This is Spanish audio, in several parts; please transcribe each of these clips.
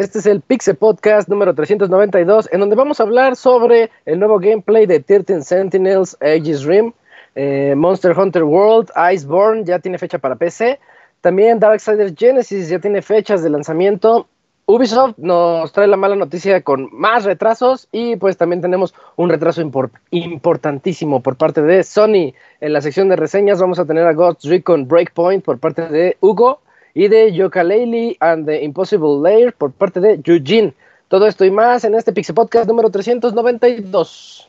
Este es el Pixel Podcast número 392, en donde vamos a hablar sobre el nuevo gameplay de 13 Sentinels, Aegis Rim, eh, Monster Hunter World, Iceborne, ya tiene fecha para PC. También Darksiders Genesis ya tiene fechas de lanzamiento. Ubisoft nos trae la mala noticia con más retrasos y pues también tenemos un retraso importantísimo por parte de Sony. En la sección de reseñas vamos a tener a Ghost Recon Breakpoint por parte de Hugo y de Yooka-Laylee and the Impossible Lair por parte de Eugene. Todo esto y más en este Pixel Podcast número 392.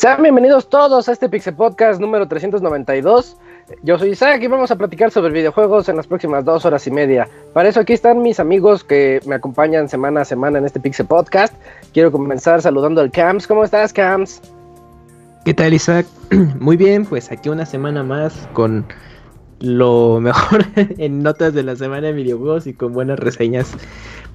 Sean bienvenidos todos a este Pixel Podcast número 392. Yo soy Isaac y vamos a platicar sobre videojuegos en las próximas dos horas y media. Para eso aquí están mis amigos que me acompañan semana a semana en este Pixel Podcast. Quiero comenzar saludando al Cams. ¿Cómo estás, Cams? ¿Qué tal, Isaac? Muy bien, pues aquí una semana más con lo mejor en notas de la semana de videojuegos y con buenas reseñas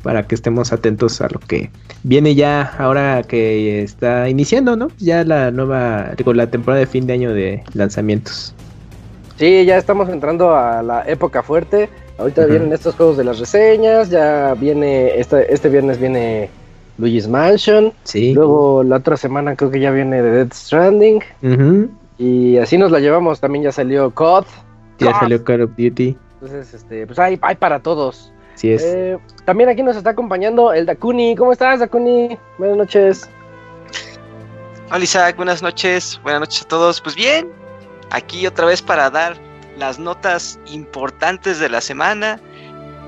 para que estemos atentos a lo que viene ya ahora que está iniciando, ¿no? Ya la nueva, con la temporada de fin de año de lanzamientos. Sí, ya estamos entrando a la época fuerte. Ahorita vienen estos juegos de las reseñas, ya viene, este, este viernes viene Luigi's Mansion. Sí. Luego la otra semana creo que ya viene The Dead Stranding. Y así nos la llevamos, también ya salió COD. Ya salió Call of Duty. Entonces, este, pues hay, hay para todos. Sí es. Eh, también aquí nos está acompañando el Dakuni. ¿Cómo estás, Dakuni? Buenas noches. Hola Isaac, buenas noches. Buenas noches a todos. Pues bien, aquí otra vez para dar las notas importantes de la semana.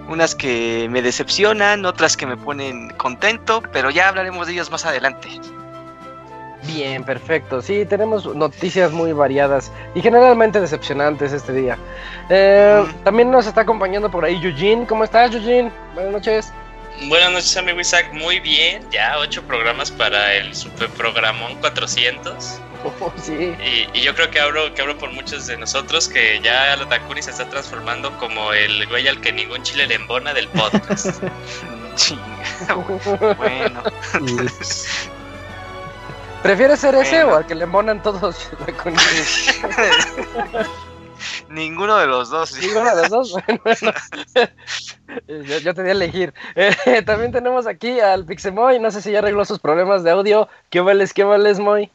Unas que me decepcionan, otras que me ponen contento, pero ya hablaremos de ellas más adelante. Bien, perfecto. Sí, tenemos noticias muy variadas y generalmente decepcionantes este día. Eh, también nos está acompañando por ahí Eugene. ¿Cómo estás, Eugene? Buenas noches. Buenas noches, amigo Isaac. Muy bien. Ya ocho programas para el super programón 400. sí. y, yo creo que hablo, que hablo por muchos de nosotros que ya la Takuni se está transformando como el güey al que ningún chile le embona del podcast. bueno. ¿Prefieres ser ese o al que le monan todos Ninguno de los dos. Ninguno de los dos. yo, te di a elegir. Eh, también tenemos aquí al Pixemoy. No sé si ya arregló sus problemas de audio. ¿Qué vales, qué vales, Moy?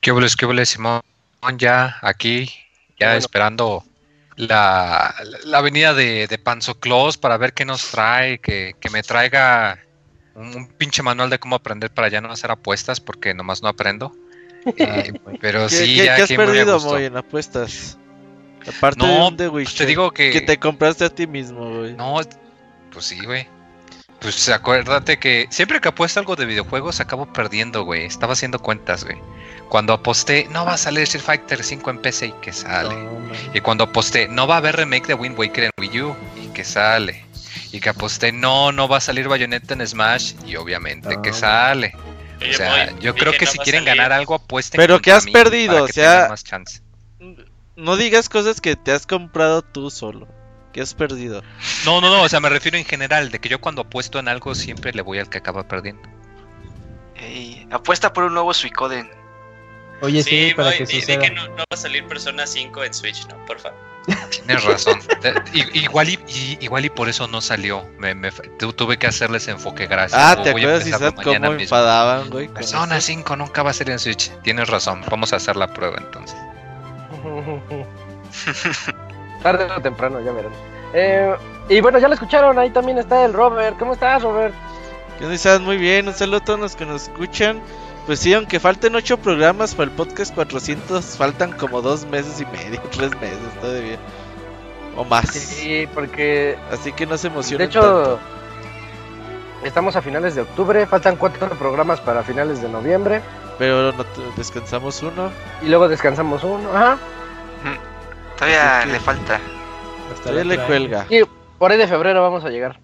¿Qué vales, qué vales, Simón? Ya aquí, ya esperando la, la, venida de, de Panzo Claus para ver qué nos trae, que, que me traiga un, pinche manual de cómo aprender para ya no hacer apuestas porque nomás no aprendo. Eh, pero sí, ¿qué, ya ¿qué has perdido, Moy, en apuestas? Aparte no, de un pues te digo que... que te compraste a ti mismo, güey. No, pues sí, güey. Pues acuérdate que siempre que apuesto algo de videojuegos acabo perdiendo, güey. Estaba haciendo cuentas, güey. Cuando aposté, no va a salir Street Fighter 5 en PC y que sale. y cuando aposté, no va a haber remake de Wind Waker en Wii U y que sale. Y que aposté, no, no va a salir Bayonetta en Smash y obviamente que sale. o sea, yo creo que si quieren ganar algo, apuesten. Pero que has perdido, o sea. No digas cosas que te has comprado tú solo. Que has perdido. No, no, no, o sea, me refiero en general, de que yo cuando apuesto en algo siempre le voy al que acaba perdiendo. apuesta por un nuevo Suicoden. Oye, sí, para que suceda. que no, va a salir Persona 5 en Switch, ¿no? Por favor. Tienes razón. igual, y, igual y por eso no salió. Me, tuve que hacerles enfoque, gracias. Ah, ¿te acuerdas, Isaac, cómo enfadaban, güey? Persona 5 nunca va a salir en Switch. Tienes razón. Vamos a hacer la prueba entonces. Tarde o temprano, ya verán. Eh, y bueno, ya lo escucharon, ahí también está el Robert. ¿Cómo estás, Robert? ¿Qué estás? Muy bien, un saludo a todos los que nos escuchan. Pues sí, aunque falten ocho programas para el podcast 400, faltan como dos meses y medio, tres meses todavía. O más. Sí, porque... Así que no se emocionen De hecho, estamos a finales de octubre, faltan cuatro programas para finales de noviembre. Pero descansamos uno. Y luego descansamos uno, ajá. Todavía le falta. Todavía le cuelga. Y por ahí de febrero vamos a llegar.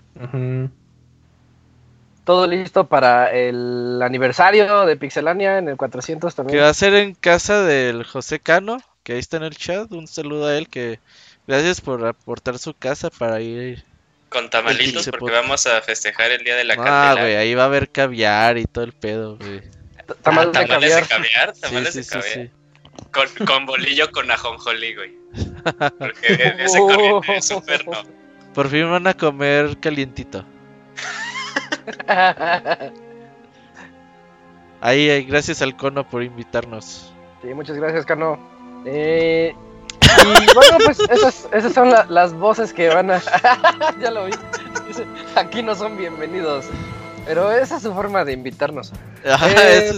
Todo listo para el aniversario de Pixelania en el 400 también. Que va a ser en casa del José Cano, que ahí está en el chat. Un saludo a él, que gracias por aportar su casa para ir. Con tamalitos, porque vamos a festejar el día de la Ah, güey, ahí va a haber caviar y todo el pedo, güy. Tamales, de caviar. Tamales de caviar. Con, con, bolillo con ajonjolí, güey. Porque ese corriente es súper no. Por fin van a comer calientito. ahí, gracias al Cono por invitarnos. Sí, muchas gracias, Cano. Eh, y bueno, pues esas, esas son las voces que van a. ya lo vi. Aquí no son bienvenidos. Pero esa es su forma de invitarnos. Eh,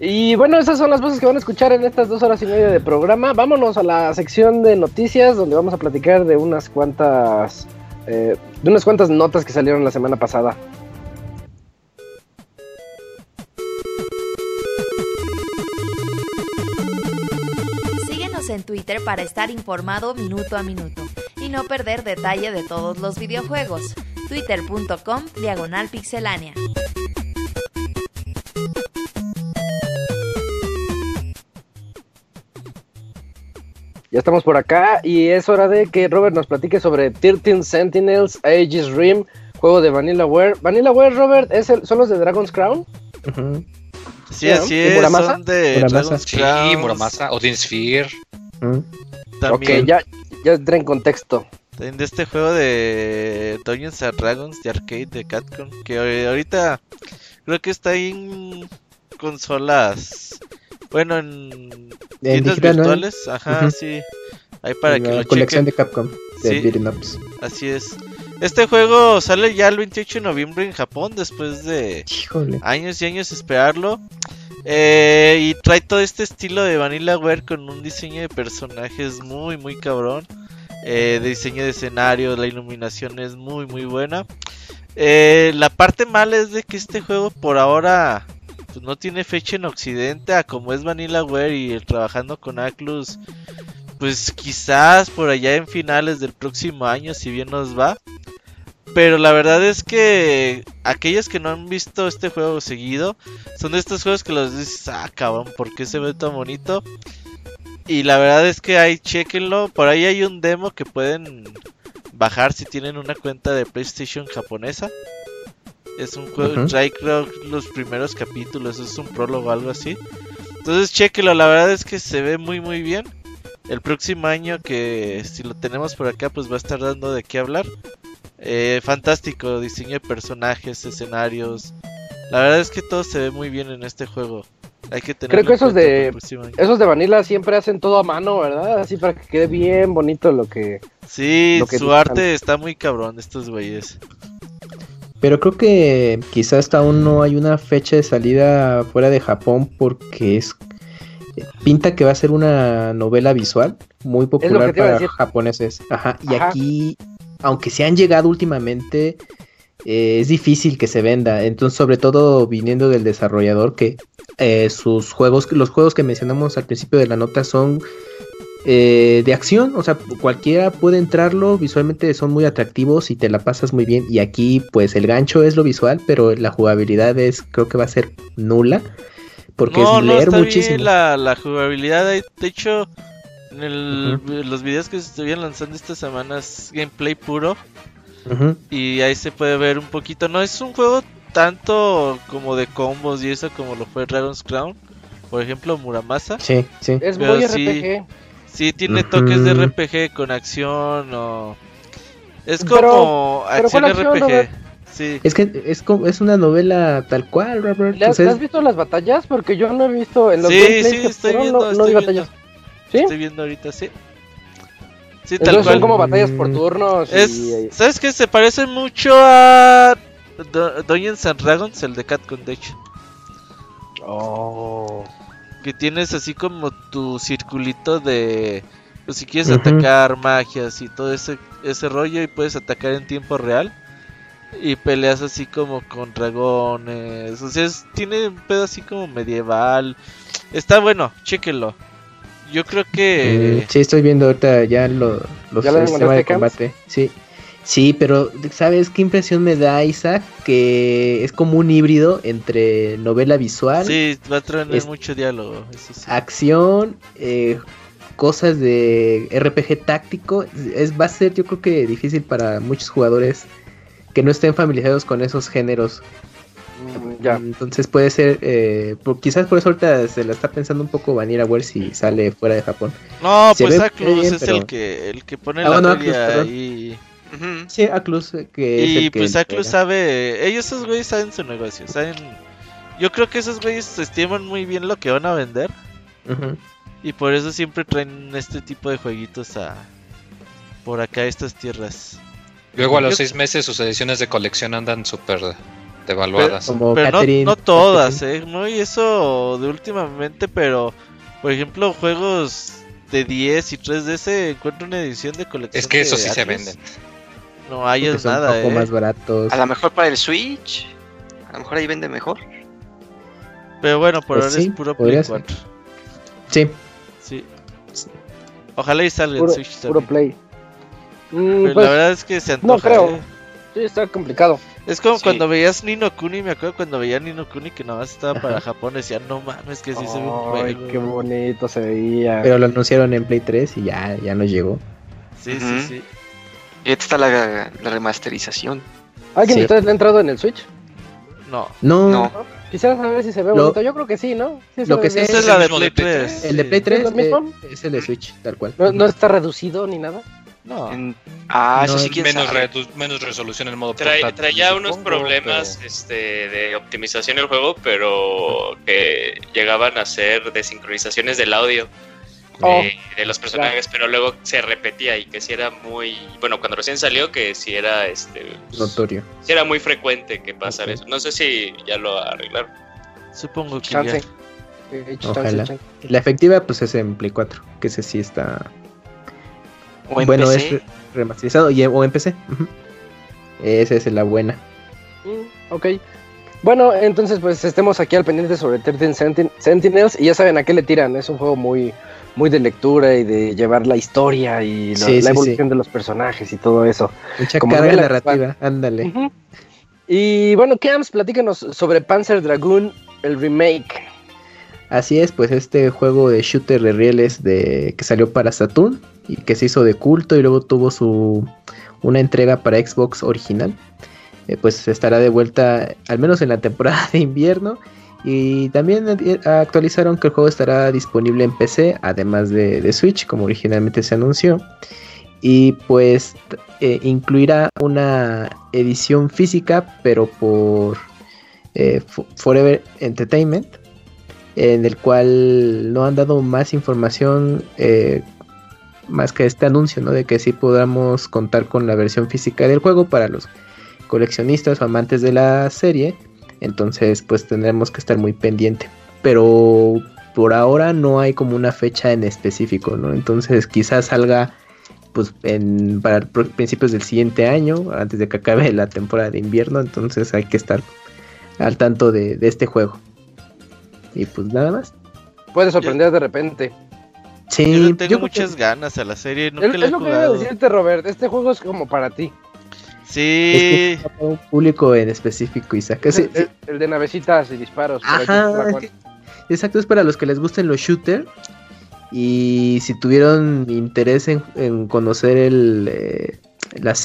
y bueno, esas son las voces que van a escuchar en estas dos horas y media de programa. Vámonos a la sección de noticias, donde vamos a platicar de unas cuantas. Eh, de unas cuantas notas que salieron la semana pasada. Síguenos en Twitter para estar informado minuto a minuto y no perder detalle de todos los videojuegos twitter.com diagonal pixelánea. Ya estamos por acá y es hora de que Robert nos platique sobre 13 Sentinels Aegis Rim, juego de Vanillaware. Vanillaware, Robert, ¿es el, ¿son los de Dragon's Crown? Sí, así es. ¿Muramasa? Son de Muramasa. Sí, Muramasa, Odin Sphere. Ok, ya, ya entré en contexto de este juego de Dungeons and Dragons de arcade de Capcom que ahorita creo que está en consolas bueno en, tiendas virtuales ajá sí. Ahí para que lo colección de Capcom de sí, Ups. así es. Este juego sale ya el 28 de noviembre en Japón después de años y años esperarlo. Eh, y trae todo este estilo de Vanillaware con un diseño de personajes muy muy cabrón. Eh, de diseño de escenario, la iluminación es muy muy buena. Eh, la parte mala es de que este juego por ahora pues, no tiene fecha en Occidente, a como es Vanillaware y el trabajando con Aclus, pues quizás por allá en finales del próximo año, si bien nos va. Pero la verdad es que aquellos que no han visto este juego seguido, son de estos juegos que los dices, ah, cabrón, ¿por qué se ve tan bonito? Y la verdad es que ahí, chequenlo. Por ahí hay un demo que pueden bajar si tienen una cuenta de PlayStation japonesa. Es un juego, trae creo los primeros capítulos, es un prólogo o algo así. Entonces chequenlo, la verdad es que se ve muy muy bien. El próximo año que si lo tenemos por acá pues va a estar dando de qué hablar. Eh, fantástico, diseño de personajes, escenarios. La verdad es que todo se ve muy bien en este juego. Creo que esos de esos de Vanilla siempre hacen todo a mano, ¿verdad? Así para que quede bien bonito lo que. Sí, su arte está muy cabrón estos güeyes. Pero creo que quizás hasta aún no hay una fecha de salida fuera de Japón porque es pinta que va a ser una novela visual muy popular para japoneses. Ajá, y aquí aunque se han llegado últimamente, eh, es difícil que se venda. Entonces, sobre todo viniendo del desarrollador, que eh, sus juegos, los juegos que mencionamos al principio de la nota son eh, de acción, o sea, cualquiera puede entrarlo, visualmente son muy atractivos y te la pasas muy bien. Y aquí, pues el gancho es lo visual, pero la jugabilidad es, creo que va a ser nula. Porque es leer muchísimo. la, jugabilidad, de hecho, en los videos que se estuvieron lanzando estas semanas, gameplay puro. Y ahí se puede ver un poquito. No es un juego tanto como de combos y eso como lo fue Dragon's Crown. Por ejemplo, Muramasa. Sí, sí. Es muy RPG. Sí, tiene toques de RPG con acción o... Es como acción RPG. Sí. Es que es, como, es una novela tal cual, Robert. ¿Le has, visto las batallas? Porque yo no he visto en los sí, sí, estoy viendo, no, hay batallas. ¿Sí? Estoy viendo ahorita, sí. Sí, tal cual. son como batallas por turnos. ¿Sabes qué? Se parece mucho a Dungeons and Dragons, el de Cat Connection. Oh que tienes así como tu circulito de pues si quieres atacar magias y todo ese ese rollo y puedes atacar en tiempo real y peleas así como con dragones, o sea, tiene un pedo así como medieval. Está bueno, chéquenlo. Yo creo que mm, sí estoy viendo ahorita ya lo, los sistemas de combate. Sí. Sí, pero ¿sabes qué impresión me da Isaac? Que es como un híbrido entre novela visual. Sí, va a tener mucho diálogo. Acción, eh, cosas de RPG táctico. Es, va a ser yo creo que difícil para muchos jugadores que no estén familiarizados con esos géneros. Mm, ya. Entonces puede ser, eh, quizás por eso ahorita se la está pensando un poco venir a ver si sale fuera de Japón. No, pues Aclus es el, que, el que pone ah, la Sí, Aclus, eh, que Y pues Aclus sabe, ellos esos güeyes saben su negocio, saben... Yo creo que esos güeyes estiman muy bien lo que van a vender. Y por eso siempre traen este tipo de jueguitos a... Por acá a estas tierras. Luego a los seis meses sus ediciones de colección andan súper devaluadas. Pero, no, todas, ¿eh? No, y eso de últimamente, pero... Por ejemplo, juegos de 10 y 3DS encuentro una edición de colección. Es que eso sí se venden. No hay es nada, un poco eh. más baratos. A lo mejor para el Switch. A lo mejor ahí vende mejor. Pero bueno, por pues ahora es puro Play 4. Sí. Sí. Ojalá y salga en Switch Puro Play. Mm, la pues, verdad es que se antoja. No creo. Eh. Sí, está complicado. Es como cuando veías Nino Kuni, me acuerdo cuando veía Nino Kuni que nada más estaba para Japón, decía, no mames, que sí se ve un Ay, qué bonito se veía. Pero lo anunciaron en Play 3 y ya, ya nos llegó. Sí, sí, sí. Y esta está la, remasterización. ¿Alguien de ustedes le ha entrado en el Switch? No. No. Quisiera saber si se ve bonito. Yo creo que sí, ¿no? lo que sé es, la de Play 3. El de Play 3 ¿Es, es el de Switch, tal cual. ¿No, está reducido ni nada? No. Ah, eso sí menos, menos resolución en modo Trae, Traía unos problemas este, de optimización el juego, pero que llegaban a ser desincronizaciones del audio. Oh. de, los personajes, pero luego se repetía y que si era muy, bueno, cuando recién salió que si era este pues, notorio. Si era muy frecuente que pasara eso. No sé si ya lo arreglaron. Supongo que ya. Ojalá. La efectiva pues es en Play 4, que ese sí está o en bueno, PC? es remasterizado y, o en PC. Esa es la buena. Mm, ok. Bueno, entonces pues estemos aquí al pendiente sobre 13 Sentinels y ya saben a qué le tiran. Es un juego muy muy de lectura y de llevar la historia y la, evolución de los personajes y todo eso. Mucha Como carga narrativa, ándale. Y bueno, Kams, platícanos sobre Panzer Dragoon, el remake. Así es, pues este juego de shooter de rieles de que salió para Saturn y que se hizo de culto y luego tuvo su una entrega para Xbox original. Eh, pues estará de vuelta al menos en la temporada de invierno y también eh, actualizaron que el juego estará disponible en PC, además de, Switch, como originalmente se anunció. Y pues eh, incluirá una edición física, pero por eh, Forever Entertainment, en el cual no han dado más información más que este anuncio, ¿no? De que sí podamos contar con la versión física del juego para los coleccionistas o amantes de la serie entonces, pues tendremos que estar muy pendiente. Pero por ahora no hay como una fecha en específico, ¿no? Entonces, quizás salga pues en, para principios del siguiente año, antes de que acabe la temporada de invierno, entonces hay que estar al tanto de, este juego. Y pues nada más. Puede sorprender de repente. Sí, yo tengo muchas ganas a la serie. es, es lo que iba a decirte, Robert. Este juego es como para ti. Sí. Es un público en específico, Isaac. el, el, de navecitas y disparos. exacto, es para los que les gusten los shooters. Y si tuvieron interés en, conocer el, eh,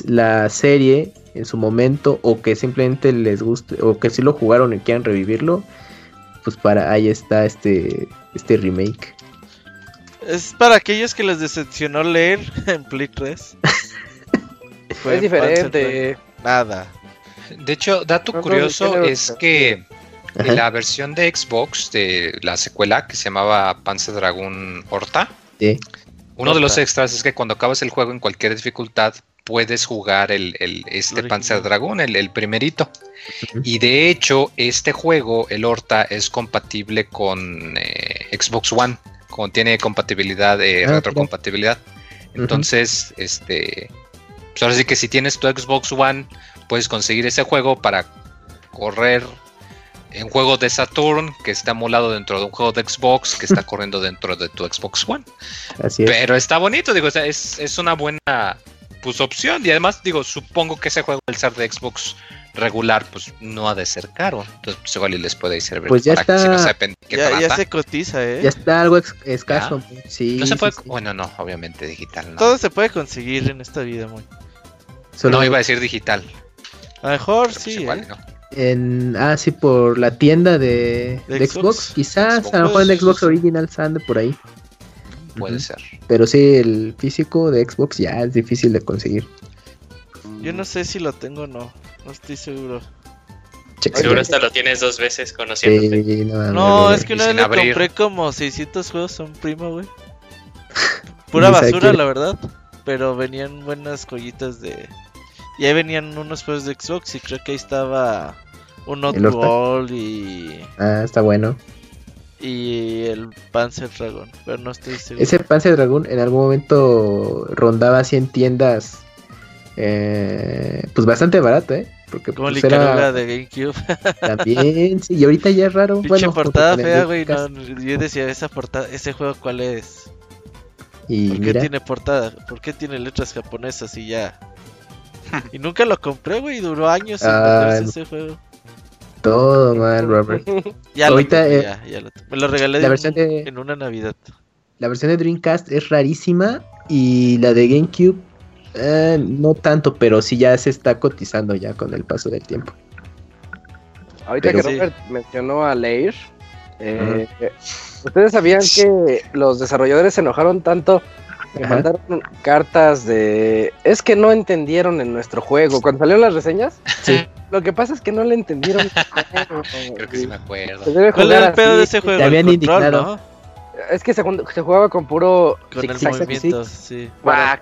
la, serie en su momento, o que simplemente les guste, o que si lo jugaron y quieran revivirlo, pues para ahí está este, este remake. Es para aquellos que les decepcionó leer en Play 3. es diferente. Nada. De hecho, dato curioso es que en la versión de Xbox de la secuela que se llamaba Panzer Dragon Horta, uno de los extras es que cuando acabas el juego en cualquier dificultad puedes jugar el, este Panzer Dragon, el, primerito. Y de hecho, este juego, el Horta, es compatible con eh, Xbox One, tiene compatibilidad, eh, ah, retrocompatibilidad. Entonces, este, pues ahora sí que si tienes tu Xbox One, puedes conseguir ese juego para correr en juego de Saturn que está emulado dentro de un juego de Xbox que está corriendo dentro de tu Xbox One. Así es. Pero está bonito, digo, es, es una buena pues, opción. Y además, digo, supongo que ese juego, al ser de Xbox regular, pues no ha de ser caro. Entonces, pues igual les puede servir pues ya está, ya, se cotiza, ¿eh? Ya está algo escaso. Sí, no se puede, bueno, no, obviamente digital. No. Todo se puede conseguir en esta vida, muy. No iba a decir digital. A lo mejor pues sí. Igual, ¿eh? ¿no? En, ah, sí, por la tienda de, Xbox? quizás, a lo mejor en Xbox Original ande por ahí. Puede ser. Pero sí, el físico de Xbox ya es difícil de conseguir. Yo no sé si lo tengo o no, no estoy seguro. Seguro hasta lo tienes dos veces conociéndote. no, es que una vez le compré como 600 juegos son primo, güey. Pura basura, la verdad. Pero venían buenas joyitas de, y ahí venían unos juegos de Xbox y creo que ahí estaba un Outball y... Ah, está bueno. Y el Panzer Dragon, pero no estoy seguro. Ese Panzer Dragon en algún momento rondaba así en tiendas eh, pues bastante barato, ¿eh? Porque Como pues, era... de GameCube. También, sí, y ahorita ya es raro. Pinche bueno, portada fea, güey. yo decía, esa portada, ese juego, ¿cuál es? Y ¿Por qué tiene portada? ¿Por qué tiene letras japonesas y ya? y nunca lo compré, güey, duró años sin ah, ese juego. Todo mal, Robert. ya, Ahorita, lo eh, ya, lo Me lo regalé la versión de, en una Navidad. La versión de Dreamcast es rarísima y la de GameCube eh, no tanto, pero sí ya se está cotizando ya con el paso del tiempo. Ahorita que Robert mencionó a Leir, eh, ¿ustedes sabían que los desarrolladores se enojaron tanto me mandaron cartas de. Es que no entendieron en nuestro juego. Cuando salieron las reseñas, sí. Lo que pasa es que no le entendieron. Creo que sí me acuerdo. ¿Cuál era el pedo de ese juego? Te habían indicado. Es que se, se, jugaba con puro. Con el movimiento, sí. Para,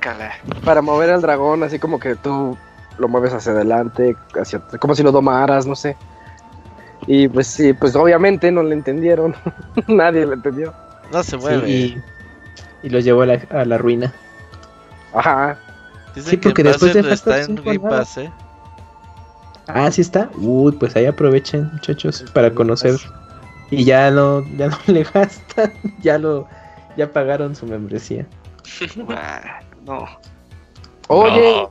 para, mover al dragón, así como que tú lo mueves hacia adelante, hacia, como si lo domaras, no sé. Y pues sí, pues obviamente no le entendieron. Nadie le entendió. No se mueve y los llevó a la, a la ruina. Ajá. sí, porque después de está en ¿eh? Ah, sí está. Uy, pues ahí aprovechen, muchachos, para conocer. Y ya no, ya no le gastan, ya lo, ya pagaron su membresía. no. Oye,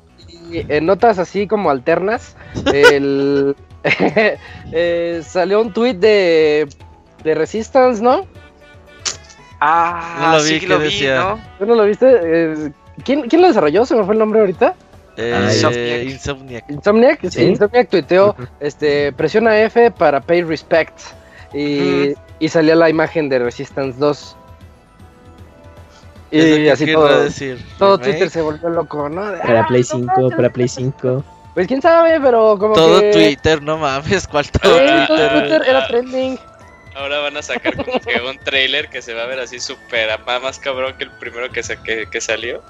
en notas así como alternas, el eh, salió un tweet de, de Resistance, ¿no? Ah, no lo vi, sí lo vi, ¿no? ¿No lo viste? Eh, ¿quién, ¿Quién lo desarrolló? ¿Se me fue el nombre ahorita? Eh, Insomniac. Insomniac. Insomniac, sí, Insomniac tuiteó, este, presiona F para pay respect. Y, y salió la imagen de Resistance 2. Y así todo, decir? todo Twitter se volvió loco, ¿no? Para Play 5, para Play 5. Pues quién sabe, pero como todo Twitter, no mames, ¿cuál todo Twitter? Todo Twitter era trending. Ahora van a sacar como que un trailer que se va a ver así súper más cabrón que el primero que, que, salió.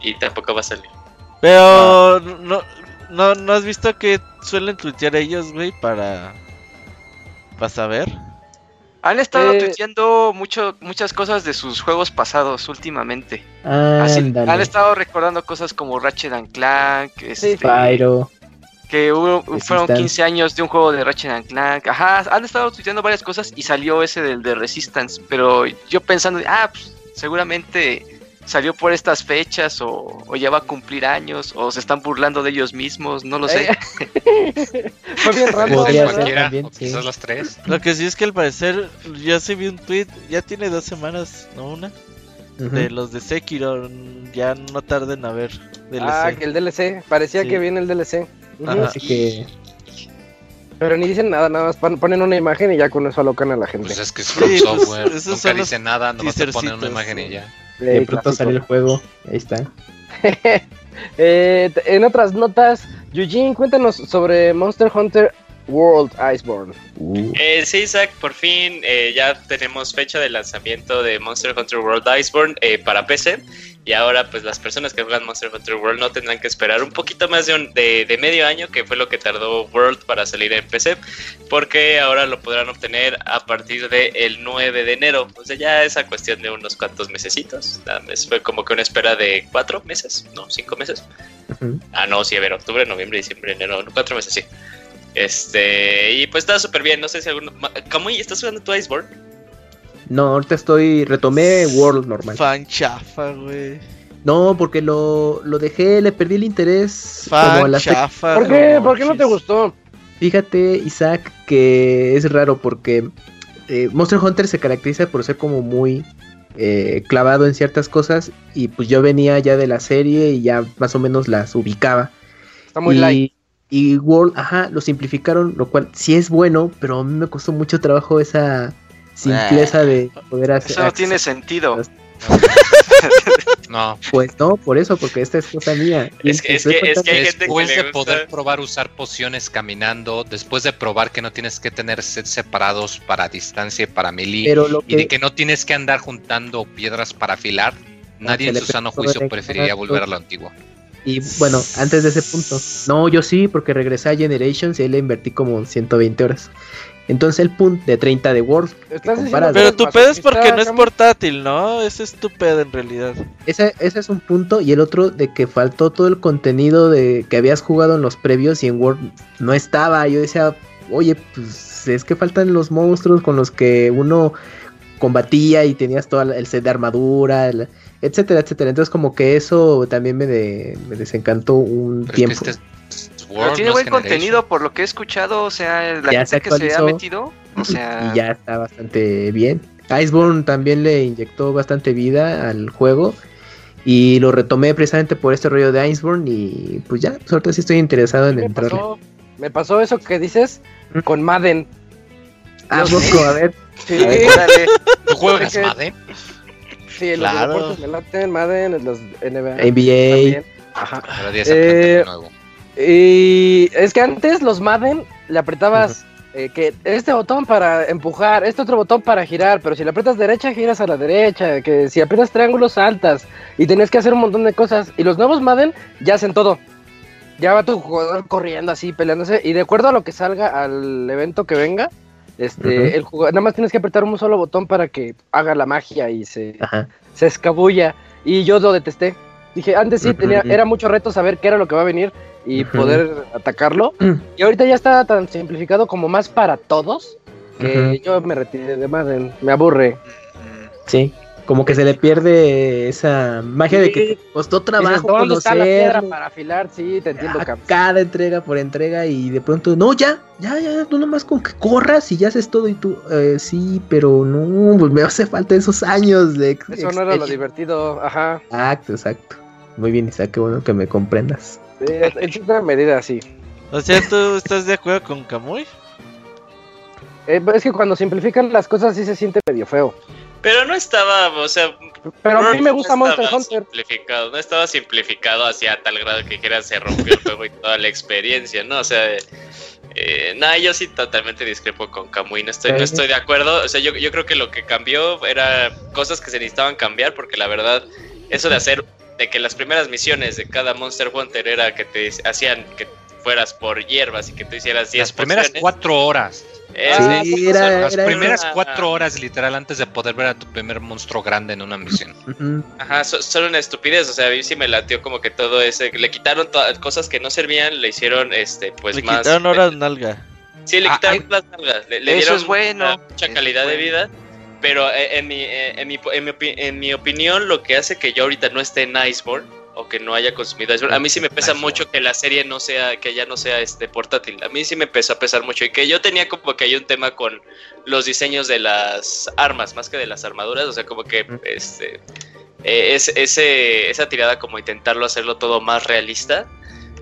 Y tampoco va a salir. Pero no, no, no has visto que suelen tuitear ellos, güey, para para saber. Han estado eh, tuiteando mucho, muchas cosas de sus juegos pasados últimamente. han estado recordando cosas como Ratchet and Clank, este, Pyro. Que fueron 15 años de un juego de Ratchet and Clank. Ajá, han estado tuiteando varias cosas y salió ese del de Resistance. Pero yo pensando, ah, pues seguramente salió por estas fechas o, ya va a cumplir años o se están burlando de ellos mismos, no lo sé. Fue bien raro. quizás las tres. Lo que sí es que al parecer ya se vi un tweet, ya tiene dos semanas, no una, de los de Sekiro, ya no tarden a ver. DLC. Ah, que el DLC, parecía que viene el DLC. Así que pero ni dicen nada, nada más ponen una imagen y ya con eso alocan a la gente. Pues es que es From Software, nunca dicen nada, nomás te ponen una imagen y ya. De pronto sale el juego, ahí está. eh, en otras notas, Eugene, cuéntanos sobre Monster Hunter World Iceborne. Uh. Eh, sí, Isaac, por fin eh, ya tenemos fecha de lanzamiento de Monster Hunter World Iceborne eh, para PC. Y ahora, pues las personas que juegan Monster Hunter World no tendrán que esperar un poquito más de, un, de, medio año, que fue lo que tardó World para salir en PC, porque ahora lo podrán obtener a partir del 9 de enero. O sea, ya esa cuestión de unos cuantos mesecitos. Fue como que una espera de cuatro meses, no, cinco meses. Ah, no, sí, a ver, octubre, noviembre, diciembre, enero, cuatro meses, sí. Este, y pues está súper bien. No sé si alguno. ¿y ¿estás jugando tu Iceborne? No, ahorita estoy. Retomé World normal. Fan chafa, güey. No, porque lo, lo dejé, le perdí el interés. Fan chafa. ¿Por qué? ¿Por qué no te gustó? Fíjate, Isaac, que es raro porque eh, Monster Hunter se caracteriza por ser como muy eh, clavado en ciertas cosas. Y pues yo venía ya de la serie y ya más o menos las ubicaba. Está muy light. Y World, ajá, lo simplificaron, lo cual sí es bueno, pero a mí me costó mucho trabajo esa simpleza de poder hacer. Eso no tiene sentido. no. Pues no, por eso, porque esta es cosa mía. Es que, es que, es que hay gente después de poder probar usar pociones caminando, después de probar que no tienes que tener sets separados para distancia y para melee, y de que no tienes que andar juntando piedras para afilar, nadie en su sano juicio preferiría volver a lo antiguo. Y bueno, antes de ese punto, no, yo sí, porque regresé a Generations y ahí le invertí como 120 horas. Entonces el punto de 30 de World. Pero tu pedo es porque no es portátil, ¿no? Ese es tu pedo en realidad. Ese, ese es un punto. Y el otro de que faltó todo el contenido de que habías jugado en los previos y en World no estaba. Yo decía, oye, pues es que faltan los monstruos con los que uno combatía y tenías todo el set de armadura etcétera, etcétera. Entonces como que eso también me, desencantó un tiempo. tiene buen contenido por lo que he escuchado, o sea, la gente que se ha metido, o sea... Y ya está bastante bien. Iceborne también le inyectó bastante vida al juego y lo retomé precisamente por este rollo de Iceborne y pues ya, pues ahorita sí estoy interesado en entrar. Me pasó eso que dices ¿Mm? con Madden. Ah, poco, a ver. Sí, ¿Tú juegas Madden? Sí, claro. los deportes me laten, Madden, los NBA. NBA. Ajá. Eh, y es que antes los Madden le apretabas eh, que este botón para empujar, este otro botón para girar, pero si le aprietas derecha, giras a la derecha, que si aprietas triángulos, saltas, y tenías que hacer un montón de cosas. Y los nuevos Madden ya hacen todo. Ya va tu jugador corriendo así, peleándose, y de acuerdo a lo que salga al evento que venga, este, el jugador, nada más tienes que apretar un solo botón para que haga la magia y se, se escabulla. Y yo lo detesté. Dije, antes sí, tenía, era mucho reto saber qué era lo que va a venir y poder atacarlo. Y ahorita ya está tan simplificado como más para todos que yo me retiré de Madden, me aburre. Sí como que se le pierde esa magia de que costó trabajo ¿Dónde está la piedra para afilar? Sí, te entiendo, Cada entrega por entrega y de pronto, no, ya, ya, ya, tú nomás con que corras y ya haces todo y tú, eh, sí, pero no, pues me hace falta esos años de... Eso no era lo divertido, ajá. Exacto, exacto. Muy bien, Isaac, qué bueno que me comprendas. Sí, en cierta medida, sí. O sea, ¿tú estás de acuerdo con Kamui? Eh, es que cuando simplifican las cosas sí se siente medio feo. Pero no estaba, o sea. Pero a mí me gusta no Monster Hunter. Simplificado, no estaba simplificado hacia tal grado que quiera se rompió el juego y toda la experiencia, ¿no? O sea. Eh, nada, yo sí totalmente discrepo con Kamui, no estoy, no estoy de acuerdo. O sea, yo, yo creo que lo que cambió era cosas que se necesitaban cambiar, porque la verdad, eso de hacer, de que las primeras misiones de cada Monster Hunter era que te hacían que fueras por hierbas y que tú hicieras 10 Las primeras cuatro horas sí, era, las primeras cuatro horas literal antes de poder ver a tu primer monstruo grande en una misión. Ajá, solo una estupidez, o sea, a mí sí me latió como que todo ese, le quitaron cosas que no servían, le hicieron este pues le más. Le quitaron horas nalga. Sí, le ah, quitaron las nalgas, le, dieron bueno, mucha calidad de vida. Pero eh, en mi, eh, en, mi, en, mi, en mi opinión, lo que hace que yo ahorita no esté en Iceborne o que no haya consumido A mí sí me pesa mucho que la serie no sea, que ya no sea este portátil. A mí sí me empezó a pesar mucho. Y que yo tenía como que hay un tema con los diseños de las armas, más que de las armaduras. O sea, como que este eh, es, ese, esa tirada como intentarlo hacerlo todo más realista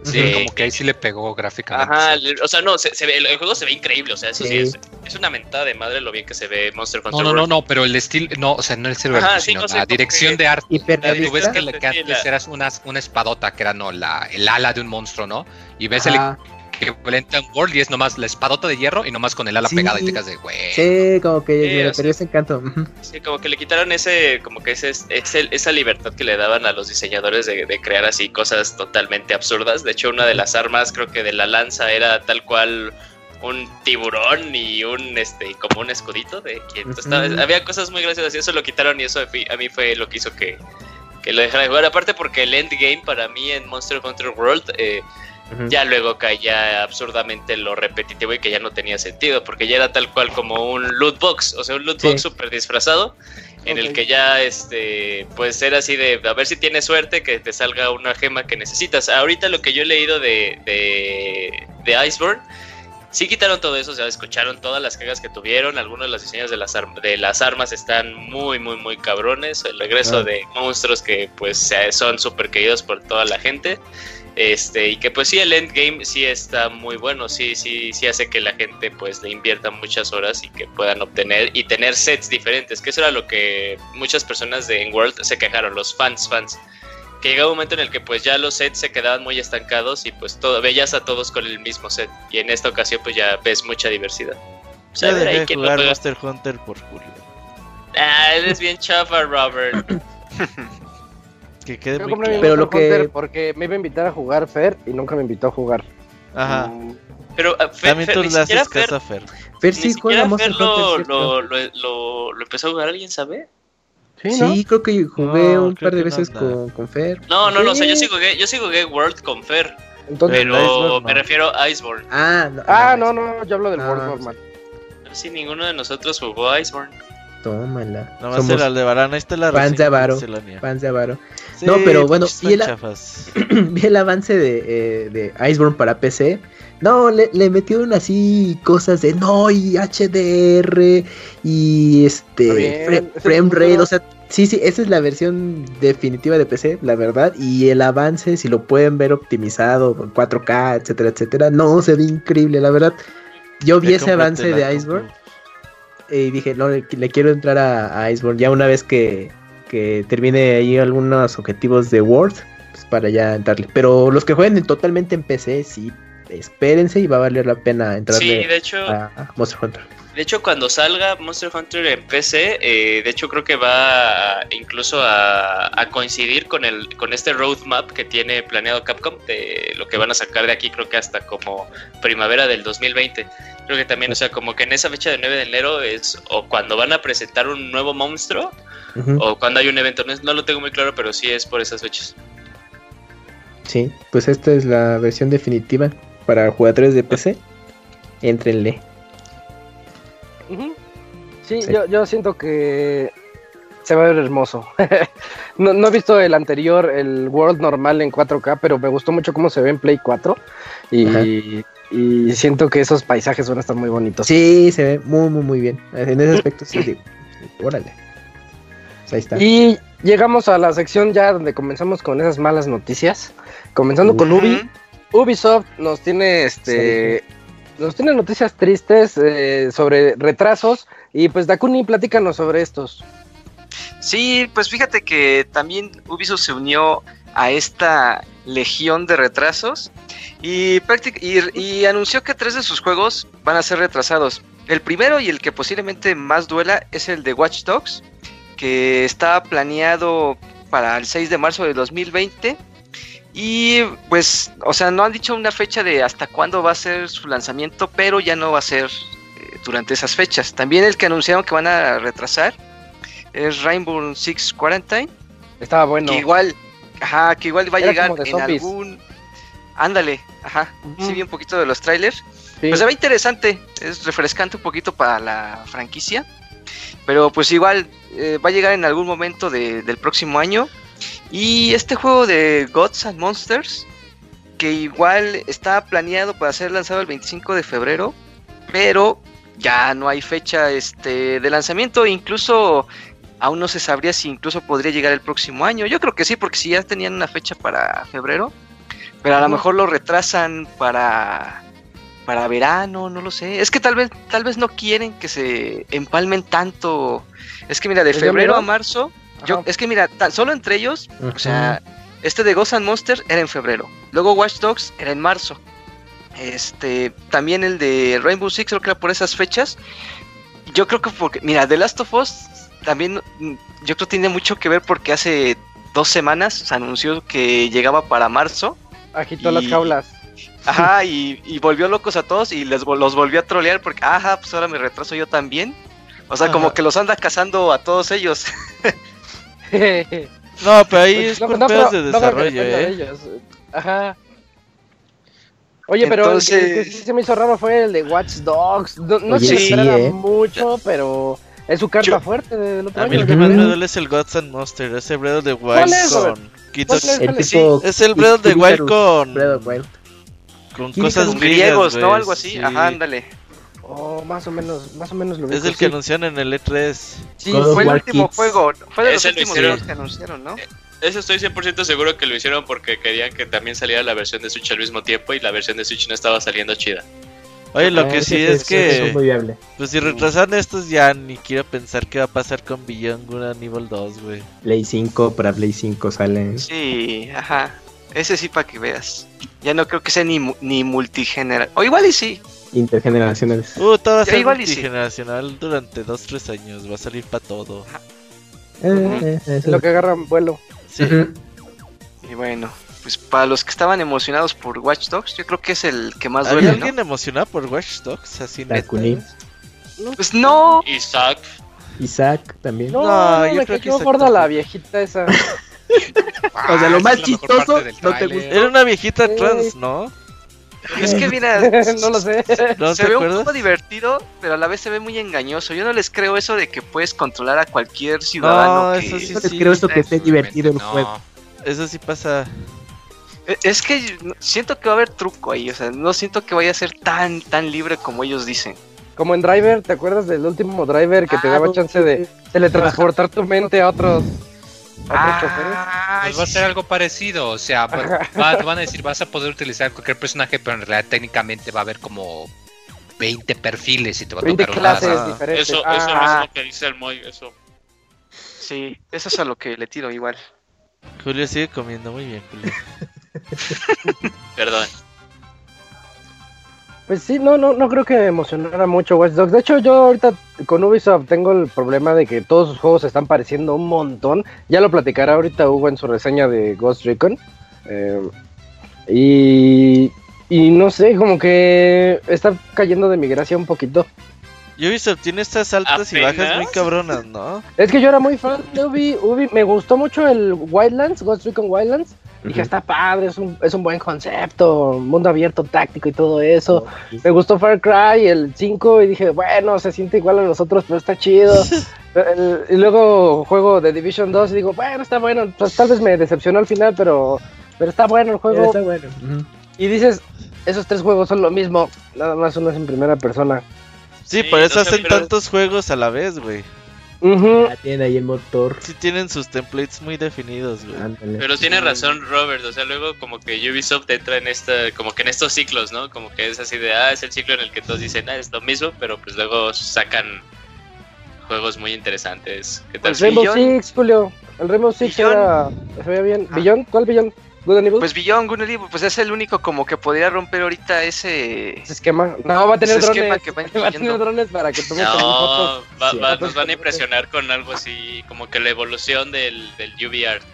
Sí, como que ahí sí le pegó gráficamente. Ajá, o sea, no, se, ve, el, juego se ve increíble, o sea, eso sí, es, es, una mentada de madre lo bien que se ve Monster Hunter. No, no, no, no, pero el estilo, no, o sea, no el estilo, sino la dirección de arte. Tú ves que, que antes eras una, una espadota que era, no, la, el ala de un monstruo, ¿no? Y ves el equivalente a un World y es nomás la espadota de hierro y nomás con el ala pegada y te quedas de güey. Sí, como que sí, ese encanto. Sí, como que le quitaron ese, como que ese, ese esa libertad que le daban a los diseñadores de, de, crear así cosas totalmente absurdas. De hecho, una de las armas, creo que de la lanza, era tal cual un tiburón y un este como un escudito de quien había cosas muy graciosas y eso lo quitaron y eso a mí fue lo que hizo que, que lo dejara de jugar aparte porque el endgame para mí en Monster Hunter World eh, ya luego caía absurdamente lo repetitivo y que ya no tenía sentido, porque ya era tal cual como un loot box, o sea, un loot box súper disfrazado, en el que ya, este, pues era así de, a ver si tienes suerte que te salga una gema que necesitas. Ahorita lo que yo he leído de, de, de Iceborne, sí quitaron todo eso, o sea, escucharon todas las cagas que tuvieron, algunos de los diseños de las, de las armas están muy, muy, muy cabrones, el regreso ah. de monstruos que pues son súper queridos por toda la gente. Este, y que pues sí, el endgame sí está muy bueno, sí, sí, sí hace que la gente pues le invierta muchas horas y que puedan obtener y tener sets diferentes, que eso era lo que muchas personas de World se quejaron, los fans, fans, que llegaba un momento en el que pues ya los sets se quedaban muy estancados y pues todo, veías a todos con el mismo set, y en esta ocasión pues ya ves mucha diversidad. O sea, de jugar Monster Hunter por Julio. Ah, eres bien chafa, Robert. que quede muy claro. Pero lo que porque me iba a invitar a jugar Fer y nunca me invitó a jugar. Ajá. Mm. Pero uh, Fer, también tú le haces caso a Fer. Fer sí juega Fer lo, lo, lo, lo, empezó a jugar alguien, ¿sabe? Sí, sí creo que jugué no, un par de veces con, con, Fer. No, no, no, o sea, yo sí jugué, yo sí jugué World con Fer. Entonces, pero me refiero a Iceborne. Ah, no, ah, no, no, yo hablo del World normal. Pero si ninguno de nosotros jugó Iceborne. Tómala. No va a ser Aldebarán, ahí está la de Avaro. De Avaro. no, pero bueno, vi el, vi el, avance de, eh, de Iceborne para PC. No, le, le metieron así cosas de no, y HDR, y este, frame rate, o sea, sí, sí, esa es la versión definitiva de PC, la verdad, y el avance, si lo pueden ver optimizado, 4K, etcétera, etcétera, no, se ve increíble, la verdad. Yo vi ese avance de Iceborne y dije, no, le, quiero entrar a, Iceborne ya una vez que, que termine ahí algunos objetivos de World, pues para ya entrarle. Pero los que jueguen totalmente en PC, sí, espérense y va a valer la pena entrar sí, de hecho, a Monster Hunter. De hecho, cuando salga Monster Hunter en PC, eh, de hecho creo que va incluso a, coincidir con el con este roadmap que tiene planeado Capcom de lo que van a sacar de aquí, creo que hasta como primavera del 2020. Creo que también, o sea, como que en esa fecha de 9 de enero es o cuando van a presentar un nuevo monstruo o cuando hay un evento. No, no lo tengo muy claro, pero sí es por esas fechas. Sí, pues esta es la versión definitiva para jugadores de PC. Entrenle. Sí, Yo, yo siento que se va a ver hermoso. no, he visto el anterior, el World normal en 4K, pero me gustó mucho cómo se ve en Play 4. Y, siento que esos paisajes van a estar muy bonitos. Sí, se ve muy, muy, muy bien. En ese aspecto, sí, Órale. Pues ahí está. Y llegamos a la sección ya donde comenzamos con esas malas noticias. Comenzando con Ubi. Ubisoft nos tiene este nos tiene noticias tristes eh, sobre retrasos y pues Dakuni, platícanos sobre estos. Sí, pues fíjate que también Ubisoft se unió a esta legión de retrasos y, y, anunció que tres de sus juegos van a ser retrasados. El primero y el que posiblemente más duela es el de Watch Dogs, que está planeado para el 6 de marzo de 2020 y pues, o sea, no han dicho una fecha de hasta cuándo va a ser su lanzamiento, pero ya no va a ser eh, durante esas fechas. También el que anunciaron que van a retrasar es Rainbow Six Quarantine. Estaba bueno. Que igual, ajá, que igual va a llegar en algún. Ándale, ajá. Sí, vi un poquito de los trailers. Pues se ve interesante, es refrescante un poquito para la franquicia. Pero pues igual eh, va a llegar en algún momento del próximo año. Y este juego de Gods and Monsters, que igual está planeado para ser lanzado el 25 de febrero, pero ya no hay fecha este, de lanzamiento, incluso aún no se sabría si incluso podría llegar el próximo año. Yo creo que sí, porque si ya tenían una fecha para febrero, pero a lo mejor lo retrasan para para verano, no lo sé. Es que tal vez tal vez no quieren que se empalmen tanto. Es que mira, de febrero a marzo, yo es que mira, solo entre ellos, o sea, este de Ghost and Monster era en febrero. Luego Watch Dogs era en marzo. Este, también el de Rainbow Six creo que era por esas fechas. Yo creo que porque mira, The Last of Us también mm, yo creo que tiene mucho que ver porque hace dos semanas se anunció que llegaba para marzo. Agitó las jaulas. Ajá, y, volvió locos a todos y les, los volvió a trolear porque, ajá, pues ahora me retraso yo también. O sea, como que los anda cazando a todos ellos. no, pero ahí pues, es por de desarrollo, ¿eh? Ajá. Oye, pero el que, sí se me hizo raro fue el de Watch Dogs. No, no se sí, ¿eh? mucho, pero es su carta fuerte del otro A mí el que más me duele es el Gods and Monster, ese Breath of the Wild con... Es? es el Breath of the Wild con... Con cosas griegos, ¿no? Algo así. Ajá, ándale. Oh, más o menos, más o menos lo Es el que anunciaron en el E3. Sí, fue el último juego. Fue de los últimos juegos que anunciaron, ¿no? Eh, eso estoy 100% seguro que lo hicieron porque querían que también saliera la versión de Switch al mismo tiempo y la versión de Switch no estaba saliendo chida. Oye, lo que sí es que. Pues si retrasan estos, ya ni quiero pensar qué va a pasar con Beyond Good and Evil 2, güey. Play 5, para Play 5 salen. Sí, ajá. Ese sí para que veas. Ya no creo que sea ni, ni multigeneral. O igual y sí. Intergeneracionales. Uh, todo va a ser multigeneracional durante 2-3 años. Va a salir para todo. Eh, eh, lo que agarran vuelo. Sí. Y bueno, pues para los que estaban emocionados por Watch Dogs, yo creo que es el que más duele. ¿Hay alguien emocionado por Watch Dogs? Así Pues no. Isaac. Isaac también. No, no yo me creo que gorda la viejita esa. o sea, lo ah, más chistoso no te gusta. Era una viejita trans, ¿no? Es que mira, no lo sé. se ve un poco divertido, pero a la vez se ve muy engañoso. Yo no les creo eso de que puedes controlar a cualquier ciudadano. No, eso sí, no les creo esto que esté divertido el juego. Eso sí pasa. E, es que siento que va a haber truco ahí, o sea, no siento que vaya a ser tan tan libre como ellos dicen. Como en Driver, ¿te acuerdas del último Driver que te ah, daba chance de teletransportar tu mente a otros Ah, pues va a ser algo parecido, o sea, van a decir, vas a poder utilizar cualquier personaje, pero en realidad técnicamente va a haber como 20 perfiles y te va a 20 clases diferentes. Eso, eso ah. es lo que dice el Moy, eso. Sí, eso es a lo que le tiro igual. Julio sigue comiendo muy bien, Julio. Perdón. Pues sí, no, no, no creo que emocionara mucho Watch Dogs. De hecho, yo ahorita con Ubisoft tengo el problema de que todos sus juegos se están pareciendo un montón. Ya lo platicará ahorita Hugo en su reseña de Ghost Recon. Eh, y, y no sé, como que está cayendo de mi gracia un poquito. Ubisoft tiene estas altas y bajas muy cabronas, ¿no? Es que yo era muy fan de Ubi, Ubi me gustó mucho el Wildlands, Ghost Recon Wildlands. Dije, está padre, es un, es un buen concepto, mundo abierto, táctico y todo eso. Me gustó Far Cry, el 5, y dije, bueno, se siente igual a los otros, pero está chido. y luego juego de Division 2 y digo, bueno, está bueno. Pues tal vez me decepcionó al final, pero, pero está bueno el juego. Está bueno. Y dices, esos tres juegos son lo mismo, nada más uno es en primera persona. Sí, por eso hacen tantos juegos a la vez, güey. Uh tiene ahí el motor. Sí tienen sus templates muy definidos, Pero tiene razón Robert, o sea, luego como que Ubisoft entra en esta, como que en estos ciclos, ¿no? Como que es así de, ah, es el ciclo en el que todos dicen, ah, es lo mismo, pero pues luego sacan juegos muy interesantes. ¿Qué tal? El Rainbow Six, Julio. El Rainbow Six era, se veía bien. Ah. ¿Cuál Billón? Pues Beyond Good and pues es el único como que podría romper ahorita ese, esquema. No, va a tener drones. Que va, a tener drones para que tome no, va, nos van a impresionar con algo así, como que la evolución del, del UV art.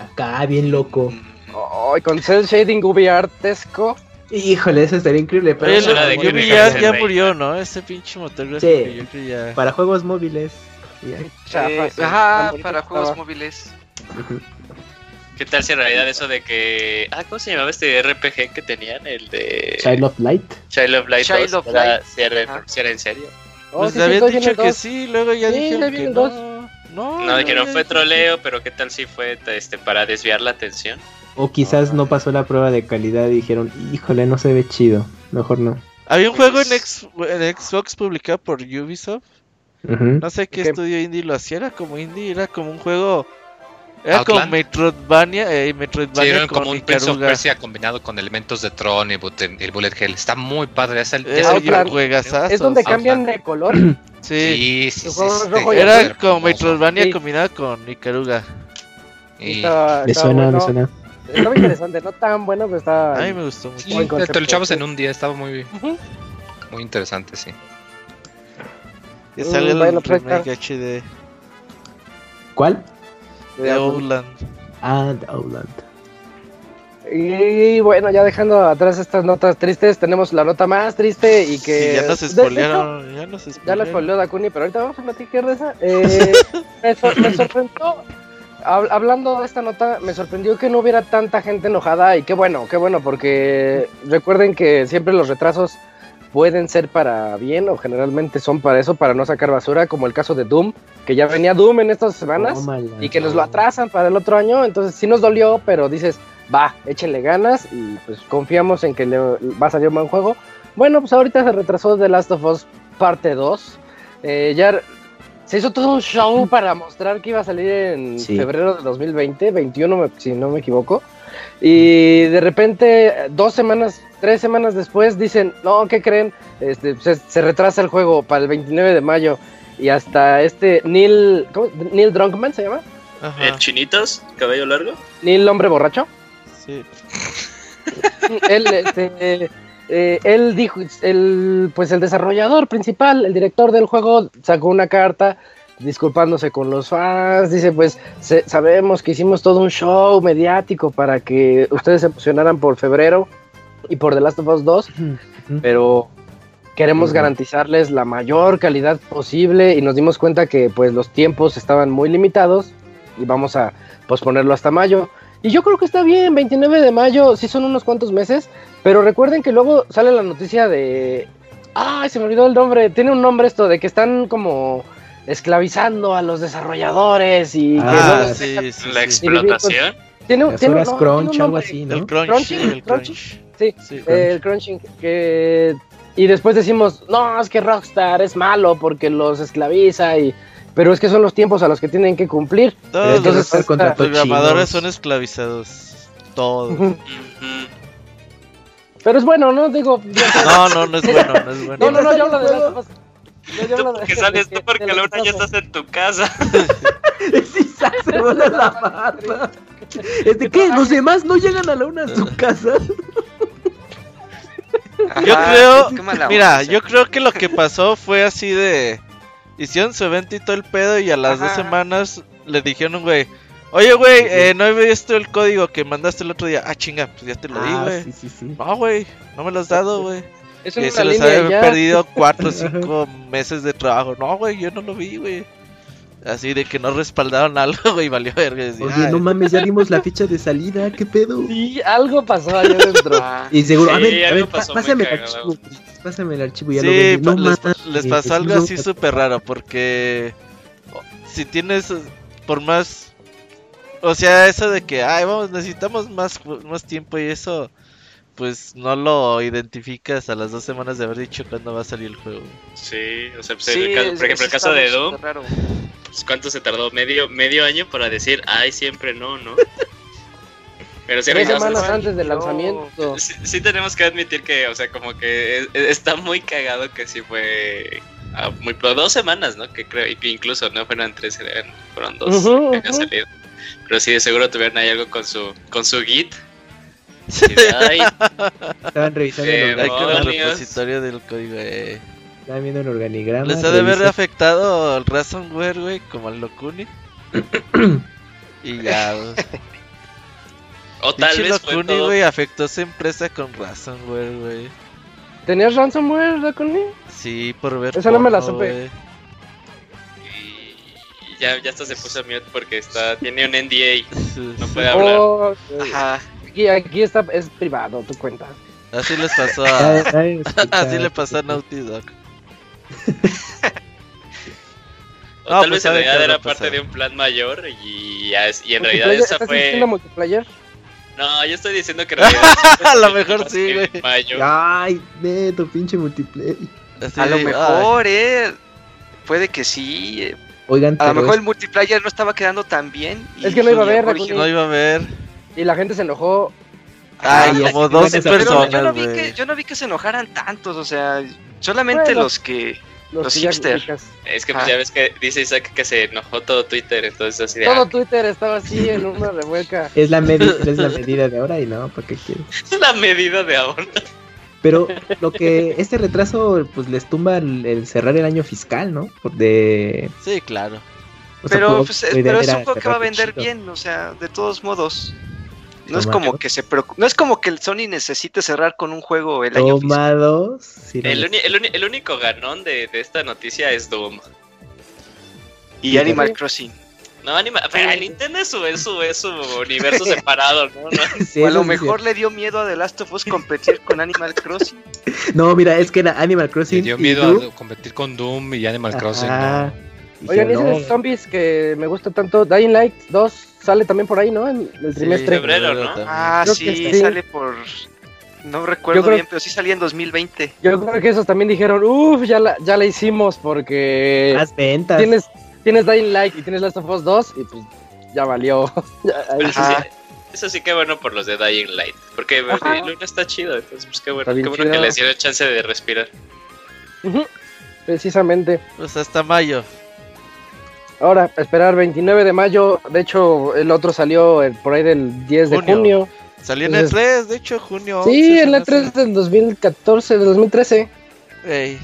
Acá, bien loco. Oh, con cel shading UV artesco. Híjole, eso estaría increíble. Pero ya, ya, murió, ¿no? Ese pinche motor gráfico. Sí, Para juegos móviles. Eh, ajá, para juegos móviles. ¿Qué tal si en realidad eso de que. Ah, ¿cómo se llamaba este RPG que tenían? El de. Child of Light. Child of Light. Child of Light. Si era, en serio. Oh, pues habían dicho que sí, luego ya dijeron que no. No, no, que no fue troleo, pero ¿qué tal si fue este para desviar la atención? O quizás no pasó la prueba de calidad y dijeron, híjole, no se ve chido, mejor no. Había un juego en, Xbox publicado por Ubisoft. No sé qué estudio indie lo hacía, era como indie, era como un juego era como Metroidvania, eh, Metroidvania sí, como un Prince of Persia combinado con elementos de Tron y el Bullet Hell. Está muy padre. Es, el, es, es donde cambian de color. sí, sí, sí, Era como Metroidvania combinado con Ikaruga. Y... me suena, me suena. Estaba interesante, no tan bueno, pero estaba. A mí me gustó mucho. Sí, te lo echabas en un día, estaba muy, muy interesante, sí. Y sale uh, el remake HD. ¿Cuál? De Outland. Ah, de Outland. Y bueno, ya dejando atrás estas notas tristes, tenemos la nota más triste y que... ya nos spoilearon, ya nos spoilearon. Ya la spoileó Dakuni, pero ahorita vamos a platicar de esa. Eh, me, sorprendió, hablando de esta nota, me sorprendió que no hubiera tanta gente enojada y qué bueno, qué bueno, porque recuerden que siempre los retrasos pueden ser para bien o generalmente son para eso, para no sacar basura, como el caso de Doom, que ya venía Doom en estas semanas oh y que nos lo atrasan para el otro año, entonces sí nos dolió, pero dices, va, échenle ganas y pues confiamos en que le va a salir un buen juego. Bueno, pues ahorita se retrasó The Last of Us parte 2. Eh, ya se hizo todo un show para mostrar que iba a salir en febrero de 2020, 21 si no me equivoco. Y de repente, dos semanas, tres semanas después, dicen, no, ¿qué creen? Este, se, retrasa el juego para el 29 de mayo. Y hasta este Neil, ¿cómo? Neil Drunkman se llama. ¿El chinitos? ¿Cabello largo? Neil Hombre Borracho. Sí. él, este, eh, él dijo, el, pues el desarrollador principal, el director del juego, sacó una carta disculpándose con los fans, dice pues sabemos que hicimos todo un show mediático para que ustedes se emocionaran por febrero y por The Last of Us 2, pero queremos garantizarles la mayor calidad posible y nos dimos cuenta que pues los tiempos estaban muy limitados y vamos a posponerlo hasta mayo. Y yo creo que está bien, 29 de mayo, sí son unos cuantos meses, pero recuerden que luego sale la noticia de... Ay, se me olvidó el nombre, tiene un nombre esto, de que están como esclavizando a los desarrolladores y ah, sí, sí, la explotación. Tiene, tiene un crunch, algo así, ¿no? El crunch, el crunch. Sí, el crunching. Que, y después decimos, no, es que Rockstar es malo porque los esclaviza y... Pero es que son los tiempos a los que tienen que cumplir. Todos Entonces, los programadores son esclavizados. Todos. Pero es bueno, ¿no? Digo... No, no, no es bueno, no es bueno. No, no, no, yo hablo de tú porque sales tú porque la una ya estás en tu casa. sí, se vuela la mata. ¿Este qué? ¿Los demás no llegan a la una a su casa? Yo creo, mira, yo creo que lo que pasó fue así de hicieron su evento y todo el pedo y a las dos semanas le dijeron, güey, oye, güey, eh, no he visto el código que mandaste el otro día. Ah, chinga, pues ya te lo di, ah, güey. Sí, sí, sí. No, güey, no me lo has dado, güey. Eso se les había perdido cuatro o cinco meses de trabajo. No, güey, yo no lo vi, güey. Así de que no respaldaron algo, güey, valió verga. Oye, no mames, ya dimos la ficha de salida, ¿qué pedo? Sí, algo pasó allá adentro. y seguro, a ver, a ver, pásame el archivo. Pásame el archivo, ya sí, lo no, les, les, pasó algo así súper raro, porque si tienes, por más, o sea, eso de que, ay, vamos, necesitamos más, más tiempo y eso pues no lo identificas a las dos semanas de haber dicho cuándo va a salir el juego. Sí, o sea, pues por ejemplo, el caso de Doom, pues cuánto se tardó, medio medio año para decir, ay, siempre no, ¿no? Pero sí, Tres semanas antes del lanzamiento. Sí, tenemos que admitir que, o sea, como que está muy cagado que sí fue muy dos semanas, ¿no? Que creo, que incluso no fueron tres, fueron dos que había salido. Pero sí, de seguro tuvieron ahí algo con su con su git Estaban revisando el, repositorio del código. Eh. Estaban viendo el organigrama. Les ha de haber afectado al ransomware, güey, como al Locuni. y ya. O tal vez todo... güey, afectó esa empresa con ransomware, güey. ¿Tenías ransomware, Dakuni? Sí, por ver. Esa no me la supe. Y ya, ya hasta se puso mute porque está, tiene un NDA. No puede hablar. Oh, Ajá. Aquí, aquí está, es privado, tu cuenta. Así les pasó a. Así le pasó a Naughty Dog. O tal vez en realidad era parte de un plan mayor y, y en realidad esa fue. diciendo multiplayer? No, yo estoy diciendo que en realidad. a lo mejor sí, güey. Ay, de tu pinche multiplayer. a lo mejor, eh. Puede que sí. Eh. Oigan, a lo mejor el multiplayer no estaba quedando tan bien. es que no iba a haber, no iba a haber. Y la gente se enojó. Ay, como dos personas. Yo no, vi que, yo no vi que se enojaran tantos, o sea, solamente los que los, hipsters. Es que pues ya ves que dice Isaac que se enojó todo Twitter, entonces así de... Todo ah, Twitter estaba así en una revuelca. Es la, es la medida de ahora y no, ¿para qué quieres? Es la medida de ahora. Pero lo que este retraso pues les tumba el, cerrar el año fiscal, ¿no? De... Sí, claro. pero, pues, pero es un juego que va a vender bien, o sea, de todos modos. No es como que se no es como que el Sony necesite cerrar con un juego el año fiscal. el, único ganón de, esta noticia es Doom. Y Animal Crossing. No, Animal, pero Nintendo es su, es su, es su universo separado, ¿no? a lo mejor le dio miedo a The Last of Us competir con Animal Crossing. No, mira, es que era Animal Crossing. Le dio miedo a competir con Doom y Animal Crossing. Oigan, no. zombies que me gusta tanto, Dying Light 2 sale también por ahí, ¿no? En el trimestre. febrero, ¿no? Ah, sí, sale por... No recuerdo bien, pero sí salía en 2020. Yo creo que esos también dijeron, uff, ya la, ya la hicimos porque... Las ventas. Tienes, tienes Dying Light y tienes Last of Us 2 y pues ya valió. Eso sí que bueno por los de Dying Light, porque el uno está chido, entonces pues qué bueno, qué bueno que les dieron chance de respirar. Precisamente. Pues hasta mayo. Ahora, esperar 29 de mayo. De hecho, el otro salió por ahí del 10 de junio. Salió en el 3, de hecho, junio. Sí, en el 3 del 2014, del 2013. Ey.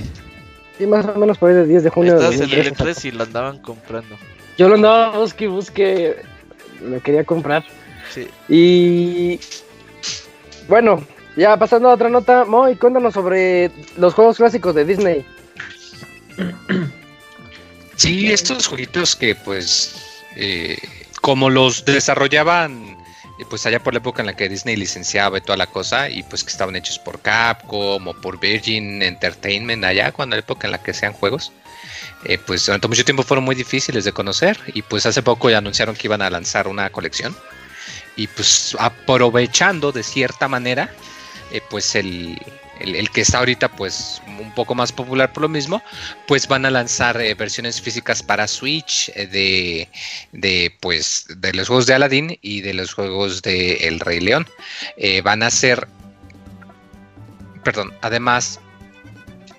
Sí, más o menos por ahí del 10 de junio. Estabas en el 3 y lo andaban comprando. Yo lo andaba busque busque. Lo quería comprar. Sí. Y. Bueno, ya pasando a otra nota, Moy, cuéntanos sobre los juegos clásicos de Disney. Sí, estos jueguitos que pues eh, como los desarrollaban eh, pues allá por la época en la que Disney licenciaba y toda la cosa y pues que estaban hechos por Capcom o por Virgin Entertainment allá cuando la época en la que sean juegos eh, pues durante mucho tiempo fueron muy difíciles de conocer y pues hace poco ya anunciaron que iban a lanzar una colección y pues aprovechando de cierta manera pues el, el, que está ahorita pues un poco más popular por lo mismo, pues van a lanzar eh, versiones físicas para Switch eh, de, de, pues de los juegos de Aladdin y de los juegos de El Rey León. Eh, van a ser, perdón, además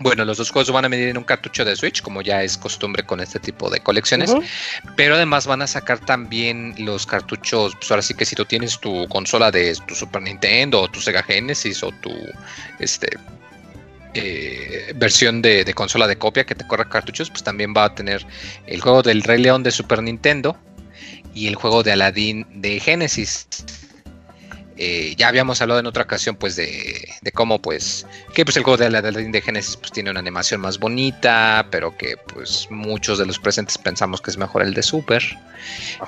bueno, los dos juegos van a medir en un cartucho de Switch, como ya es costumbre con este tipo de colecciones. Pero además van a sacar también los cartuchos. Pues ahora sí que si tú tienes tu consola de tu Super Nintendo o tu Sega Genesis o tu este eh, versión de, de, consola de copia que te corre cartuchos, pues también va a tener el juego del Rey León de Super Nintendo y el juego de Aladdin de Genesis. Eh, ya habíamos hablado en otra ocasión pues de, cómo pues que pues el juego de la de Genesis pues tiene una animación más bonita pero que pues muchos de los presentes pensamos que es mejor el de Super.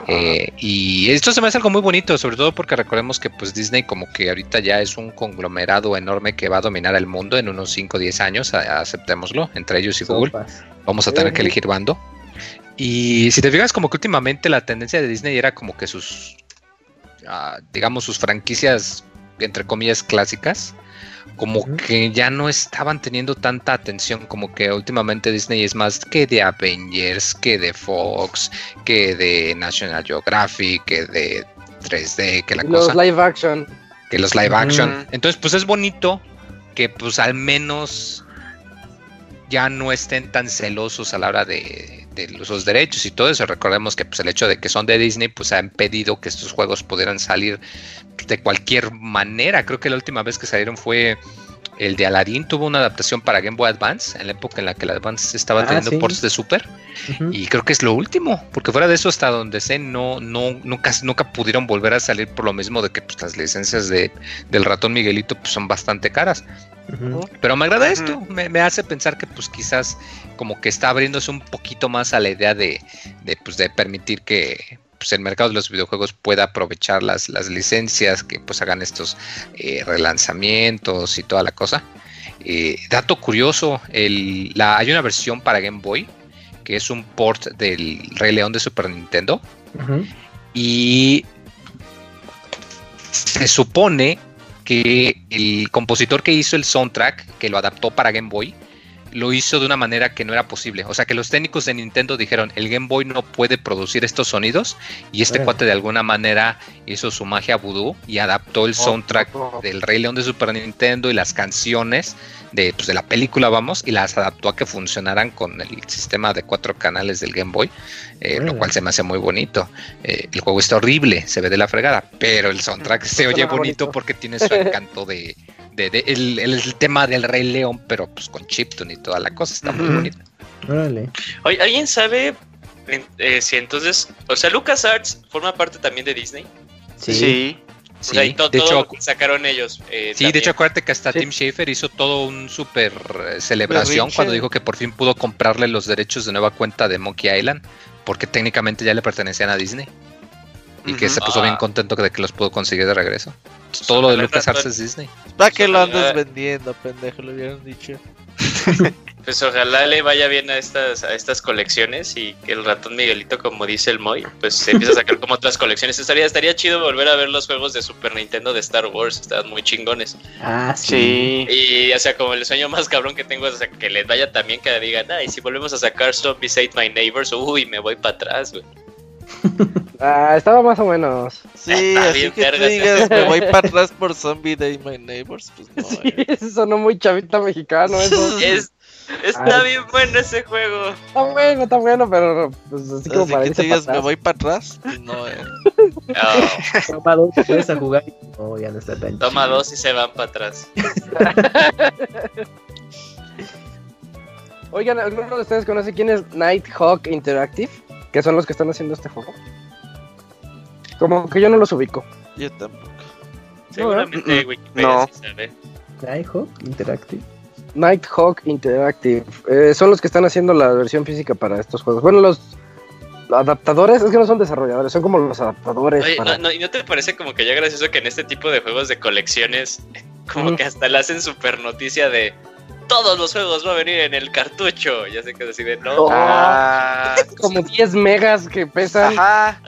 Eh, y esto se me hace algo muy bonito sobre todo porque recordemos que pues Disney como que ahorita ya es un conglomerado enorme que va a dominar el mundo en unos 5 o 10 años aceptémoslo entre ellos y Google. Vamos a tener que elegir bando. Y si te fijas como que últimamente la tendencia de Disney era como que sus digamos, sus franquicias, entre comillas, clásicas, como que ya no estaban teniendo tanta atención, como que últimamente Disney es más que de Avengers, que de Fox, que de National Geographic, que de 3D, que la los live action. Que los live action. Entonces, pues es bonito que pues al menos ya no estén tan celosos a la hora de, de los derechos y todo eso. Recordemos que pues, el hecho de que son de Disney pues ha impedido que estos juegos pudieran salir de cualquier manera. Creo que la última vez que salieron fue el de Aladdin tuvo una adaptación para Game Boy Advance, en la época en la que el Advance estaba ah, teniendo ports de Super. Y creo que es lo último, porque fuera de eso, hasta donde sé, no, no, nunca, nunca pudieron volver a salir por lo mismo de que pues, las licencias de, del ratón Miguelito pues, son bastante caras. Pero me agrada esto, me, hace pensar que pues quizás como que está abriéndose un poquito más a la idea de, de, pues, de permitir que pues, el mercado de los videojuegos pueda aprovechar las, las licencias, que pues hagan estos eh, relanzamientos y toda la cosa. Eh, dato curioso, el, la, hay una versión para Game Boy que es un port del Rey León de Super Nintendo. Y se supone que el compositor que hizo el soundtrack, que lo adaptó para Game Boy, lo hizo de una manera que no era posible. O sea que los técnicos de Nintendo dijeron, el Game Boy no puede producir estos sonidos y este cuate de alguna manera hizo su magia voodoo y adaptó el oh, soundtrack oh. del Rey León de Super Nintendo y las canciones de, pues, de la película, vamos, y las adaptó a que funcionaran con el sistema de cuatro canales del Game Boy, eh, lo cual se me hace muy bonito. Eh, el juego está horrible, se ve de la fregada, pero el soundtrack se oye bonito porque tiene su encanto de de, el, tema del Rey León, pero pues con Chipton y toda la cosa, está muy bonita. Oye, ¿alguien sabe eh, si entonces, o sea, LucasArts forma parte también de Disney? Sí. Sí. de hecho, sacaron ellos. Eh, sí, de hecho, acuérdate que hasta Tim Schafer hizo todo un super eh, celebración cuando dijo que por fin pudo comprarle los derechos de nueva cuenta de Monkey Island, porque técnicamente ya le pertenecían a Disney. Y que se puso bien ah. contento de que los pudo conseguir de regreso. Todo lo de LucasArts es Disney. ¿Para qué lo andas vendiendo, pendejo? Lo hubieran dicho. pues ojalá le vaya bien a estas, a estas colecciones y que el ratón Miguelito, como dice el Moy, pues se empiece a sacar como otras colecciones. Estaría, estaría chido volver a ver los juegos de Super Nintendo de Star Wars, estaban muy chingones. Ah, sí. Y o sea, como el sueño más cabrón que tengo es que les vaya también que digan, ay, si volvemos a sacar Zombies Ate My Neighbors, uy, me voy para atrás, güey. Ah, estaba más o menos. Sí, así que tú digas, me voy para atrás por Zombie Day My Neighbors, pues no. Sí, eh. eso sonó muy chavita mexicano, eso. Es, está bien bueno ese juego. Está bueno, está bueno, pero pues así como para que tú digas, me voy para atrás, pues no, eh. No. Toma dos, puedes a jugar. No, ya no está tan Toma dos y se van para atrás. Oigan, ¿alguno de ustedes conoce quién es Nighthawk Interactive? Que son los que están haciendo este juego. Como que yo no los ubico. Yo tampoco. Seguramente Wikipedia no. Nighthawk Interactive. Nighthawk Interactive. Eh, son los que están haciendo la versión física para estos juegos. Bueno, los adaptadores, es que no son desarrolladores, son como los adaptadores. ¿y no te parece como que ya gracioso que en este tipo de juegos de colecciones, como que hasta le hacen super noticia de todos los juegos va a venir en el cartucho. Ya sé que así de no. Ah, como 10 megas que pesan. Ajá.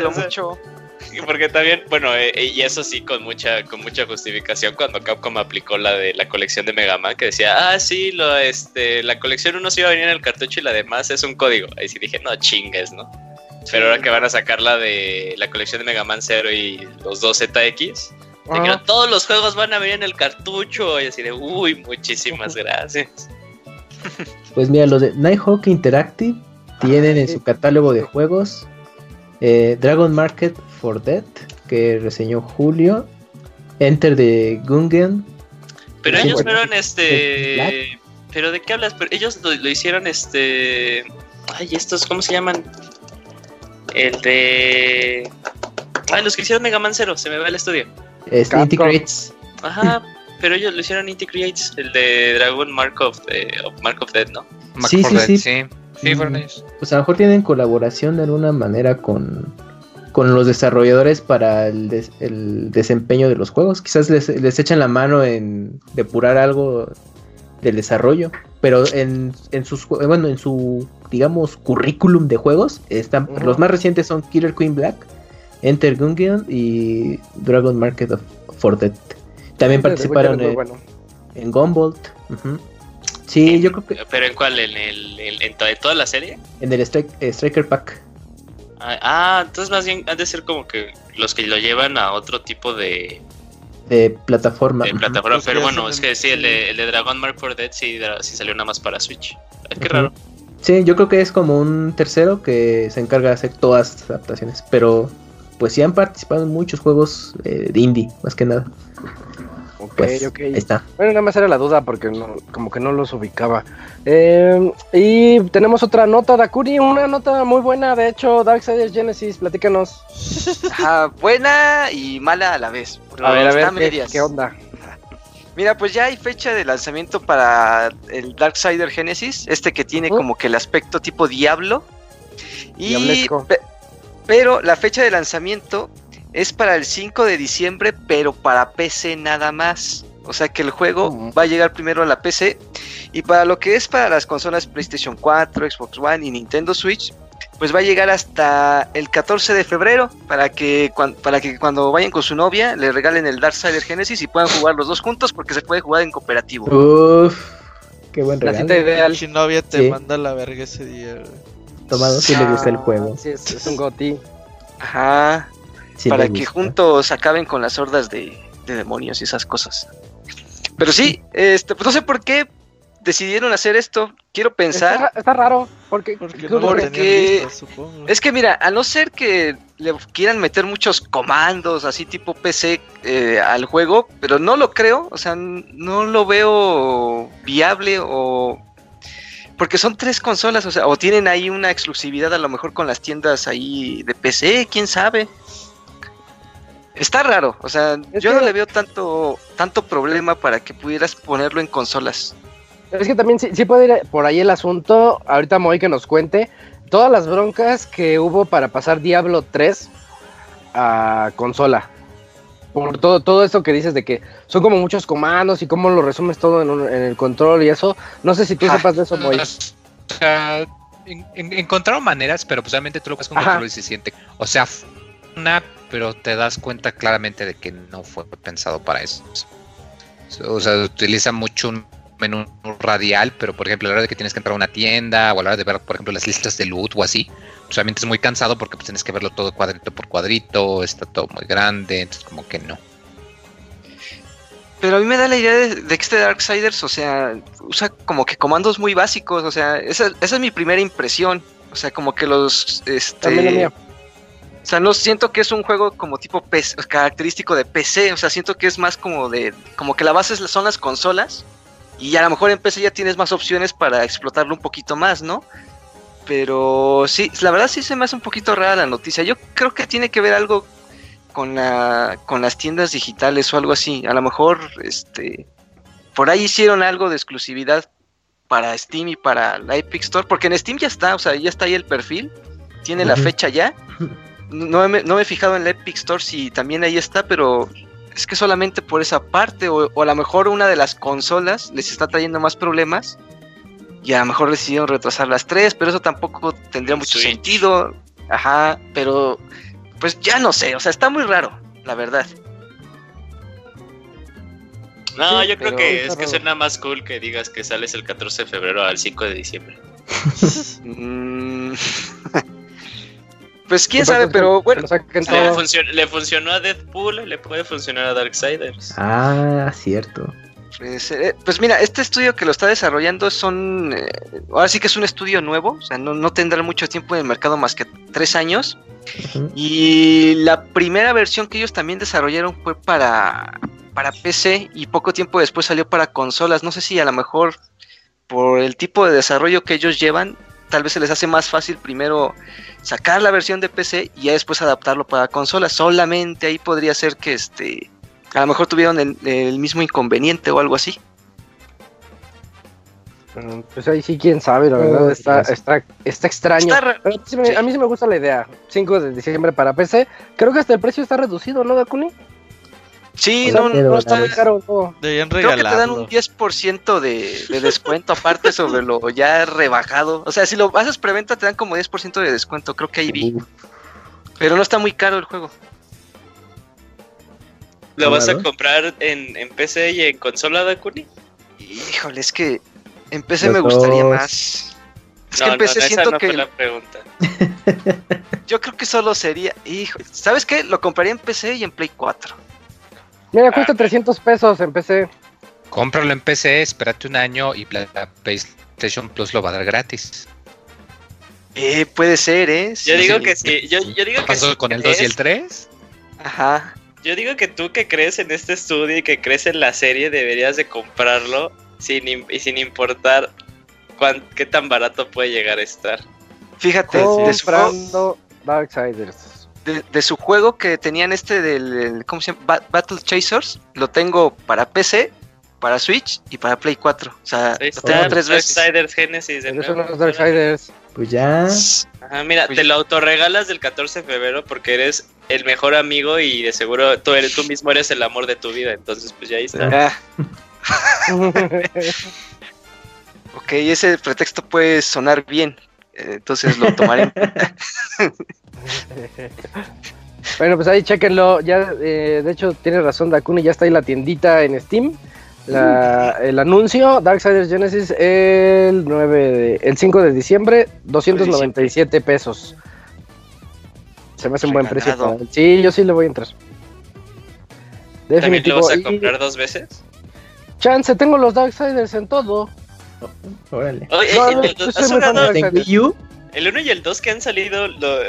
lo mucho. Porque también, bueno, eh, eh, y eso sí con mucha con mucha justificación cuando Capcom aplicó la de la colección de Mega Man que decía, "Ah, sí, lo este la colección uno sí va a venir en el cartucho y la demás es un código." Ahí sí dije, "No chingues, ¿no?" Pero ahora que van a sacar la de la colección de Mega Man 0 y los dos ZX, todos los juegos van a venir en el cartucho. Y así de, uy, muchísimas gracias. Pues mira, los de Nighthawk Interactive tienen en su catálogo de juegos eh, Dragon Market for Dead, que reseñó Julio, Enter the Gungan. Pero ellos fueron este. ¿Pero de qué hablas? Pero ellos lo, lo, hicieron este. Ay, estos, ¿cómo se llaman? El de. Ay, los que hicieron Mega Man Zero, se me va el estudio. Es Inti Creates. Ajá, pero ellos lo hicieron Inti Creates, el de Dragon Mark of, Mark of Dead, ¿no? sí, sí, sí, sí. Sí, mm, Pues a lo mejor tienen colaboración de alguna manera con, con los desarrolladores para el, el desempeño de los juegos. Quizás les, les, echan la mano en depurar algo del desarrollo. Pero en, en sus bueno, en su digamos currículum de juegos están los más recientes son Killer Queen Black, Enter Gungeon y Dragon Market of for Dead. También participaron en, en Gumbolt. Sí, yo creo que. ¿Pero en cuál? ¿En, el, en, toda la serie? En el eh, Striker Pack. Ah, ah, entonces más bien han de ser como que los que lo llevan a otro tipo de. De plataforma. De plataforma, pero bueno, es que sí, el de, el de Dragon Mark for Dead sí, sí, salió nada más para Switch. Qué raro. Sí, yo creo que es como un tercero que se encarga de hacer todas las adaptaciones, pero pues sí han participado en muchos juegos eh, de indie, más que nada. Ok, pues, ok. Ahí está. Bueno, nada más era la duda porque no, como que no los ubicaba. Eh, y tenemos otra nota, Dakuri, una nota muy buena, de hecho, Darksiders Genesis, platícanos. buena y mala a la vez. A ver, a ver, ¿qué, onda? Mira, pues ya hay fecha de lanzamiento para el Darksider Genesis, este que tiene como que el aspecto tipo Diablo. Y, pero la fecha de lanzamiento es para el 5 de diciembre, pero para PC nada más. O sea que el juego va a llegar primero a la PC. Y para lo que es para las consolas PlayStation 4, Xbox One y Nintendo Switch, pues va a llegar hasta el 14 de febrero para que, para que cuando vayan con su novia le regalen el Darksider Genesis y puedan jugar los dos juntos porque se puede jugar en cooperativo. Uf, qué buen regalo. La ideal. Si novia te manda la verga ese día. Tomado si le gusta el juego. Sí, es, es un goti. Ajá para que juntos acaben con las hordas de, demonios y esas cosas. Pero sí, este, pues no sé por qué decidieron hacer esto. Quiero pensar. Está, raro, porque, porque, es que mira, a no ser que le quieran meter muchos comandos así tipo PC eh, al juego, pero no lo creo, o sea, no lo veo viable o porque son tres consolas, o sea, o tienen ahí una exclusividad a lo mejor con las tiendas ahí de PC, quién sabe. Está raro, o sea, yo no le veo tanto, tanto problema para que pudieras ponerlo en consolas. Es que también sí, puede ir por ahí el asunto, ahorita Moy que nos cuente, todas las broncas que hubo para pasar Diablo 3 a consola. Por todo, todo eso que dices de que son como muchos comandos y cómo lo resumes todo en, el control y eso. No sé si tú sepas de eso, Moy. encontraron maneras, pero pues tú lo ves con control y se siente. O sea, una pero te das cuenta claramente de que no fue pensado para eso. O sea, utiliza mucho un menú radial, pero por ejemplo, a la hora de que tienes que entrar a una tienda o a la hora de ver, por ejemplo, las listas de loot o así, pues es muy cansado porque pues, tienes que verlo todo cuadrito por cuadrito, está todo muy grande, entonces como que no. Pero a mí me da la idea de, que este Darksiders, o sea, usa como que comandos muy básicos, o sea, esa, esa es mi primera impresión. O sea, como que los... Este, o sea, no siento que es un juego como tipo PC, característico de PC, o sea, siento que es más como de, como que la base son las consolas y a lo mejor en PC ya tienes más opciones para explotarlo un poquito más, ¿no? Pero sí, la verdad sí se me hace un poquito rara la noticia. Yo creo que tiene que ver algo con la, con las tiendas digitales o algo así. A lo mejor, este, por ahí hicieron algo de exclusividad para Steam y para la Epic Store, porque en Steam ya está, o sea, ya está ahí el perfil, tiene la fecha ya. no me, no me he fijado en la Epic Store si también ahí está, pero es que solamente por esa parte, o, a lo mejor una de las consolas les está trayendo más problemas y a lo mejor decidieron retrasar las tres, pero eso tampoco tendría mucho sentido. Ajá, pero pues ya no sé, o sea, está muy raro, la verdad. No, yo creo que es que suena más cool que digas que sales el 14 de febrero al 5 de diciembre. Pues quién sabe, pero bueno. Le, funcionó, a Deadpool, le puede funcionar a Darksiders. Ah, cierto. Pues, eh, pues, mira, este estudio que lo está desarrollando son. Eh, ahora sí que es un estudio nuevo, o sea, no, no tendrá mucho tiempo en el mercado más que tres años. Y la primera versión que ellos también desarrollaron fue para, para PC y poco tiempo después salió para consolas. No sé si a lo mejor por el tipo de desarrollo que ellos llevan, tal vez se les hace más fácil primero sacar la versión de PC y ya después adaptarlo para consola. Solamente ahí podría ser que este a lo mejor tuvieron el, mismo inconveniente o algo así. Mm, pues ahí sí, quién sabe, la verdad, está, está, está extraño. A mí sí me gusta la idea. 5 de diciembre para PC. Creo que hasta el precio está reducido, ¿no, Dakuni? Sí, no, no está muy caro. Creo que te dan un 10% de, de descuento aparte sobre lo ya rebajado. O sea, si lo haces preventa te dan como 10% de descuento, creo que ahí vi. Pero no está muy caro el juego. ¿Lo vas a comprar en, en PC y en consola, Dakuni? Híjole, es que en PC me gustaría más. Es que en PC siento que. la pregunta. Yo creo que solo sería. Hijo, ¿sabes qué? Lo compraría en PC y en Play 4. Mira, cuesta 300 pesos en PC. Cómpralo en PC, espérate un año y la PlayStation Plus lo va a dar gratis. Eh, puede ser, ¿eh? yo digo que sí. Yo, yo digo ¿Qué pasó con el 2 y el 3? Ajá. yo digo que tú que crees en este estudio y que crees en la serie deberías de comprarlo sin, y sin importar qué tan barato puede llegar a estar. Fíjate, comprando Darksiders. De, de, su juego que tenían este del, ¿cómo se llama? Battle Chasers, lo tengo para PC, para Switch y para Play 4. O sea, lo tengo tres veces. Darksiders Genesis. De son los Darksiders. Pues ya. Ajá, mira, pues te lo autorregalas del 14 de febrero porque eres el mejor amigo y de seguro tú, eres, tú mismo eres el amor de tu vida. Entonces, pues ya ahí está. Ah. ok, ese pretexto puede sonar bien. Entonces lo tomaré. bueno, pues ahí chequenlo. Ya, eh, de hecho, tiene razón Dakuni, ya está ahí la tiendita en Steam. el anuncio, Darksiders Genesis, el 9 el 5 de diciembre, 297 pesos. Se me hace un buen precio. Para Sí, yo sí le voy a entrar. Definitivo. ¿También lo vas a comprar dos veces? Chance, tengo los Darksiders en todo. Órale. Oye, el, ¿El 1 y el 2 que han salido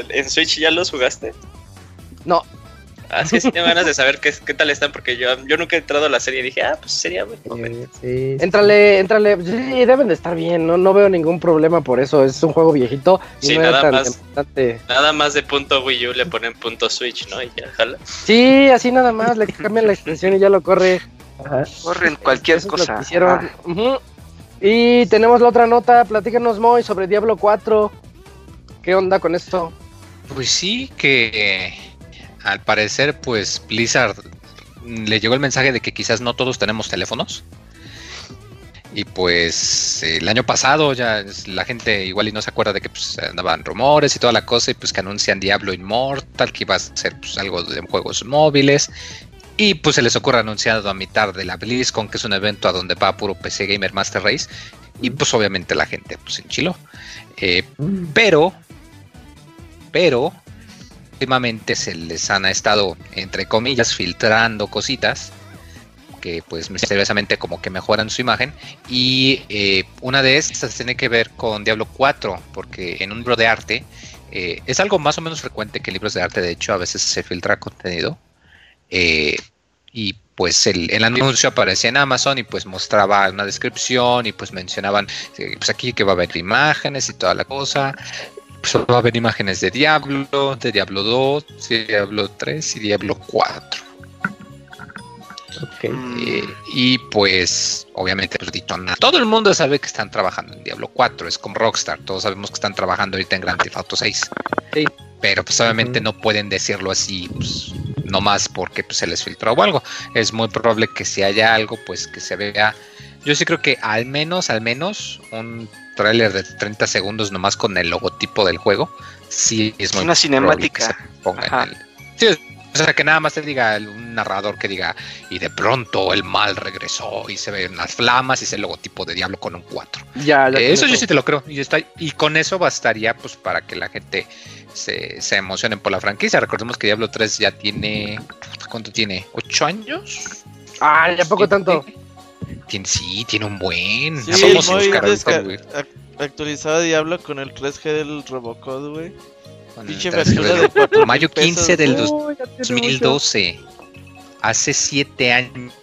en Switch ya los jugaste? No. Así ah, que sí tengo ganas de saber qué, qué, tal están, porque yo, yo nunca he entrado a la serie y dije, ah, pues sería bueno. Sí, sí, Entrale, entrale, sí, deben de estar bien, no, no veo ningún problema por eso, es un juego viejito. Y sí, nada, más, nada más de punto Wii U le ponen punto Switch, ¿no? Y ya, jala. Sí, así nada más, le cambian la extensión y ya lo corre. Ajá. Corren cualquier cosa. Ah. Y tenemos la otra nota, platícanos Moy sobre Diablo 4. ¿Qué onda con esto? Pues sí, que al parecer, pues Blizzard le llegó el mensaje de que quizás no todos tenemos teléfonos. Y pues el año pasado ya la gente igual y no se acuerda de que pues, andaban rumores y toda la cosa y pues que anuncian Diablo Immortal, que iba a ser pues, algo de juegos móviles. Y pues se les ocurre anunciado a mitad de la BlizzCon, que es un evento a donde va puro PC Gamer Master Race. Y pues obviamente la gente pues enchiló. Eh, mm. pero, pero últimamente se les han estado, entre comillas, filtrando cositas que pues misteriosamente como que mejoran su imagen y eh, una de estas tiene que ver con Diablo 4 porque en un libro de arte eh, es algo más o menos frecuente que en libros de arte de hecho a veces se filtra contenido eh, y pues el, el, anuncio aparecía en Amazon y pues mostraba una descripción y pues mencionaban pues aquí que va a haber imágenes y toda la cosa Solo va a haber imágenes de Diablo, de Diablo 2, Diablo 3 y Diablo 4. Okay. Eh, y pues, obviamente, pues, todo el mundo sabe que están trabajando en Diablo 4, es como Rockstar, todos sabemos que están trabajando ahorita en Grand Theft Auto 6. Sí. Pero pues obviamente no pueden decirlo así, pues, nomás porque pues, se les filtró o algo. Es muy probable que si haya algo, pues que se vea. Yo sí creo que al menos, al menos, un tráiler de 30 segundos nomás con el logotipo del juego, sí es muy una cinemática. sí, o sea, que nada más te diga un narrador que diga, y de pronto el mal regresó y se ven las flamas y ese logotipo de Diablo con un 4. Ya, eso yo sí te lo creo. Y, está, y con eso bastaría pues para que la gente se, se emocionen por la franquicia. Recordemos que Diablo 3 ya tiene, ¿cuánto tiene? ¿8 años? Ah, ya poco tanto sí, tiene un buen. Sí, Somos güey. Actualizado Diablo con el 3G del Robocode, güey. Pinche de Mayo 15 del 2012. Hace 7 años.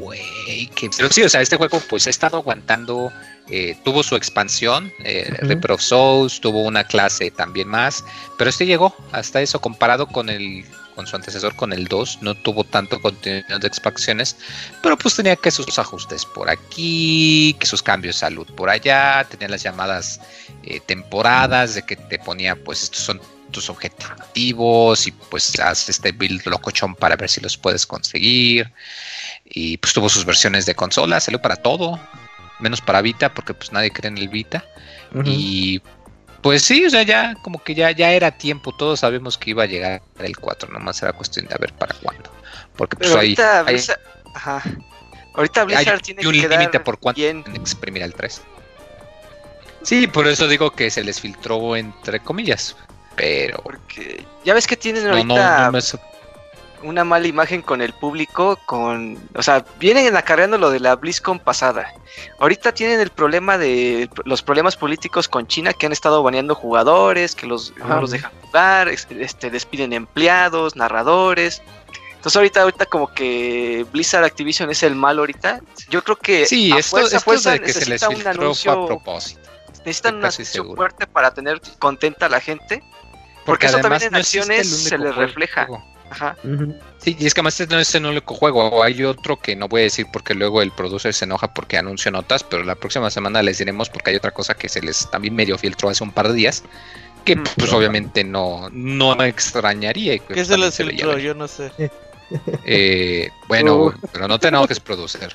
Güey, que... Pero sí, o sea, este juego pues ha estado aguantando. Eh, tuvo su expansión, eh, uh Souls, tuvo una clase también más, pero este llegó hasta eso comparado con el con su antecesor, con el 2, no tuvo tanto contenido de expansiones, pero pues tenía que sus ajustes por aquí, que sus cambios de salud por allá, tenía las llamadas eh, temporadas de que te ponía, pues estos son tus objetivos y pues haz este build locochón para ver si los puedes conseguir. Y pues tuvo sus versiones de consola, salió para todo, menos para Vita, porque pues nadie cree en el Vita. Y pues sí, o sea, ya como que ya, ya era tiempo, todos sabemos que iba a llegar el 4, nomás era cuestión de a ver para cuándo. Porque pues ahorita, ahí, ajá. ahorita Blizzard tiene un límite por cuánto bien. exprimir al 3. Sí, por eso digo que se les filtró entre comillas, pero... Porque ya ves que tienen ahorita... No, una mala imagen con el público, con, o sea, vienen acarreando lo de la BlizzCon pasada. Ahorita tienen el problema de los problemas políticos con China que han estado baneando jugadores, que los no los dejan jugar, este, despiden empleados, narradores. Entonces ahorita, ahorita como que Blizzard Activision es el mal ahorita. Yo creo que sí, esto, fuerza, de que se les filtró anuncio, a propósito. Necesitan un anuncio fuerte para tener contenta a la gente. Porque, eso también en acciones se les refleja. Ajá. Sí, y es que además este no es el único juego. O hay otro que no voy a decir porque luego el producer se enoja porque anuncio notas, pero la próxima semana les diremos porque hay otra cosa que se les también medio filtró hace un par de días. Que pues obviamente no, no me extrañaría. ¿Qué pues, se les filtró? Yo no sé. Eh, bueno, pero no tenemos que es producer.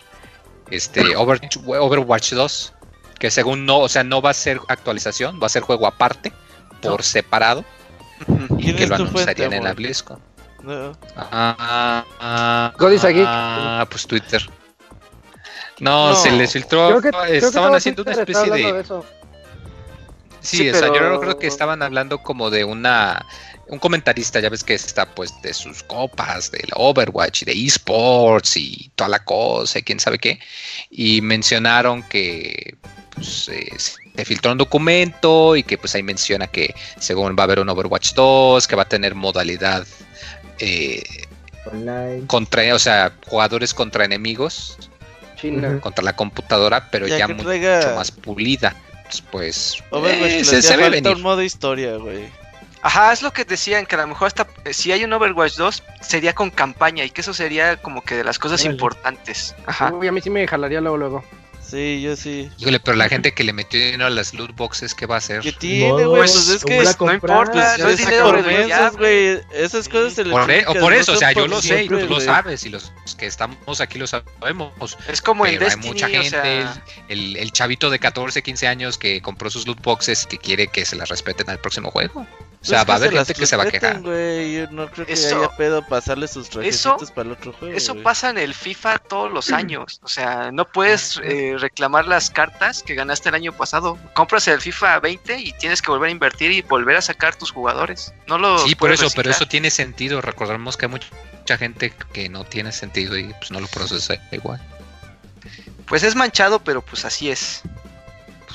Este, Overwatch 2, que según no, o sea, no va a ser actualización, va a ser juego aparte, por separado, y que lo anunciarían en la BlizzCon. No. Ah, ah, ah, pues Twitter. No, se les filtró. estaban haciendo una especie de. Sí, o sea, yo creo que estaban hablando como de una un comentarista, ya ves que está pues de sus copas, del Overwatch y de esports y toda la cosa y quién sabe qué, y mencionaron que pues, eh, se filtró un documento y que pues ahí menciona que según va a haber un Overwatch 2, que va a tener modalidad eh, contra, o sea, jugadores contra enemigos, contra la computadora, pero ya, mucho más pulida. Pues, eh, se, se ve un modo historia, güey. Ajá, es lo que decían, que a lo mejor hasta eh, si hay un Overwatch 2, sería con campaña y que eso sería como que de las cosas importantes. Ajá. Uy, a mí sí me jalaría luego, luego. Sí, yo sí. Híjole, pero la gente que le metió dinero a las loot boxes, ¿qué va a hacer? ¿Qué tiene, güey? pues es que no importa, no es dinero por güey. Esas cosas se le Por, o por eso, o sea, yo lo sé y tú lo sabes y los que estamos aquí lo sabemos. Es como en Destiny, hay mucha gente, el, el, chavito de 14, 15 años que compró sus loot boxes y que quiere que se las respeten al próximo juego. O sea, va a haber gente que se va a quejar. Yo no creo que haya pedo pasarle sus trajecitos para el otro juego. Eso pasa en el FIFA todos los años. O sea, no puedes ah, eh, reclamar las cartas que ganaste el año pasado. Compras el FIFA 20 y tienes que volver a invertir y volver a sacar tus jugadores. No lo Sí, por eso, pero eso tiene sentido. Recordemos que hay mucha gente que no tiene sentido y pues no lo procesa igual. Pues es manchado, pero pues así es.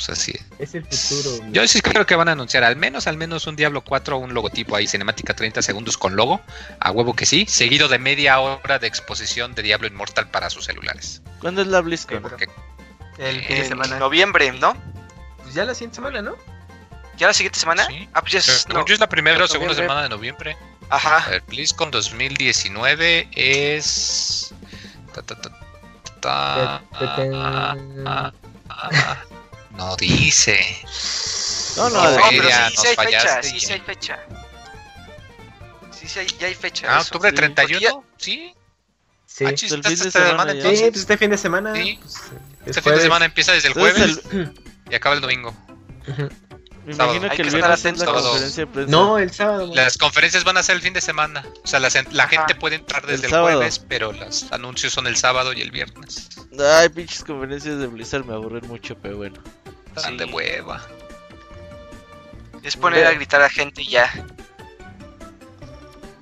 Pues, así es. el futuro. Yo sí creo que van a anunciar al menos, al menos un Diablo 4 un logotipo ahí, cinemática 30 segundos con logo, a huevo que sí, seguido de media hora de exposición de Diablo Inmortal para sus celulares. ¿Cuándo es la BlizzCon? el fin de semana. Noviembre, ¿no? Pues ya la siguiente semana, ¿no? ¿Ya la siguiente semana? Ah, pues ya es, no. es la primera o segunda semana de noviembre. Ajá. El BlizzCon 2019 es... Ta, no dice. No, no, no, pero sí, hay fecha, sí, sí hay fecha. Sí, sí hay, ya hay fecha. Ah, octubre 31, ¿sí? Sí, ah, fin de semana, sí, pues este fin de semana. Sí. Pues, este fin de semana empieza desde el jueves y acaba el domingo. Me imagino que el viernes es la conferencia de prensa. No, el sábado. Las conferencias van a ser el fin de semana. O sea, la, la gente puede entrar desde el, el jueves, pero los anuncios son el sábado y el viernes. Ay, pinches conferencias de Blizzard me aburren mucho, pero bueno. Tan de hueva. Es poner a gritar a gente y ya.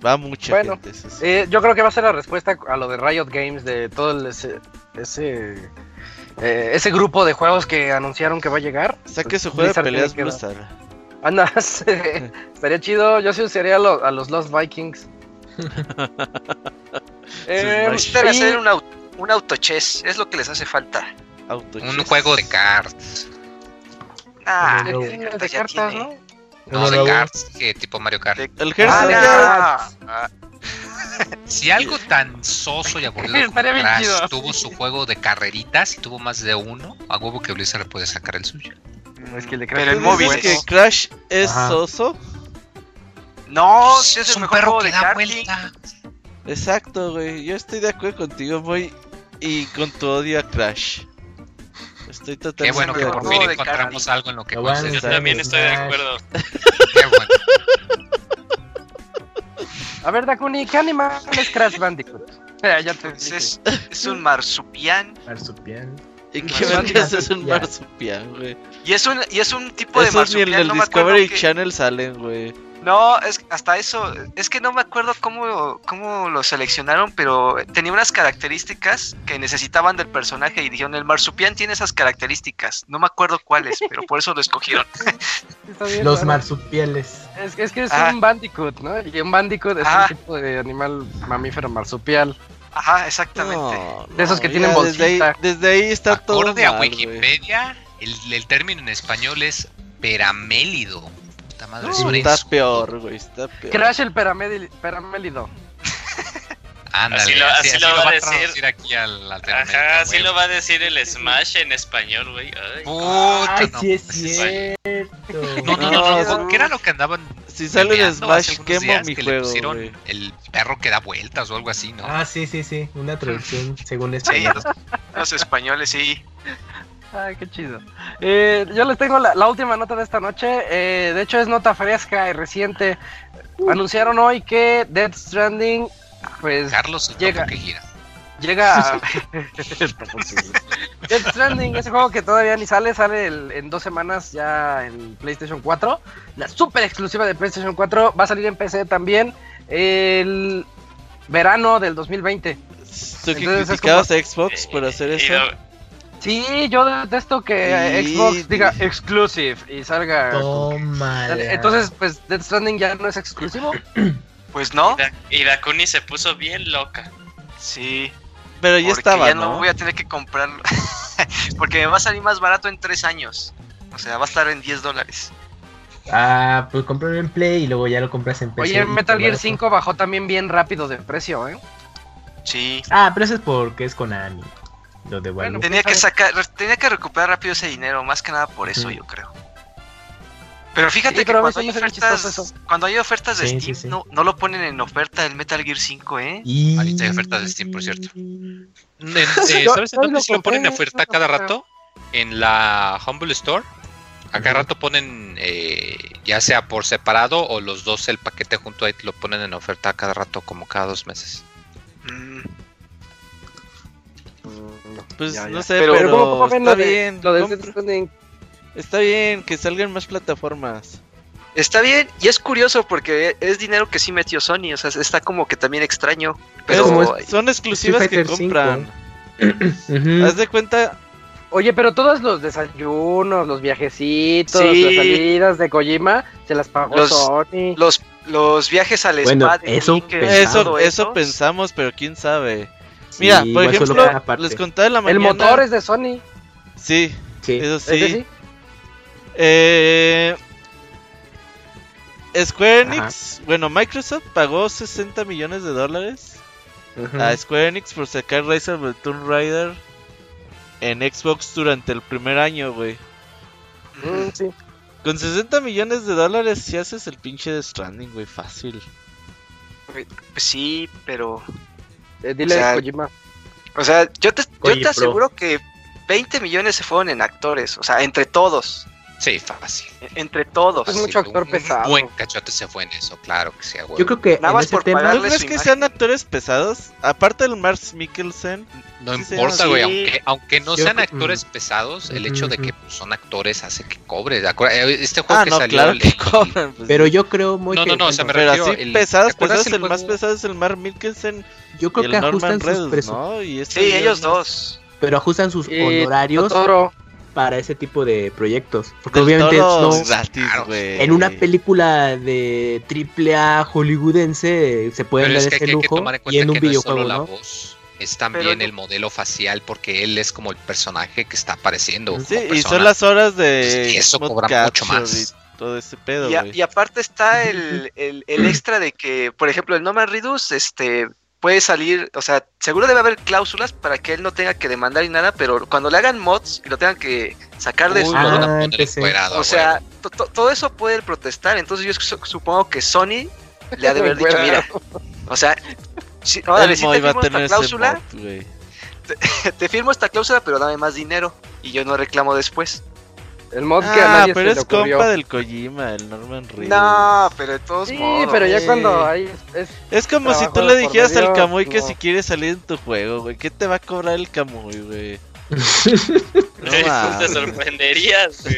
Va mucha bueno, gente. Eh, yo creo que va a ser la respuesta a lo de Riot Games de todo ese ese, eh, ese grupo de juegos que anunciaron que va a llegar. Saque pues, su juego de peleas Blizzard. Anda, estaría chido. Yo sí usaría a, a los Lost Vikings. eh, hacer un, auto, un autochess, es lo que les hace falta. Un juego de cartas. Ah, de, cartas, ¿no? No, de cartas, que tipo Mario Kart. el Hearthstone. Ah, ah. si algo tan soso y aburrido como Crash tuvo su juego de carreritas y tuvo más de uno, a huevo que Blizzard le puede sacar el suyo. es que el de Crash Pero el móvil es... que Crash es soso? No, es, es el mejor perro que da vuelta. Exacto, güey. Yo estoy de acuerdo contigo, voy. Y con tu odio a Crash. Estoy totalmente Qué bueno que por fin encontramos algo en lo que Yo también estoy de acuerdo. Qué bueno. A ver, Dakuni, ¿qué animal es Crash Bandicoot? ya te es, es, un marsupial. Marsupial. ¿Y qué vergas es un marsupial, güey? Y es un, y es un tipo de marsupial. Ni en el Discovery Channel salen, güey. No, es hasta eso, es que no me acuerdo cómo, cómo lo seleccionaron, pero tenía unas características que necesitaban del personaje y dijeron, el marsupial tiene esas características. No me acuerdo cuáles, pero por eso lo escogieron. Los marsupiales. Es, es que es un bandicoot, ¿no? Y un bandicoot es un tipo de animal mamífero marsupial. Ajá, exactamente. de esos que tienen bolsita. Desde ahí, está todo Acorde a Wikipedia, el, el término en español es peramélido está peor, güey, está peor. Crash el peramélido. Ándale, así lo, así, lo, va a decir aquí al, Ajá, así lo va a decir el Smash en español, güey. Ay, Ay sí es cierto. No, no, no, no, ¿qué era lo que andaban? Si sale el Smash, quemo mi que juego. Le pusieron el perro que da vueltas o algo así, ¿no? Ah, sí, sí, sí, una traducción según español. los españoles sí. Ay, qué chido. Eh, yo les tengo la, última nota de esta noche. Eh, de hecho, es nota fresca y reciente. Uh. Anunciaron hoy que Death Stranding, pues. Carlos, llega. Que gira. Llega Death Stranding, ese juego que todavía ni sale, sale en dos semanas ya en PlayStation 4. La super exclusiva de PlayStation 4 va a salir en PC también el verano del 2020. ¿Tú que criticabas a Xbox por hacer eso? Sí, yo detesto que Xbox diga exclusive y salga. Toma. Entonces, pues Death Stranding ya no es exclusivo. Pues no. Y Dakuni se puso bien loca. Sí. Pero ya estaba. Ya ¿no? voy a tener que comprarlo. porque me va a salir más barato en tres años. O sea, va a estar en 10 dólares. Ah, pues comprarlo en Play y luego ya lo compras en PC. Oye, Metal Gear 5 bajó también bien rápido de precio, ¿eh? Sí. Ah, pero eso es porque es tenía que sacar, tenía que recuperar rápido ese dinero, más que nada por eso, yo creo. Pero fíjate que cuando hay, ofertas, cuando hay ofertas de Steam, No, no lo ponen en oferta el Metal Gear 5, ¿eh? Y... Ahorita hay ofertas de Steam, por cierto. Eh, ¿Sabes en dónde se lo ponen en oferta cada rato? En la Humble Store. A cada rato ponen, eh, ya sea por separado o los dos, el paquete junto ahí lo ponen en oferta cada rato, como cada dos meses. Mm. Pues no sé, pero, está bien. Está bien que salgan más plataformas. Está bien, y es curioso porque es dinero que sí metió Sony, o sea, está como que también extraño. Pero son exclusivas que compran. Haz de cuenta. Oye, pero todos los desayunos, los viajecitos, las salidas de Kojima, se las pagó Sony. Los, los viajes al bueno, Eso, eso, eso pensamos, pero quién sabe. Mira, por ejemplo, les conté de la mañana. El motor es de Sony. Sí, eso sí. Eh, Square Enix, bueno, Microsoft pagó 60 millones de dólares a Square Enix por sacar Rise of the Tomb Raider en Xbox durante el primer año, güey. Mm, sí. Con 60 millones de dólares si haces el pinche de Stranding, güey, fácil. Pues sí, pero eh, dile o sea, Kojima. O sea, yo te, yo te aseguro que 20 millones se fueron en actores, o sea, entre todos. Sí, fácil. E, entre todos. Es mucho actor pesado. Un buen cachote se fue en eso, claro que sí. Yo creo que Nada más por tema, ¿No es que sean actores pesados? Aparte del Mars Mikkelsen. No importa, güey. Aunque, aunque no sean actores pesados, el hecho de que pues, son actores hace que cobre. Eh, este juego ah, que no, salió. Claro que cobran, pues, pero yo creo muy No, no, no, se me Pero así el, pesados, pesados, el, más pesado es el Mars Mikkelsen. Yo creo que ajustan sus presupuestos. Sí, ellos dos. Pero ajustan sus honorarios para ese tipo de proyectos. Porque Del obviamente no, gratis, en una película de triple A hollywoodense se puede dar es ese que lujo en y en un no videojuego, es solo ¿no? la voz, es también el modelo facial porque él es como el personaje que está apareciendo. Sí, y son las horas de pues, y eso cobra mucho más. Y todo ese pedo, y, a, y aparte está el, el, el, extra de que, por ejemplo, el No Man Reduce, este, puede salir, o sea, seguro debe haber cláusulas para que él no tenga que demandar y nada, pero cuando le hagan mods y lo tengan que sacar de Uy, su... ah, o sea, todo eso puede protestar, entonces yo supongo que Sony le ha de haber dicho, mira, o sea, si, órale, si te firmo esta cláusula, mod, te, te firmo esta cláusula, pero dame más dinero y yo no reclamo después. El mod ah, que a nadie pero se es le ocurrió. compa del Kojima, el Norman Reedus. No, pero de todos Sí, modos. pero ya cuando hay. Es, Es como si tú le dijeras al Kamui que no. si quiere salir en tu juego, güey. ¿Qué te va a cobrar el Kamui, güey? No te sorprenderías, güey.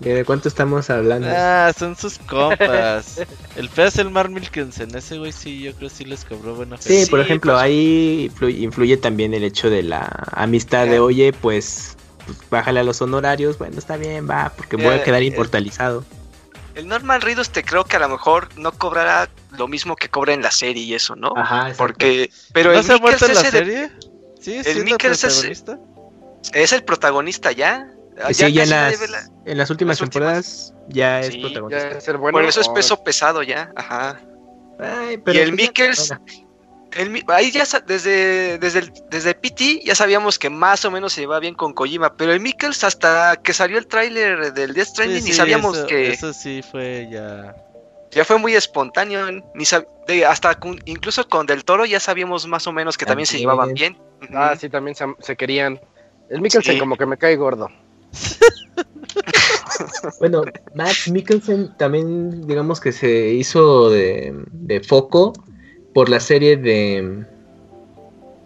¿De cuánto estamos hablando? Ah, son sus compas. el feo es el Mar Milkensen. Ese güey sí, yo creo que sí les cobró buena fe. Sí, por ejemplo, pues. ahí influye, también el hecho de la amistad de, oye, pues, pues, bájale a los honorarios. Bueno, está bien, va, porque voy a quedar inmortalizado. El Norman Reedus te creo que a lo mejor no cobrará lo mismo que cobra en la serie y eso, ¿no? Ajá, porque pero ¿No se ha muerto en la serie? Sí, el Mikkels es, es el protagonista ya. Sí, ya, en las, en las últimas temporadas ya es protagonista. Por eso es peso pesado ya, ajá. y el Ahí ya desde, desde, el, desde PT ya sabíamos que más o menos se iba bien con Kojima, pero el Mikkels hasta que salió el tráiler del Death Stranding ni sabíamos que... Eso sí fue ya... Ya fue muy espontáneo, ni hasta incluso con Del Toro ya sabíamos más o menos que también, se llevaban bien. Ah, sí, también se, querían. El Mikkelsen como que me cae gordo. bueno, Max Mikkelsen también, digamos que se hizo de, foco por la serie de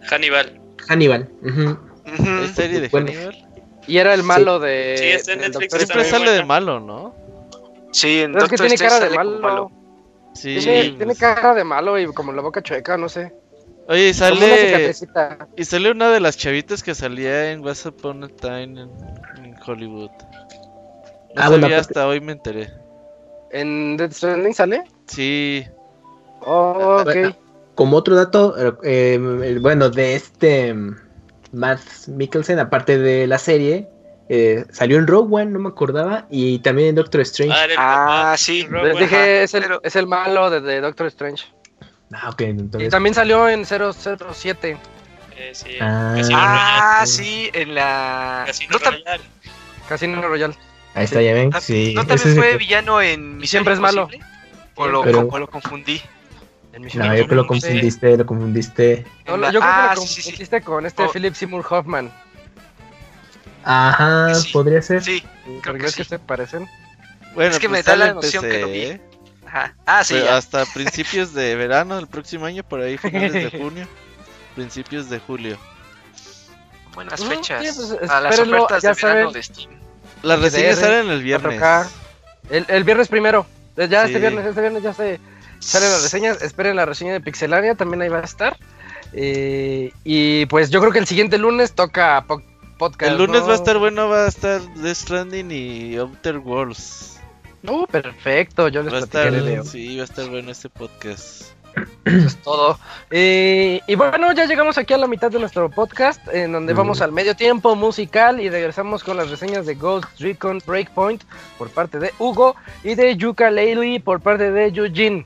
Hannibal. Hannibal. ¿La serie de Hannibal? Y era el malo de. Sí, está en Netflix. Siempre sale de malo, ¿no? Sí, en es que tiene cara de malo. Sí. Tiene, tiene, cara de malo y como la boca chueca, no sé. Oye, y sale. Y sale una de las chavitas que salía en What's Upon a Time en, Hollywood. No ah, sabía hasta hoy me enteré. ¿En Dead Stranding sale? Sí. Oh, ok. Como otro dato, eh, bueno, de este Matt Mikkelsen, aparte de la serie, eh, salió en Rogue One, no me acordaba, y también en Doctor Strange. Ah, ah sí. Les dije, es el, es el malo de Doctor Strange. Ah, ok, entonces... Y también salió en 007. Eh, sí, ah, sí, en la... Casino no Royal. Casino Royal. Ahí está, ya ven. Sí. ¿No también fue villano en Y siempre es malo. O lo, lo confundí. No, yo creo que lo confundiste, lo confundiste. yo creo que lo ah, confundiste con este oh. Philip Seymour Hoffman. Ajá, podría ser. Sí, creo que, sí. se parecen. Bueno, es que pues me da la noción que lo vi. ¿eh? Ah, sí. hasta principios de verano del próximo año, por ahí, finales de junio, principios de julio. Buenas fechas. Pues, a las ofertas de verano de Steam. Las reseñas salen el viernes. El, el, viernes primero. Ya este viernes, este viernes ya se salen las reseñas. Esperen la reseña de Pixelania, también ahí va a estar. Eh, y pues yo creo que el siguiente lunes toca podcast. El lunes va a estar bueno, va a estar The Stranding y Outer Worlds. No, perfecto, yo les va platicaré Sí, va a estar bueno este podcast. Eso es todo. Eh, y bueno, ya llegamos aquí a la mitad de nuestro podcast, en donde vamos al medio tiempo musical y regresamos con las reseñas de Ghost Recon Breakpoint por parte de Hugo y de Yuka Leili por parte de Eugene.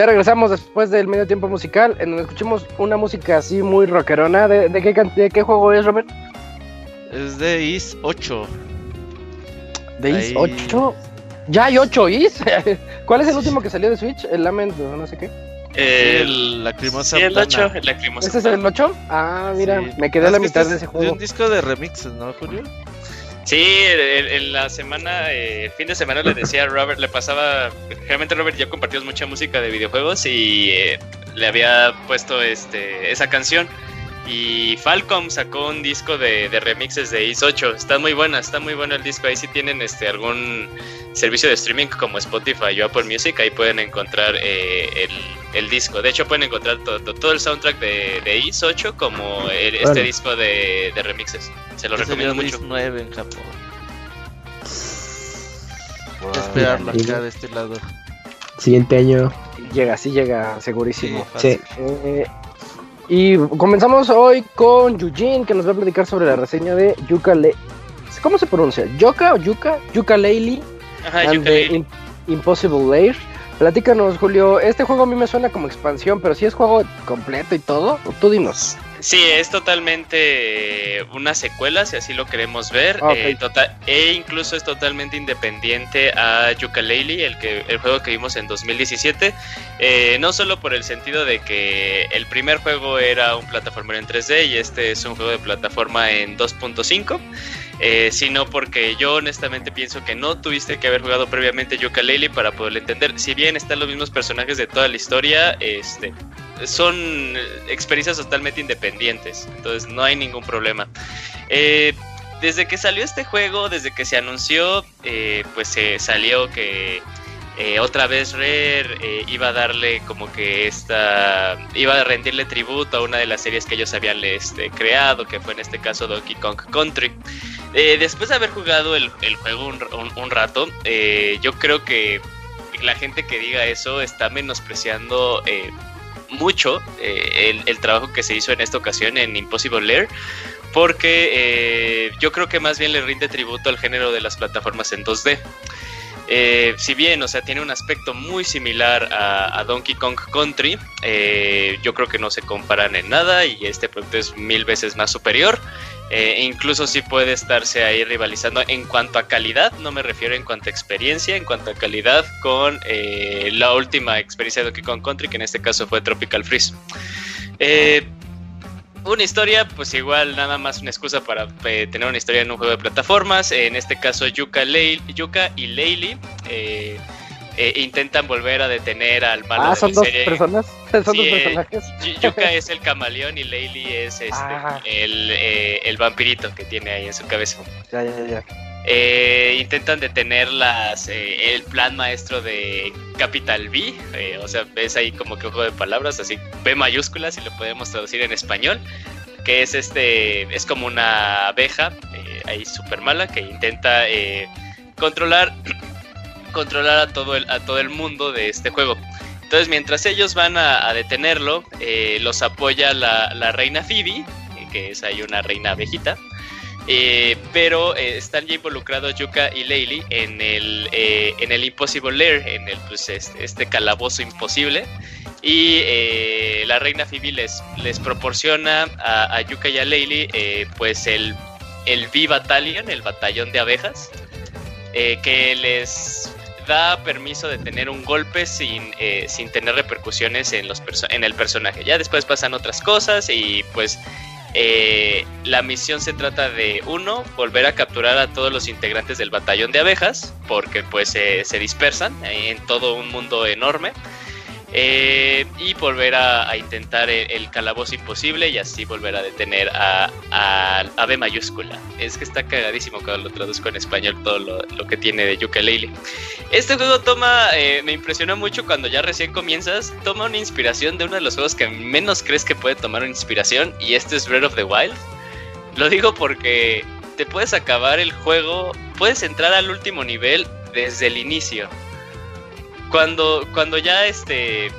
Ya regresamos después del medio tiempo musical, en donde escuchamos una música así muy rockerona. ¿De, qué, de qué juego es, Robert? Es de Is 8. ¿De Is 8? ¿Ya hay 8 Is? ¿Cuál es el último que salió de Switch? El Lament no sé qué. El, Lacrimosa sí, el 8, el Lacrimosa ¿Ese es el 8? Ah, mira, me quedé a la mitad de ese juego. Es un disco de remixes, ¿no, Julio? Sí, en la semana, eh, el fin de semana le decía a Robert, le pasaba, generalmente Robert ya compartimos mucha música de videojuegos y eh, le había puesto este esa canción. Y Falcom sacó un disco de, remixes de Is 8. Está muy buena, está muy bueno el disco. Ahí si tienen este algún servicio de streaming como Spotify o Apple Music, ahí pueden encontrar eh, el, disco. De hecho, pueden encontrar todo, el soundtrack de, de Is 8 como este disco de remixes. Se lo recomiendo mucho. 9 en Japón. Esperarlo acá de este lado. Siguiente año. Llega, sí llega, segurísimo. Sí. Eh, y comenzamos hoy con Yujin, que nos va a platicar sobre la reseña de Yuka Le ¿Cómo se pronuncia? ¿Yuka o Yuka? Yuka Leili. Ajá, Yuka Impossible Lair. Platícanos, Julio. Este juego a mí me suena como expansión, pero si es juego completo y todo, tú dinos. Sí, es totalmente una secuela, si así lo queremos ver. Eh, tota-, e incluso es totalmente independiente a Yooka-Laylee, el, que, el juego que vimos en 2017. Eh, no solo por el sentido de que el primer juego era un plataformero en 3D y este es un juego de plataforma en 2.5. Eh, sino porque yo honestamente pienso que no tuviste que haber jugado previamente Yooka-Laylee para poderlo entender. Si bien están los mismos personajes de toda la historia, este, son experiencias totalmente independientes, entonces no hay ningún problema. Eh, desde que salió este juego, desde que se anunció, eh, pues se salió que eh, otra vez Rare iba a darle como que esta, iba a rendirle tributo a una de las series que ellos habían este, creado, que fue en este caso Donkey Kong Country. después de haber jugado el, juego un, rato, yo creo que la gente que diga eso está menospreciando mucho eh, el, trabajo que se hizo en esta ocasión en Impossible Lair, porque eh, yo creo que más bien le rinde tributo al género de las plataformas en 2D. Eh, si bien, o sea, tiene un aspecto muy similar a, Donkey Kong Country, yo creo que no se comparan en nada y este producto es mil veces más superior. Eh, incluso sí puede estarse ahí rivalizando en cuanto a calidad, no me refiero en cuanto a experiencia, en cuanto a calidad con eh, la última experiencia de Donkey Kong Country, que en este caso fue Tropical Freeze. Eh, una historia, pues igual nada más una excusa para tener una historia en un juego de plataformas. En este caso, Yuka, Yuka y Leili eh, intentan volver a detener al malo. Ah, son dos personas. Son dos eh, personajes. Yuka es el camaleón y Laylee es este, ah. el, eh, el, vampirito que tiene ahí en su cabeza. Ya, ya, ya. intentan detener las, el plan maestro de Capital B, o sea, ves ahí como que juego de palabras, así B mayúsculas y lo podemos traducir en español, que es este, es como una abeja ahí súper mala que intenta controlar controlar a todo el, a todo el mundo de este juego. Entonces, mientras ellos van a, detenerlo, eh, los apoya la, reina Phoebe, eh, que es ahí una reina abejita. Eh, pero están ya involucrados Yuka y Laylee en el, en el Impossible Lair, en el, pues, este, este calabozo imposible. Y la reina Phoebe les, les proporciona a, Yuka y a Laylee pues el, el V-Battalion, el batallón de abejas, que les da permiso de tener un golpe sin, eh, sin tener repercusiones en, los en el personaje. Ya después pasan otras cosas y pues eh, la misión se trata de uno, volver a capturar a todos los integrantes del batallón de abejas, porque pues se dispersan en todo un mundo enorme. Eh, y volver a, intentar el, calabozo imposible y así volver a detener a, a, B mayúscula. Es que está cagadísimo cuando lo traduzco en español todo lo, que tiene de Yooka-Laylee. Este juego toma, eh, me impresionó mucho cuando ya recién comienzas, toma una inspiración de uno de los juegos que menos crees que puede tomar una inspiración y este es Breath of the Wild. Lo digo porque te puedes acabar el juego, puedes entrar al último nivel desde el inicio cuando, cuando ya este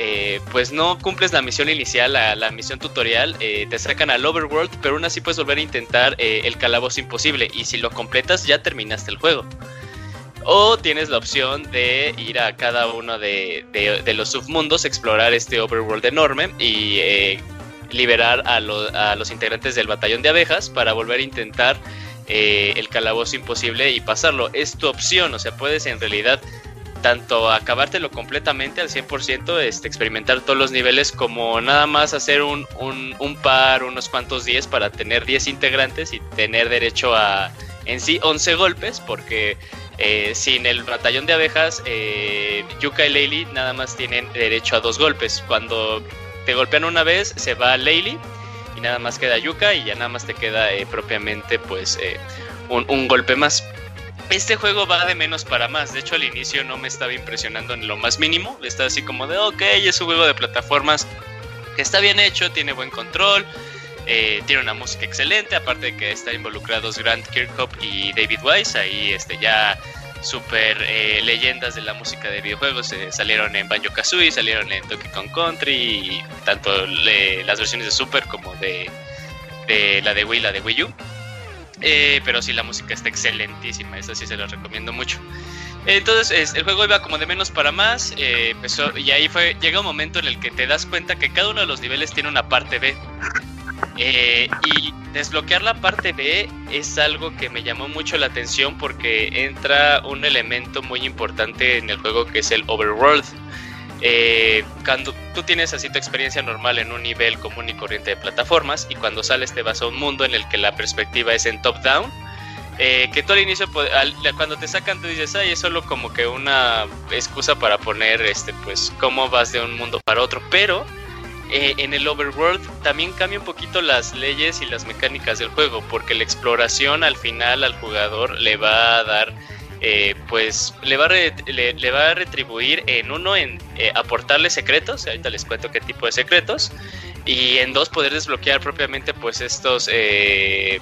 eh, pues no cumples la misión inicial, la, misión tutorial, eh, te sacan al overworld, pero aún así puedes volver a intentar eh, el calabozo imposible y si lo completas ya terminaste el juego. O tienes la opción de ir a cada uno de, los submundos, explorar este overworld enorme y liberar a, a, los integrantes del batallón de abejas para volver a intentar el calabozo imposible y pasarlo. Es tu opción, o sea, puedes en realidad tanto acabártelo completamente al 100%, este, experimentar todos los niveles, como nada más hacer un, un, par, unos cuantos días para tener 10 integrantes y tener derecho a en sí 11 golpes, porque eh, sin el batallón de abejas, eh, Yuka y Leili nada más tienen derecho a dos golpes. Cuando te golpean una vez, se va Leili y nada más queda Yuka y ya nada más te queda eh, propiamente pues un, un golpe más. Este juego va de menos para más. De hecho, al inicio no me estaba impresionando en lo más mínimo. Estaba así como de, ok, es un juego de plataformas que está bien hecho, tiene buen control, eh, tiene una música excelente. Aparte de que están involucrados Grant Kirkhope y David Wise. Ahí este, ya super eh, leyendas de la música de videojuegos. Eh, salieron en Banjo Kazooie, salieron en Donkey Kong Country. Y tanto las versiones de Super como de, de la de Wii, la de Wii U. Eh, pero sí, la música está excelentísima, esa sí se la recomiendo mucho. Entonces, el juego iba como de menos para más, eh, y ahí fue, llega un momento en el que te das cuenta que cada uno de los niveles tiene una parte B. Eh, y desbloquear la parte B es algo que me llamó mucho la atención porque entra un elemento muy importante en el juego que es el overworld. Eh, cuando tú tienes así tu experiencia normal en un nivel común y corriente de plataformas y cuando sales te vas a un mundo en el que la perspectiva es en top down, eh, que tú al inicio cuando te sacan tú dices, ay, es solo como que una excusa para poner este pues cómo vas de un mundo para otro, pero eh, en el overworld también cambia un poquito las leyes y las mecánicas del juego, porque la exploración al final al jugador le va a dar eh, pues le va, a le, va a retribuir en uno en eh, aportarle secretos, ahorita les cuento qué tipo de secretos, y en dos poder desbloquear propiamente pues estos eh,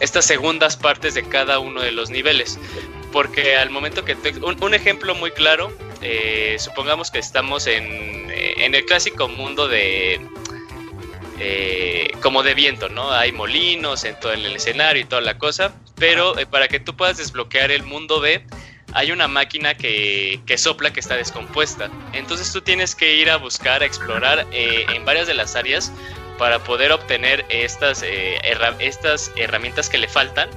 estas segundas partes de cada uno de los niveles. Porque al momento que un, ejemplo muy claro, supongamos que estamos en, en el clásico mundo de como de viento, ¿no? Hay molinos en todo el escenario y toda la cosa pero eh, para que tú puedas desbloquear el mundo B, hay una máquina que, sopla que está descompuesta. Entonces tú tienes que ir a buscar, a explorar eh, en varias de las áreas para poder obtener estas, eh, estas herramientas que le faltan,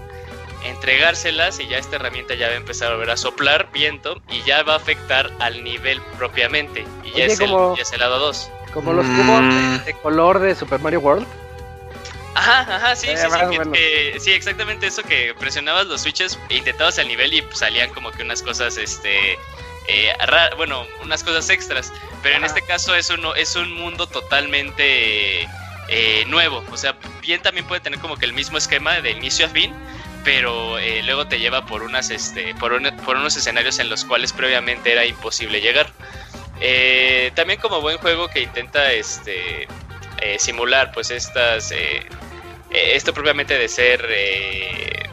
entregárselas y ya esta herramienta ya va a empezar a volver a soplar viento y ya va a afectar al nivel propiamente. Y ya, es, el, ya es el lado 2. Como los cubos mm. de color de Super Mario World. Ajá, ajá, sí, sí, sí, sí, exactamente eso que presionabas los switches, e intentabas el nivel y salían como que unas cosas, este, eh, bueno, unas cosas extras, pero en este caso es, uno, es un mundo totalmente eh, nuevo, o sea, bien también puede tener como que el mismo esquema de inicio a fin, pero eh, luego te lleva por unas, este, por, por unos escenarios en los cuales previamente era imposible llegar. También como buen juego que intenta, este, simular pues estas eh, esto propiamente de ser eh,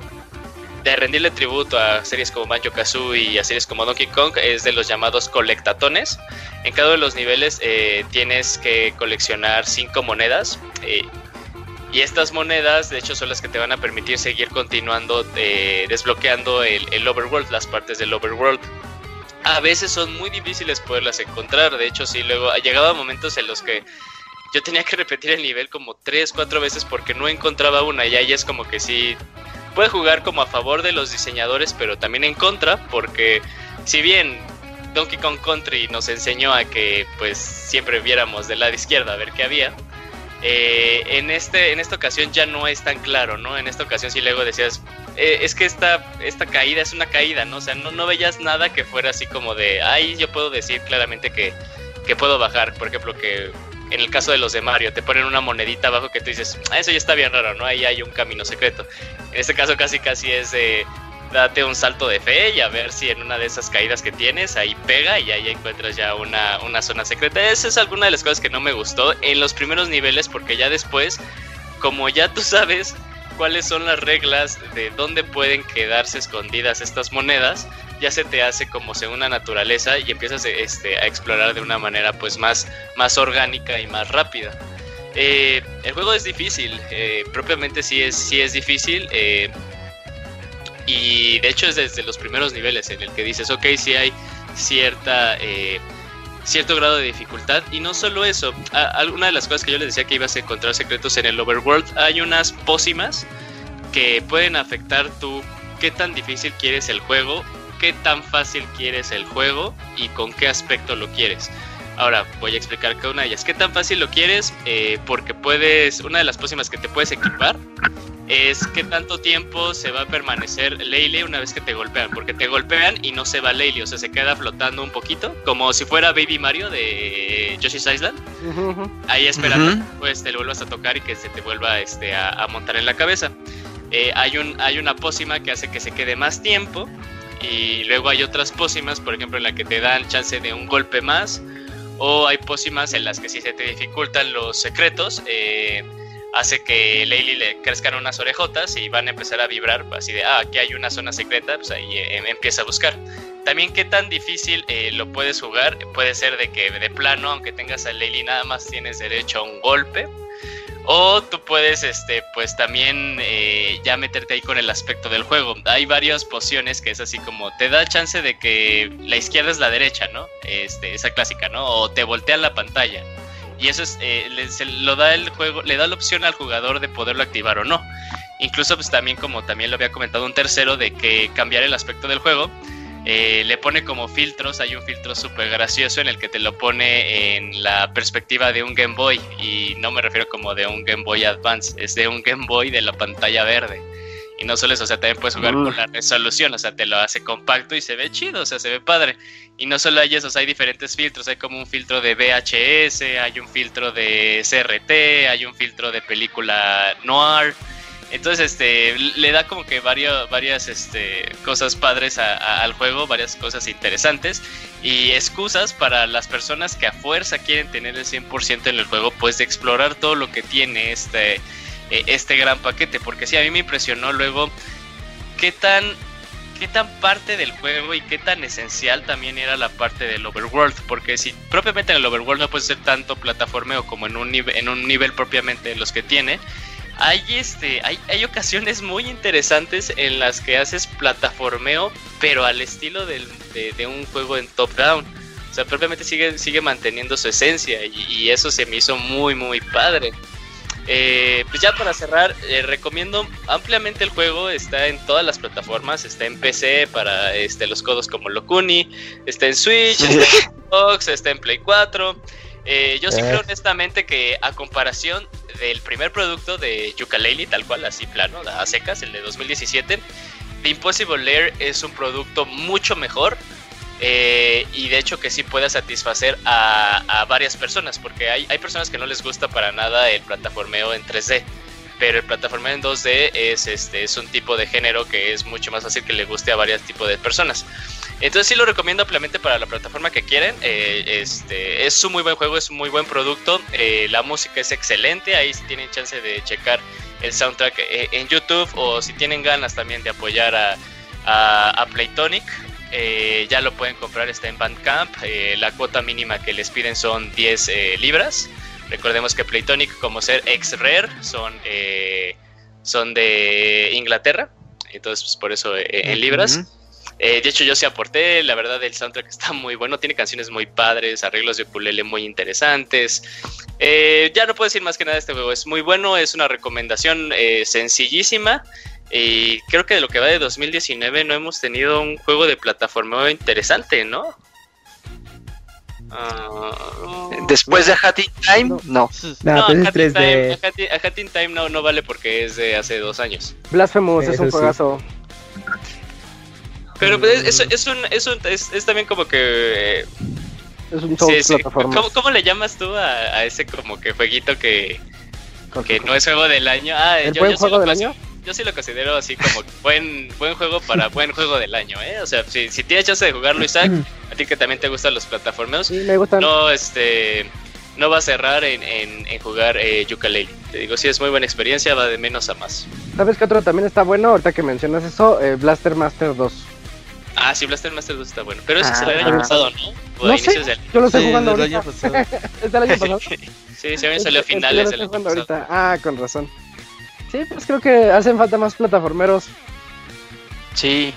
de rendirle tributo a series como Banjo Kazooie y a series como Donkey Kong es de los llamados colectatones. En cada uno de los niveles eh, tienes que coleccionar cinco monedas. y estas monedas, de hecho, son las que te van a permitir seguir continuando desbloqueando el, overworld, las partes del overworld. A veces son muy difíciles poderlas encontrar. De hecho, sí, luego ha llegado momentos en los que yo tenía que repetir el nivel como 3, 4 veces porque no encontraba una y ahí es como que sí puede jugar como a favor de los diseñadores pero también en contra porque si bien Donkey Kong Country nos enseñó a que pues siempre viéramos del lado izquierdo a ver qué había eh, en, este, en esta ocasión ya no es tan claro, ¿no? En esta ocasión sí luego decías, eh, es que esta, esta caída es una caída, ¿no? O sea, no, no veías nada que fuera así como de, ay, yo puedo decir claramente que, que puedo bajar. Por ejemplo, que en el caso de los de Mario, te ponen una monedita abajo que tú dices, ah, eso ya está bien raro, ¿no? Ahí hay un camino secreto. En este caso casi casi es de date un salto de fe y a ver si en una de esas caídas que tienes ahí pega y ahí encuentras ya una, una zona secreta. Esa es alguna de las cosas que no me gustó en los primeros niveles porque ya después, como ya tú sabes cuáles son las reglas de dónde pueden quedarse escondidas estas monedas, ya se te hace como según la naturaleza y empiezas este, a explorar de una manera pues más, más orgánica y más rápida. Eh, el juego es difícil, eh, propiamente sí es, sí es difícil. Eh, y de hecho es desde los primeros niveles en el que dices, ok, sí hay cierta, cierto grado de dificultad. Y no solo eso, alguna de las cosas que yo les decía que ibas a encontrar secretos en el overworld, hay unas pócimas que pueden afectar tu qué tan difícil quieres el juego qué tan fácil quieres el juego y con qué aspecto lo quieres. Ahora voy a explicar cada una de ellas. ¿Qué tan fácil lo quieres? Eh, porque puedes, una de las próximas que te puedes equipar es qué tanto tiempo se va a permanecer Leile una vez que te golpean. Porque te golpean y no se va Leile, o sea, se queda flotando un poquito, como si fuera Baby Mario de Yoshi's Island. Ahí esperando, pues te lo vuelvas a tocar y que se te vuelva este, a, montar en la cabeza. Eh, hay, un, hay una pócima que hace que se quede más tiempo y luego hay otras pócimas, por ejemplo, en la que te dan chance de un golpe más. O hay pócimas en las que si se te dificultan los secretos, eh, hace que Leili le crezcan unas orejotas y van a empezar a vibrar así de, ah, aquí hay una zona secreta, pues ahí eh, empieza a buscar. También qué tan difícil eh, lo puedes jugar, puede ser de que de plano, aunque tengas a Leili, nada más tienes derecho a un golpe o tú puedes, este, pues también eh, ya meterte ahí con el aspecto del juego. Hay varias pociones que es así como te da chance de que la izquierda es la derecha, ¿no? Este, esa clásica, ¿no? O te voltean la pantalla. Y eso es, eh, le, lo da el juego, le da la opción al jugador de poderlo activar o no. Incluso, pues también, como también lo había comentado un tercero, de que cambiar el aspecto del juego eh, le pone como filtros, hay un filtro súper gracioso en el que te lo pone en la perspectiva de un Game Boy y no me refiero como de un Game Boy Advance, es de un Game Boy de la pantalla verde. Y no solo eso, o sea, también puedes jugar con la resolución, o sea, te lo hace compacto y se ve chido, o sea, se ve padre. Y no solo hay esos, hay diferentes filtros, hay como un filtro de VHS, hay un filtro de CRT, hay un filtro de película noir. Entonces, este, le da como que varios, varias este, cosas padres al juego, varias cosas interesantes y excusas para las personas que a fuerza quieren tener el 100% en el juego, pues de explorar todo lo que tiene este, e, este gran paquete. Porque sí, a mí me impresionó luego qué tan, qué tan parte del juego y qué tan esencial también era la parte del overworld. Porque si propiamente en el overworld no puede ser tanto plataformeo como en un, en un nivel propiamente de los que tiene hay este hay, hay, ocasiones muy interesantes en las que haces plataformeo pero al estilo de, un juego en top down o sea propiamente sigue sigue manteniendo su esencia y, eso se me hizo muy muy padre eh, pues ya para cerrar eh, recomiendo ampliamente el juego está en todas las plataformas está en PC para este los codos como Locuni está en Switch está en Xbox está en Play 4 eh, yo sí creo honestamente que a comparación del primer producto de Yooka-Laylee, tal cual, así plano, a secas, el de 2017, The Impossible Lair es un producto mucho mejor eh, y de hecho que sí puede satisfacer a, varias personas, porque hay, hay, personas que no les gusta para nada el plataformeo en 3D, pero el plataformeo en 2D es, este, es un tipo de género que es mucho más fácil que le guste a varios tipos de personas. Entonces sí lo recomiendo ampliamente para la plataforma que quieren. Eh, este, es un muy buen juego, es un muy buen producto. Eh, la música es excelente. Ahí si tienen chance de checar el soundtrack en YouTube o si tienen ganas también de apoyar a, a, Playtonic. Ya lo pueden comprar, está en Bandcamp. la cuota mínima que les piden son 10 libras. Recordemos que Playtonic, como ser ex rare, son, son de Inglaterra. Entonces, pues, por eso en libras. Eh, de hecho, yo sí aporté, la verdad, el soundtrack está muy bueno, tiene canciones muy padres, arreglos de ukulele muy interesantes. Eh, ya no puedo decir más que nada de este juego, es muy bueno, es una recomendación eh, sencillísima. Y creo que de lo que va de 2019 no hemos tenido un juego de plataforma interesante, ¿no? Ah, Después de Hat in Time, no. No, no pues Hat, in Time no, no vale porque es de hace dos años. Blasphemous es un juegazo. Pero pues, es, es, un, es, un, es, también como que... Eh, es un sí, sí. ¿Cómo, ¿Cómo, le llamas tú a, a, ese como que jueguito que, que no es juego del año? Ah, ¿El buen juego del año? Yo sí lo considero así como buen buen juego para buen juego del año, ¿eh? O sea, si, si tienes chance de jugarlo, Isaac, a ti que también te gustan los plataformeos, sí, me gustan. no, este, no va a cerrar en, en, en jugar eh, Yooka-Laylee. Te digo, sí es muy buena experiencia, va de menos a más. ¿Sabes qué otro también está bueno? Ahorita que mencionas eso, eh, Blaster Master 2. Ah, sí, Blaster Master 2 está bueno. Pero ese es el año ah. pasado, ¿no? no sé, yo lo estoy jugando ahorita. Año pasado. ¿Es del año pasado? sí, sí, a mí salió a finales del año pasado. Ahorita. Ah, con razón. Sí, pues creo que hacen falta más plataformeros. Sí.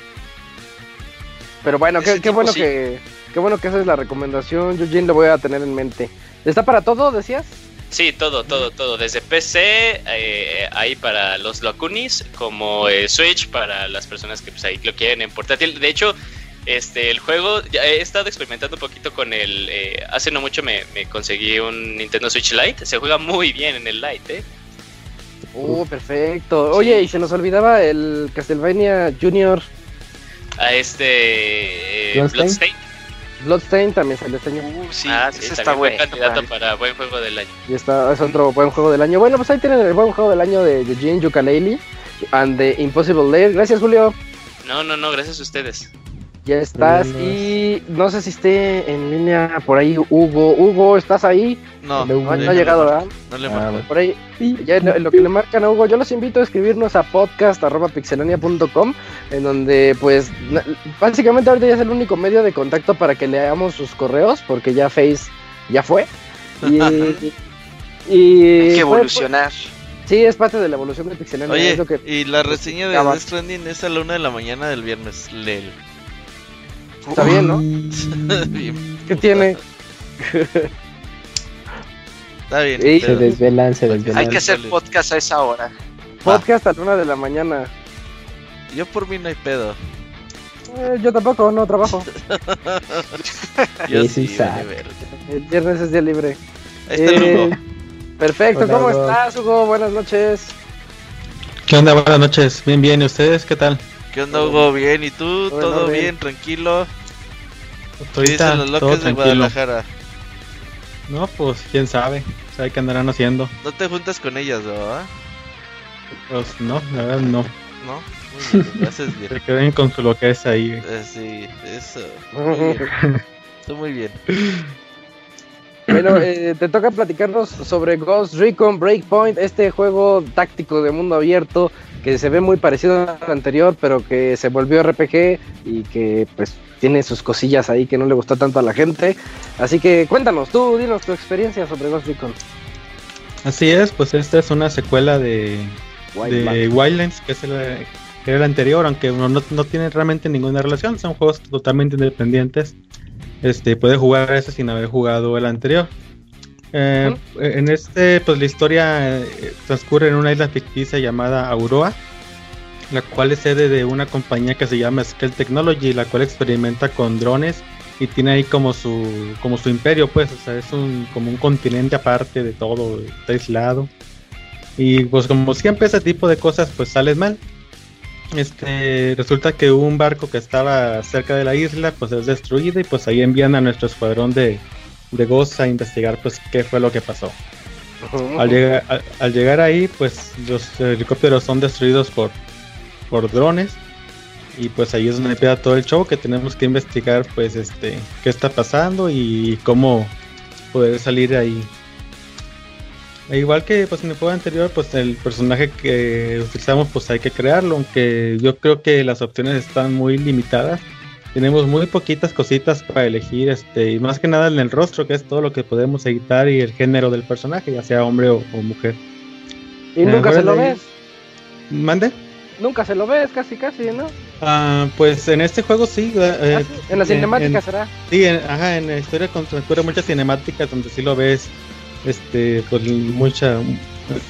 Pero bueno, qué, qué bueno que qué bueno que esa es la recomendación. Yo lo voy a tener en mente. ¿Está para todo, decías? Sí, todo, todo, todo. Desde PC, eh, ahí para los locunis, como eh, Switch para las personas que pues, ahí lo quieren en portátil. De hecho, este, el juego, ya he estado experimentando un poquito con el... Eh, hace no mucho me, me, conseguí un Nintendo Switch Lite. Se juega muy bien en el Lite, ¿eh? Uh, perfecto. Oye, y se nos olvidaba el Castlevania Junior. A este. Eh, Bloodstain. Bloodstain también salió este año. Uh, sí, ah, sí está buen candidato para buen juego del año. Y está, es otro buen juego del año. Bueno, pues ahí tienen el buen juego del año de Eugene Yooka-Laylee and the Impossible Lair. Gracias, Julio. No, no, no, gracias a ustedes. Ya estás y no sé si esté en línea por ahí Hugo. Hugo, ¿estás ahí? No, no, ha llegado, ¿verdad? No le ah, Por ahí, ya en lo, que le marcan a Hugo, yo los invito a escribirnos a podcast.pixelania.com en donde pues básicamente ahorita ya es el único medio de contacto para que leamos sus correos porque ya Face ya fue. Y, y Hay que evolucionar. Sí, es parte de la evolución de Pixelania. Oye, y la reseña de Death Stranding es a la una de la mañana del viernes. Lel. Está bien, ¿no? ¿Qué tiene? Está bien. Se desvelan, se desvelan. Hay que hacer podcast a esa hora. Podcast a la una de la mañana. Yo por mí no hay pedo. Eh, yo tampoco, no trabajo. yo sí, El viernes es día libre. Ahí está eh, Hugo. Perfecto, ¿cómo estás, Hugo? Buenas noches. ¿Qué onda? Buenas noches. Bien, bien. ¿Y ustedes qué tal? ¿Qué onda, Hugo? Bien, ¿y tú? ¿Todo bien? ¿Tranquilo? ¿Qué dicen los locos de Guadalajara? No, pues quién sabe. ¿Sabe qué andarán haciendo? No te juntas con ellas, ¿verdad? Pues no, la verdad no. No, muy bien, haces bien. Se queden con su loqueza ahí. Eh, sí, eso. Muy bien. Está muy bien. Bueno, eh, te toca platicarnos sobre Ghost Recon Breakpoint, este juego táctico de mundo abierto que se ve muy parecido al anterior, pero que se volvió RPG y que pues tiene sus cosillas ahí que no le gustó tanto a la gente. Así que cuéntanos, tú dinos tu experiencia sobre Ghost Recon. Así es, pues esta es una secuela de, Wildlands, que es el, era el anterior, aunque no, no, tiene realmente ninguna relación, son juegos totalmente independientes. Este, puede jugar ese sin haber jugado el anterior. Eh, en este, pues la historia eh, transcurre en una isla ficticia llamada Aurora, la cual es sede de una compañía que se llama Scale Technology, la cual experimenta con drones y tiene ahí como su como su imperio, pues, o sea, es un como un continente aparte de todo, está aislado. Y pues como siempre ese tipo de cosas pues salen mal. Este, resulta que un barco que estaba cerca de la isla pues es destruido y pues ahí envían a nuestro escuadrón de, de Ghost a investigar pues qué fue lo que pasó. al, llegar, al, llegar ahí pues los helicópteros son destruidos por, por drones y pues ahí es donde empieza todo el show que tenemos que investigar pues este qué está pasando y cómo poder salir ahí. E igual que pues en el juego anterior pues el personaje que utilizamos pues hay que crearlo aunque yo creo que las opciones están muy limitadas tenemos muy poquitas cositas para elegir, este, y más que nada en el rostro, que es todo lo que podemos editar, y el género del personaje, ya sea hombre o, mujer. ¿Y nunca se lo ves? ¿Mande? Nunca se lo ves, casi, casi, ¿no? Ah, pues en este juego sí. Eh, ah, en la cinemática será. Sí, ajá, en la historia transcurre muchas cinemáticas donde sí lo ves, este, pues mucha,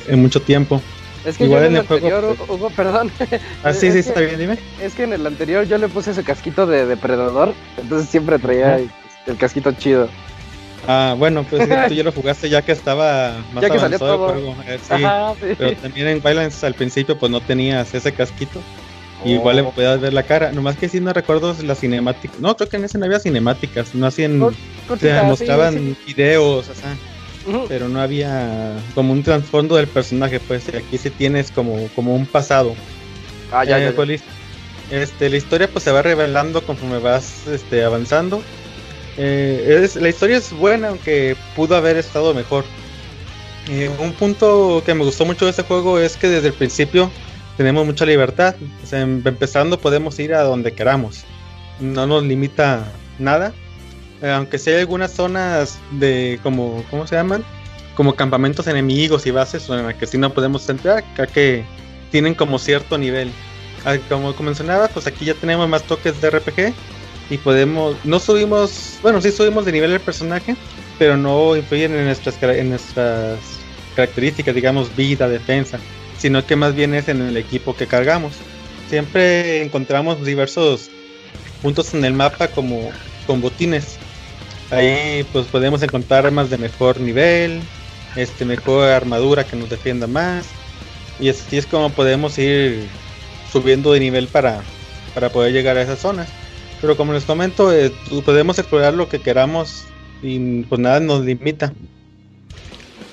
en mucho tiempo. Es que Igual yo en, el, anterior, Hugo, perdón. Ah, sí, sí, está bien, dime. Es que en el anterior yo le puse ese casquito de depredador, entonces siempre traía el casquito chido. Ah, bueno, pues tú ya lo jugaste ya que estaba más ya que avanzado el juego. Eh, sí, Pero también en Violence al principio pues no tenías ese casquito. Y igual le oh. podías ver la cara. Nomás que si no recuerdo las cinemáticas. No, creo que en ese no había cinemáticas. No hacían. se mostraban videos, o sea. Pero no había como un trasfondo del personaje, pues. aquí sí tienes como, como un pasado. Ah, ya, eh, pues, este, la historia pues se va revelando conforme vas este, avanzando. Eh, es, la historia es buena, aunque pudo haber estado mejor. Eh, un punto que me gustó mucho de este juego es que desde el principio tenemos mucha libertad. Em, empezando podemos ir a donde queramos. No nos limita nada. Eh, aunque hay algunas zonas de como, ¿cómo se llaman? Como campamentos enemigos y bases en las que sí no podemos entrar, acá que tienen como cierto nivel. Ah, como mencionaba, pues aquí ya tenemos más toques de RPG y podemos, no subimos, bueno, sí subimos de nivel el personaje, pero no influyen en nuestras, en nuestras características, digamos, vida, defensa, sino que más bien es en el equipo que cargamos. Siempre encontramos diversos puntos en el mapa como con botines. Ahí pues podemos encontrar armas de mejor nivel, este mejor armadura que nos defienda más. Y así es como podemos ir subiendo de nivel para, para poder llegar a esas zonas. Pero como les comento, eh, podemos explorar lo que queramos y pues nada nos limita.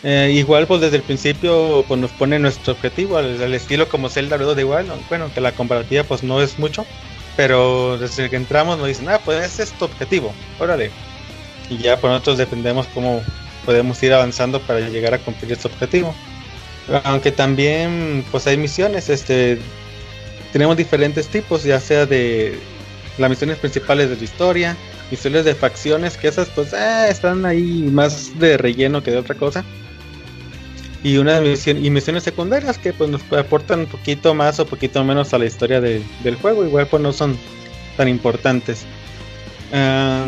Eh, igual pues desde el principio pues nos pone nuestro objetivo al, estilo como Zelda Breath de igual bueno que la comparativa pues no es mucho pero desde que entramos nos dicen ah pues ese es tu objetivo órale y ya por nosotros dependemos cómo podemos ir avanzando para llegar a cumplir ese objetivo aunque también pues hay misiones este tenemos diferentes tipos ya sea de las misiones principales de la historia, misiones de facciones, que esas pues eh, están ahí más de relleno que de otra cosa. Y una misión, y misiones secundarias que pues nos aportan un poquito más o poquito menos a la historia del juego, igual pues no son tan importantes. Ah,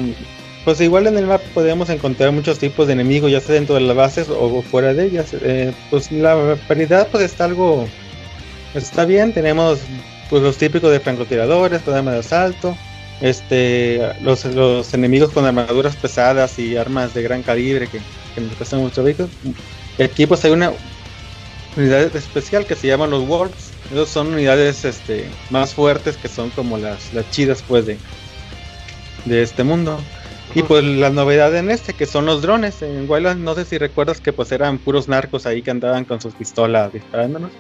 pues igual en el mapa podemos encontrar muchos tipos de enemigos, ya sea dentro de las bases o fuera de ellas. Eh, pues la variedad pues está algo, está bien, tenemos pues los típicos de francotiradores, con armas de asalto, este, los, los enemigos con armaduras pesadas y armas de gran calibre que, nos cuestan mucho vehículos. Aquí pues hay una unidad especial que se llaman los Worms. Esos son unidades este, más fuertes que son como las, las chidas pues de, de este mundo. Y pues la novedad en este, que son los drones. En Wildlands, no sé si recuerdas que pues eran puros narcos ahí que andaban con sus pistolas disparándonos.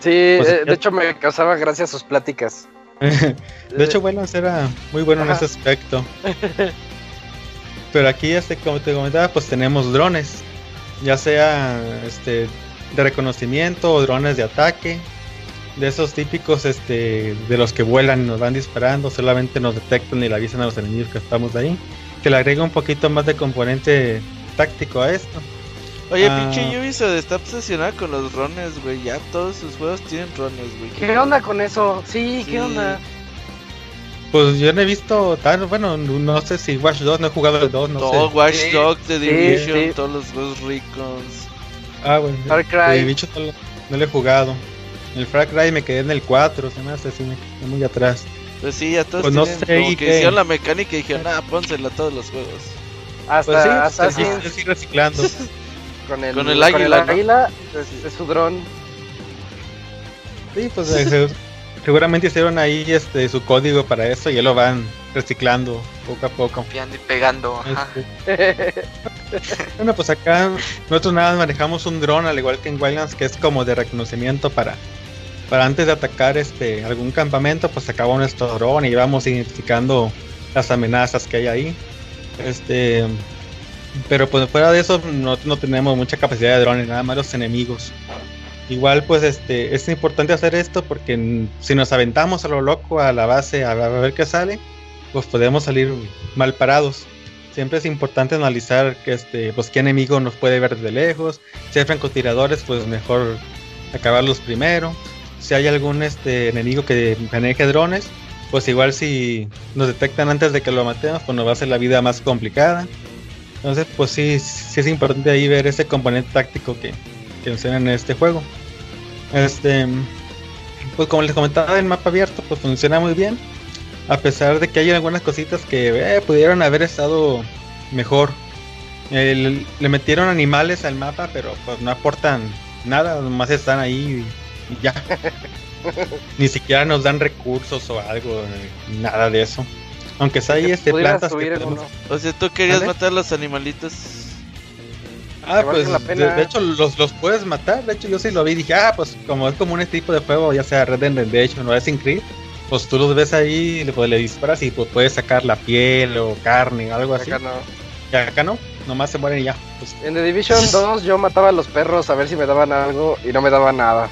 Sí, pues, eh, de hecho me causaba gracia sus pláticas. de hecho, bueno, era muy bueno en ese aspecto. Pero aquí, este, como te comentaba, pues tenemos drones, ya sea este de reconocimiento o drones de ataque, de esos típicos este de los que vuelan y nos van disparando, solamente nos detectan y le avisan a los enemigos que estamos ahí, que le agrega un poquito más de componente táctico a esto. Oye, ah. pinche Ubisoft está obsesionada con los drones, güey. Ya todos sus juegos tienen drones, güey. ¿Qué onda con eso? Sí, ¿qué onda? Pues yo no he visto tal, bueno, no sé si Watch Dogs, no he jugado el 2, no Todo sé. Watch Dogs, The Division, todos los juegos Recons. Ah, bueno. Far Cry. El bicho no, no, lo he jugado. El Far Cry me quedé en el 4, se me hace así, me muy atrás. Pues sí, ya todos pues no sé, como que hicieron la mecánica y dijeron, ah, pónsela a todos los juegos. Hasta, pues sí, hasta, hasta sí, sí, reciclando. con el, con el águila, es, su dron. Sí, pues eh, seguramente hicieron ahí este su código para eso y ya lo van reciclando poco a poco. Copiando y pegando. Este. bueno, pues acá nosotros nada manejamos un dron al igual que en Wildlands que es como de reconocimiento para para antes de atacar este algún campamento, pues sacamos nuestro dron y vamos identificando las amenazas que hay ahí. Este pero pues fuera de eso no, no tenemos mucha capacidad de drones, nada más los enemigos. Igual pues este es importante hacer esto porque si nos aventamos a lo loco a la base a, ver qué sale, pues podemos salir mal parados. Siempre es importante analizar que este pues qué enemigo nos puede ver desde lejos. Si hay francotiradores, pues mejor acabarlos primero. Si hay algún este enemigo que maneje drones, pues igual si nos detectan antes de que lo matemos, pues nos va a hacer la vida más complicada. Entonces, pues sí, sí es importante ahí ver ese componente táctico que, que en este juego. Este, pues como les comentaba, el mapa abierto pues funciona muy bien. A pesar de que hay algunas cositas que eh, pudieron haber estado mejor. le metieron animales al mapa, pero pues no aportan nada, nomás están ahí y ya. Ni siquiera nos dan recursos o algo, nada de eso. Aunque sea ahí este plantas O sea, tú querías matar a los animalitos. Ah, pues de, hecho los, los puedes matar. De hecho, yo sí lo vi y dije, ah, pues como es como un tipo de juego, ya sea Red Dead Redemption o Assassin's Creed, pues tú los ves ahí, le, pues, le disparas y pues puedes sacar la piel o carne o algo así. Acá no. Y acá no, nomás se mueren y ya. Pues. En The Division 2 yo mataba a los perros a ver si me daban algo y no me daban nada.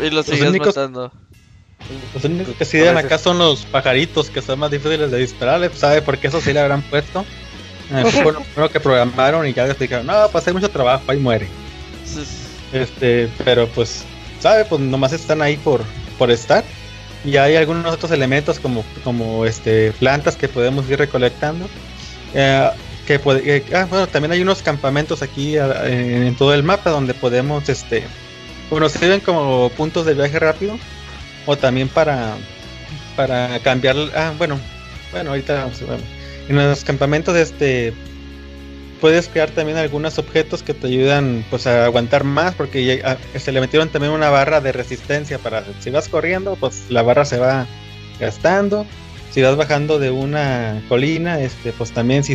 Y los, los únicos, matando. Los únicos que siguen acá son los pajaritos que son más difíciles de disparar, ¿sabe por qué eso sí le habrán puesto? Eh, fue lo primero que programaron y ya les dijeron, no, pues hay mucho trabajo, ahí muere. Este, pero pues, ¿sabe? Pues nomás están ahí por, por estar. Y hay algunos otros elementos como, como este, plantas que podemos ir recolectando. Eh, que puede, ah, bueno, también hay unos campamentos aquí en, todo el mapa donde podemos, este, bueno, sirven como puntos de viaje rápido o también para, para cambiar, ah, bueno, bueno, ahorita vamos, en los campamentos, este, puedes crear también algunos objetos que te ayudan pues a aguantar más porque ah, se le metieron también una barra de resistencia para si vas corriendo pues la barra se va gastando. Si vas bajando de una colina este pues también si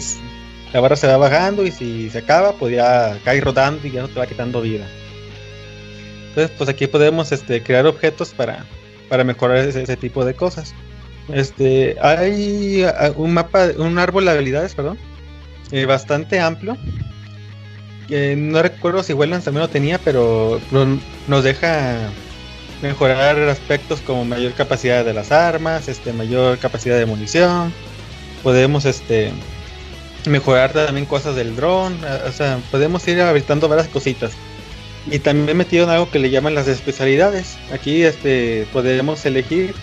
la barra se va bajando y si se acaba pues ya cae rodando y ya no te va quitando vida entonces pues aquí podemos este crear objetos para para mejorar ese, tipo de cosas este hay ah, un mapa un árbol de habilidades perdón eh, bastante amplio. no recuerdo si Wetlands también lo tenía, pero nos deja mejorar aspectos como mayor capacidad de las armas, este, mayor capacidad de munición. Podemos este mejorar también cosas del dron, o sea, podemos ir habilitando varias cositas. Y también metieron algo que le llaman las especialidades. Aquí este podemos elegir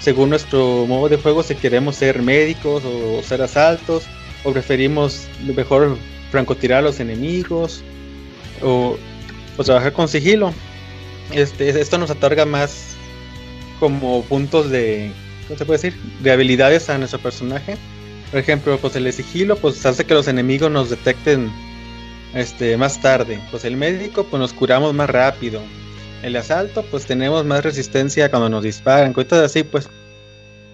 según nuestro modo de juego si queremos ser médicos o ser asaltos o preferimos mejor francotirar a los enemigos o, trabajar con sigilo. Este, esto nos otorga más como puntos de, ¿cómo se puede decir? De habilidades a nuestro personaje. Por ejemplo, pues el sigilo pues hace que los enemigos nos detecten este más tarde. Pues el médico pues nos curamos más rápido. El asalto pues tenemos más resistencia cuando nos disparan, cosas así pues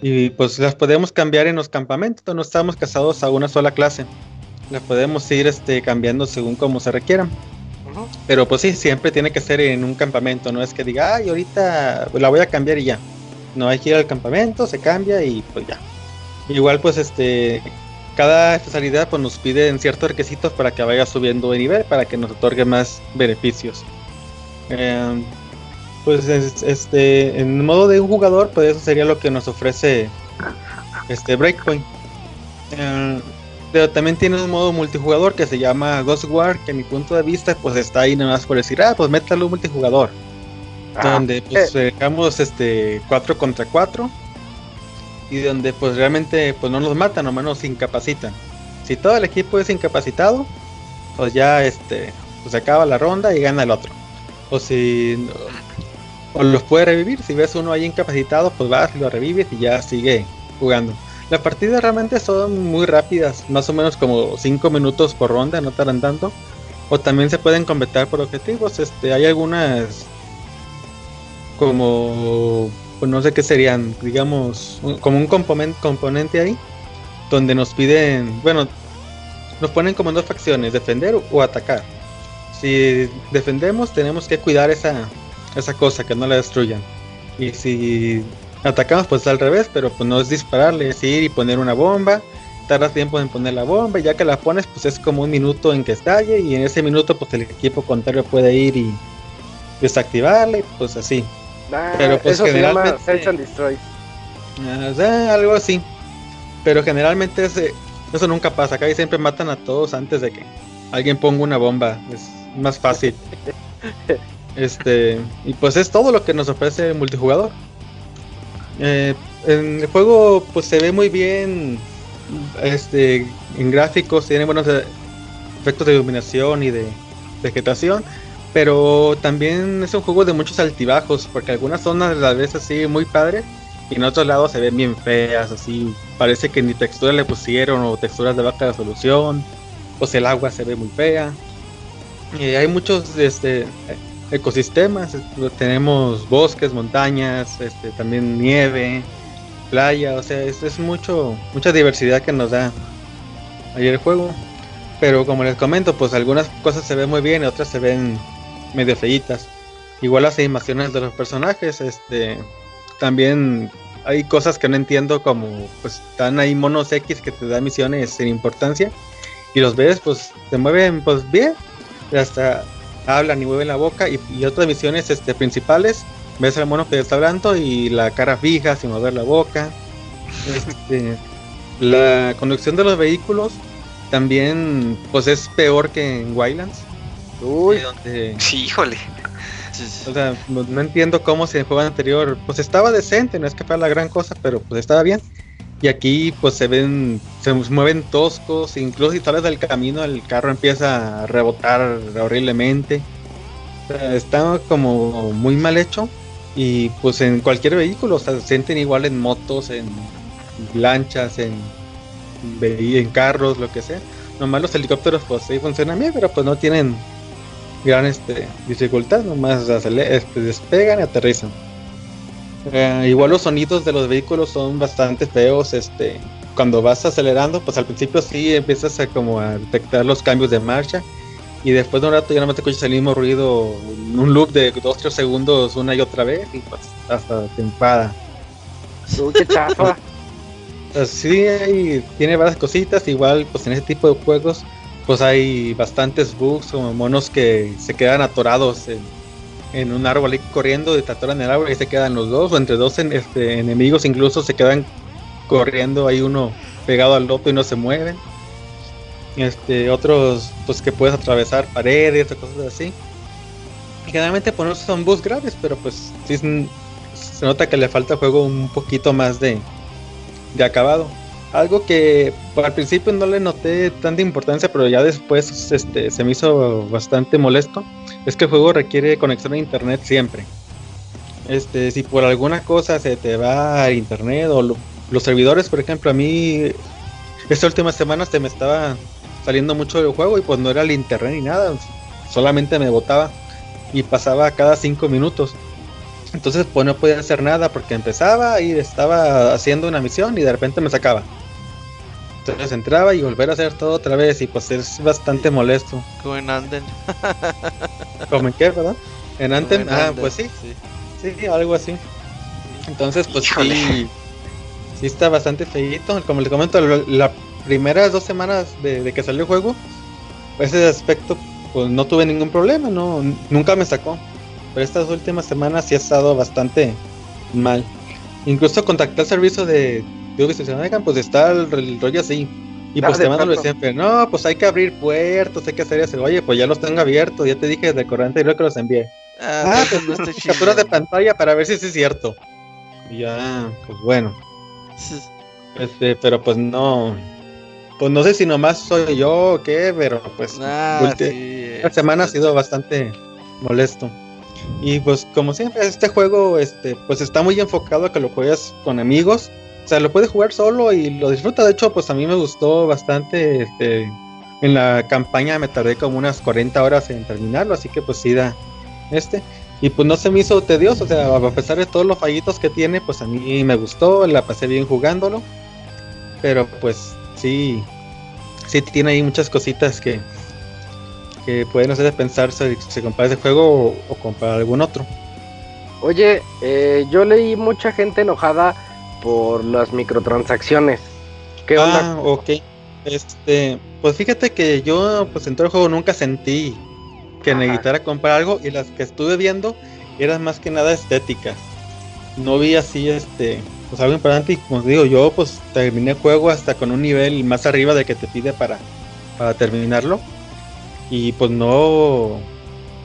y pues las podemos cambiar en los campamentos, no estamos casados a una sola clase. Las podemos ir este, cambiando según como se requieran. Pero pues sí, siempre tiene que ser en un campamento, no es que diga, ay, ahorita la voy a cambiar y ya. No, hay que ir al campamento, se cambia y pues ya. Igual pues este, cada especialidad pues nos piden ciertos requisitos para que vaya subiendo de nivel, para que nos otorgue más beneficios. Eh, pues este en modo de un jugador pues eso sería lo que nos ofrece este Breakpoint eh, pero también tiene un modo multijugador que se llama Ghost War que a mi punto de vista pues está ahí nada más por decir ah pues métalo multijugador ah, donde pues eh. dejamos este 4 contra 4 y donde pues realmente pues no nos matan nomás nos incapacitan si todo el equipo es incapacitado pues ya este pues acaba la ronda y gana el otro o si o los puede revivir. Si ves uno ahí incapacitado, pues vas lo revives y ya sigue jugando. Las partidas realmente son muy rápidas, más o menos como 5 minutos por ronda, no tardan tanto. O también se pueden completar por objetivos. Este, hay algunas como pues no sé qué serían, digamos, como un componente, ahí, donde nos piden, bueno, nos ponen como dos facciones, defender o atacar. Si defendemos, tenemos que cuidar esa, esa cosa, que no la destruyan. Y si atacamos, pues al revés, pero pues no es dispararle, es ir y poner una bomba. Tardas tiempo en poner la bomba, y ya que la pones, pues es como un minuto en que estalle, y en ese minuto, pues el equipo contrario puede ir y desactivarle, pues así. Ah, pero pues eso generalmente. Se llama Destroy. Ah, algo así. Pero generalmente ese, eso nunca pasa. Acá siempre matan a todos antes de que alguien ponga una bomba. Es más fácil. Este, y pues es todo lo que nos ofrece el multijugador. Eh, en el juego pues se ve muy bien este en gráficos, tiene buenos eh, efectos de iluminación y de vegetación, pero también es un juego de muchos altibajos, porque algunas zonas las ves así muy padres y en otros lados se ven bien feas, así parece que ni texturas le pusieron o texturas de baja resolución pues el agua se ve muy fea. Y hay muchos este, ecosistemas, tenemos bosques, montañas, este, también nieve, playa, o sea, es, es mucho, mucha diversidad que nos da ahí el juego. Pero como les comento, pues algunas cosas se ven muy bien y otras se ven medio feitas. Igual las animaciones de los personajes, este, también hay cosas que no entiendo como pues están ahí monos X que te dan misiones sin importancia y los ves pues se mueven pues bien hasta hablan y mueven la boca y, otras misiones este principales ves al mono que está hablando y la cara fija sin mover la boca este, la conducción de los vehículos también pues es peor que en Wildlands uy sí híjole o sea, no, entiendo cómo si en el juego anterior, pues estaba decente, no es que fuera la gran cosa, pero pues estaba bien. Y aquí pues se ven, se mueven toscos, incluso si sales del camino el carro empieza a rebotar horriblemente. O sea, está como muy mal hecho. Y pues en cualquier vehículo, o sea, se sienten igual en motos, en lanchas, en, en carros, lo que sea. Nomás los helicópteros pues sí funcionan bien, pero pues no tienen gran este, dificultad, nomás este, despegan y aterrizan. Eh, igual los sonidos de los vehículos son bastante feos, este, cuando vas acelerando, pues al principio sí empiezas a como a detectar los cambios de marcha y después de un rato ya no te escuchas el mismo ruido, un loop de 2-3 segundos una y otra vez y pues hasta te enfada. qué chafa. sí, tiene varias cositas, igual pues en ese tipo de juegos pues hay bastantes bugs como monos que se quedan atorados en, un árbol ahí corriendo y te atoran el árbol y se quedan los dos o entre dos este, enemigos incluso se quedan corriendo hay uno pegado al otro y no se mueven. Este otros pues que puedes atravesar paredes o cosas así. Y generalmente pues no son bugs graves pero pues sí se nota que le falta al juego un poquito más de, de acabado algo que al principio no le noté tanta importancia, pero ya después este, se me hizo bastante molesto, es que el juego requiere conexión a internet siempre. Este, si por alguna cosa se te va a internet o los servidores, por ejemplo, a mí esta última semana se me estaba saliendo mucho del juego y pues no era el internet ni nada, solamente me botaba y pasaba cada cinco minutos. Entonces pues no podía hacer nada porque empezaba y estaba haciendo una misión y de repente me sacaba. Entonces entraba y volver a hacer todo otra vez y pues es bastante molesto. Como en Anden. ¿Como en qué, verdad? En Anden, ah, pues sí. sí. algo así. Entonces pues sí, sí está bastante feito. Como les comento, las primeras dos semanas de, que salió el juego, ese aspecto pues no tuve ningún problema, no nunca me sacó. Pero estas últimas semanas sí ha estado bastante mal. Incluso contacté al servicio de digo que se oigan, pues está el, rollo así. Y pues te mandan siempre, no, pues hay que abrir puertos, hay que hacer eso. Oye, pues ya los tengo abiertos, ya te dije desde corriente y luego que los envié. Ah, ah pues, capturas de pantalla para ver si es cierto. Y ya, pues bueno. Este, pero pues no. Pues no sé si nomás soy yo o qué, pero pues. Ah, esta semana ha sido bastante molesto. Y pues como siempre, este juego este, pues está muy enfocado a que lo juegues con amigos o sea, lo puedes jugar solo y lo disfruta. De hecho, pues a mí me gustó bastante. Este, en la campaña me tardé como unas 40 horas en terminarlo, así que pues sí da este. Y pues no se me hizo tedioso, o sea, a pesar de todos los fallitos que tiene, pues a mí me gustó, la pasé bien jugándolo. Pero pues sí, sí tiene ahí muchas cositas que, que pueden hacer pensar si se compra ese juego o, o comprar algún otro. Oye, eh, yo leí mucha gente enojada por las microtransacciones. ¿Qué onda? Ah, ok. Este, pues fíjate que yo, pues en todo el juego nunca sentí que necesitara comprar algo y las que estuve viendo eran más que nada estéticas. No vi así, este, pues algo importante y como digo, yo pues terminé el juego hasta con un nivel más arriba de que te pide para, para terminarlo. Y pues no,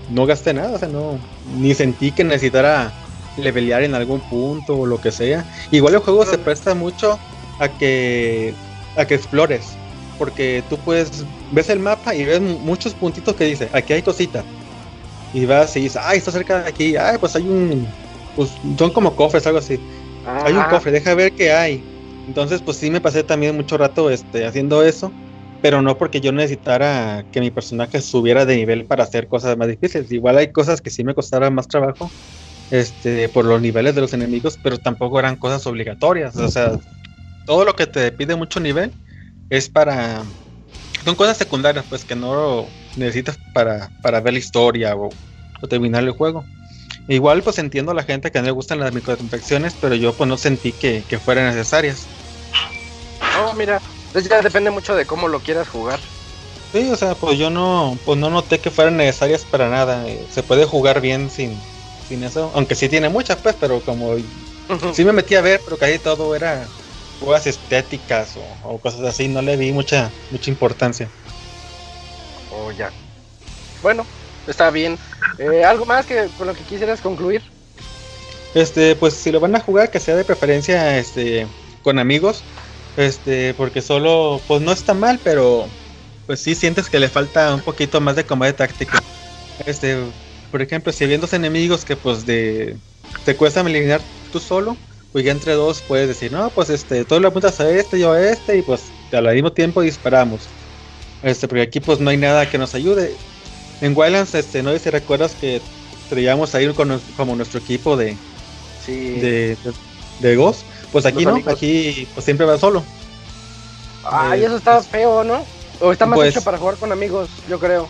no gasté nada, o sea, no, ni sentí que necesitara levelear en algún punto o lo que sea. Igual el juego se presta mucho a que a que explores, porque tú puedes ves el mapa y ves muchos puntitos que dice, aquí hay cositas. Y vas y dices, ay, está cerca de aquí, ay, pues hay un pues son como cofres, algo así. Hay un cofre, deja ver qué hay. Entonces, pues sí me pasé también mucho rato este haciendo eso pero no porque yo necesitara que mi personaje subiera de nivel para hacer cosas más difíciles. Igual hay cosas que sí me costaran más trabajo este, por los niveles de los enemigos, pero tampoco eran cosas obligatorias. O sea, todo lo que te pide mucho nivel es para... Son cosas secundarias, pues que no necesitas para, para ver la historia o, terminar el juego. Igual pues entiendo a la gente que no le gustan las microtransacciones, pero yo pues no sentí que, que fueran necesarias. Oh, mira, entonces ya depende mucho de cómo lo quieras jugar. Sí, o sea, pues yo no, pues no noté que fueran necesarias para nada. Eh, se puede jugar bien sin, sin eso, aunque sí tiene muchas, pues, pero como sí me metí a ver, pero casi todo era jugadas estéticas o, cosas así, no le vi mucha, mucha importancia. Oh, ya. Bueno, está bien. Eh, ¿Algo más que con lo que quisieras concluir? Este, pues si lo van a jugar, que sea de preferencia este, con amigos este, porque solo, pues no está mal, pero pues sí sientes que le falta un poquito más de combate táctico. Este, por ejemplo, si dos enemigos que pues de te cuesta eliminar tú solo, pues ya entre dos puedes decir, no, pues este, tú le apuntas a este, yo a este, y pues al mismo tiempo disparamos. Este, porque aquí pues no hay nada que nos ayude. En Wildlands, este, no sé si recuerdas que traíamos ahí con, como nuestro equipo de, de, de Ghost pues aquí no, aquí pues siempre va solo. Ay, eso está pues, feo, ¿no? O está más pues hecho para jugar con amigos, yo creo.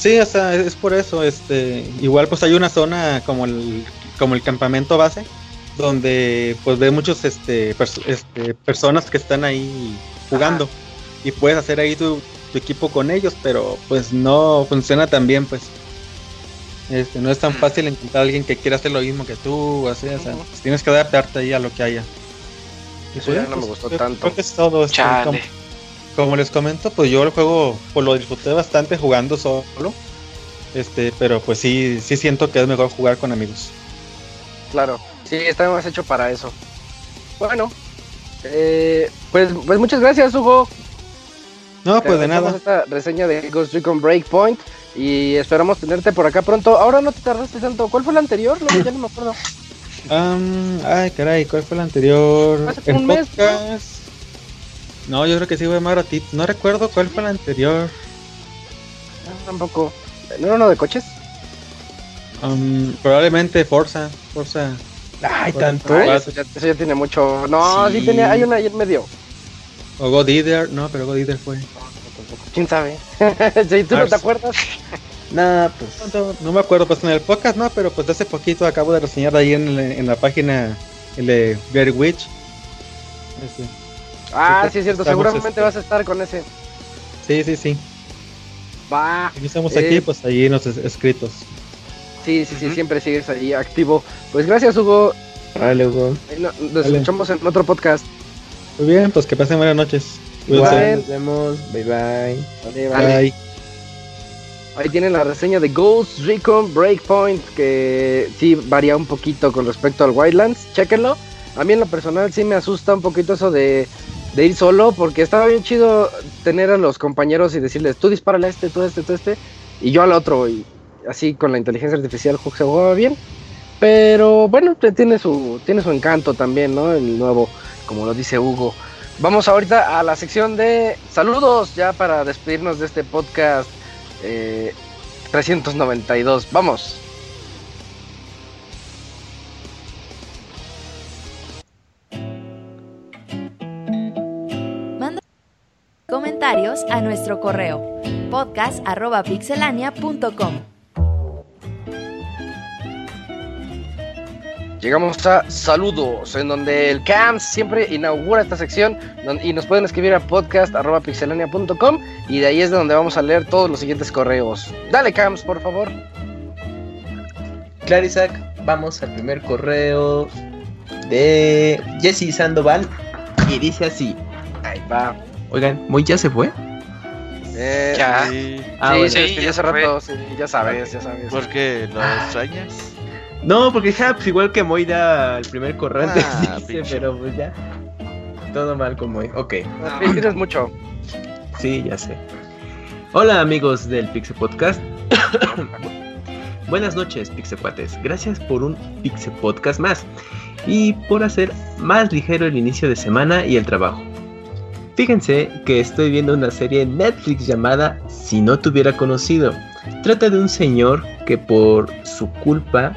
Sí, o sea, es, por eso, este, igual pues hay una zona como el, como el campamento base, donde pues ve muchos este, este personas que están ahí jugando y puedes hacer ahí tu, tu, equipo con ellos, pero pues no funciona tan bien, pues. Este, no es tan fácil encontrar a alguien que quiera hacer lo mismo que tú, así, o sea, pues, tienes que adaptarte ahí a lo que haya. Eso ya no me gustó tanto. Creo que es todo. Este, como, les comento, pues yo el juego pues lo disfruté bastante jugando solo. Este, pero pues sí, sí siento que es mejor jugar con amigos. Claro, sí, está más hecho para eso. Bueno, eh, pues, pues muchas gracias, Hugo. No, pues de nada. Esta reseña de Ghost Recon Breakpoint. Y esperamos tenerte por acá pronto. Ahora no te tardaste tanto. ¿Cuál fue el anterior? No, ya no me acuerdo. ay, caray, ¿cuál fue el anterior? Hace un mes, ¿no? Yo creo que sí fue más ratito. No recuerdo cuál fue el anterior. tampoco. ¿No era uno de coches? probablemente Forza. Forza. Ay, tanto. eso, ya, tiene mucho. No, sí, tenía, hay una ahí en medio. O God Eater, no, pero God Eater fue. ¿Quién sabe? ¿Tú no te acuerdas? Nah, pues. No, me acuerdo, pues en el podcast no, pero pues hace poquito acabo de reseñar ahí en, en la página el de Gary Witch. Este. Ah, sí, es cierto, seguramente este. vas a estar con ese. Sí, sí, sí. Va. Y estamos aquí, eh, pues ahí en los escritos. Sí, sí, sí, siempre sigues ahí activo. Pues gracias, Hugo. Vale, Hugo. nos escuchamos en otro podcast. Muy bien, pues que pasen buenas noches. Igual, nos vemos. Bye bye. Bye. Ahí tienen la reseña de Ghost Recon Breakpoint, que sí varía un poquito con respecto al Wildlands. Chequenlo. A mí en lo personal sí me asusta un poquito eso de, de ir solo, porque estaba bien chido tener a los compañeros y decirles, tú dispárale a este, tú a este, tú a este, y yo al otro. Y así con la inteligencia artificial se jugaba bien. Pero bueno, tiene su, tiene su encanto también, ¿no? El nuevo, como lo dice Hugo. Vamos ahorita a la sección de saludos, ya para despedirnos de este podcast 392. Eh, Vamos. Comentarios a nuestro correo podcast.pixelania.com. Llegamos a saludos, en donde el CAMS siempre inaugura esta sección y nos pueden escribir a podcast.pixelania.com y de ahí es de donde vamos a leer todos los siguientes correos. Dale CAMS, por favor. Claro, Isaac, vamos al primer correo de Jesse Sandoval y dice así. Ahí va. Oigan, ¿Muy ya se fue? Eh, ya. Sí, ah, sí, ya hace rato, sí, ya sabes, ya sabes. ¿Por qué? ¿Lo extrañas? No, porque ja, pues igual que Moida el primer corrente ah, pero pues ya. Todo mal con Moy. Ok. Tienes mucho. Sí, ya sé. Hola amigos del Pixel Podcast. Buenas noches, Pixecuates. Gracias por un Pixel Podcast más y por hacer más ligero el inicio de semana y el trabajo. Fíjense que estoy viendo una serie en Netflix llamada Si no te hubiera conocido. Trata de un señor que por su culpa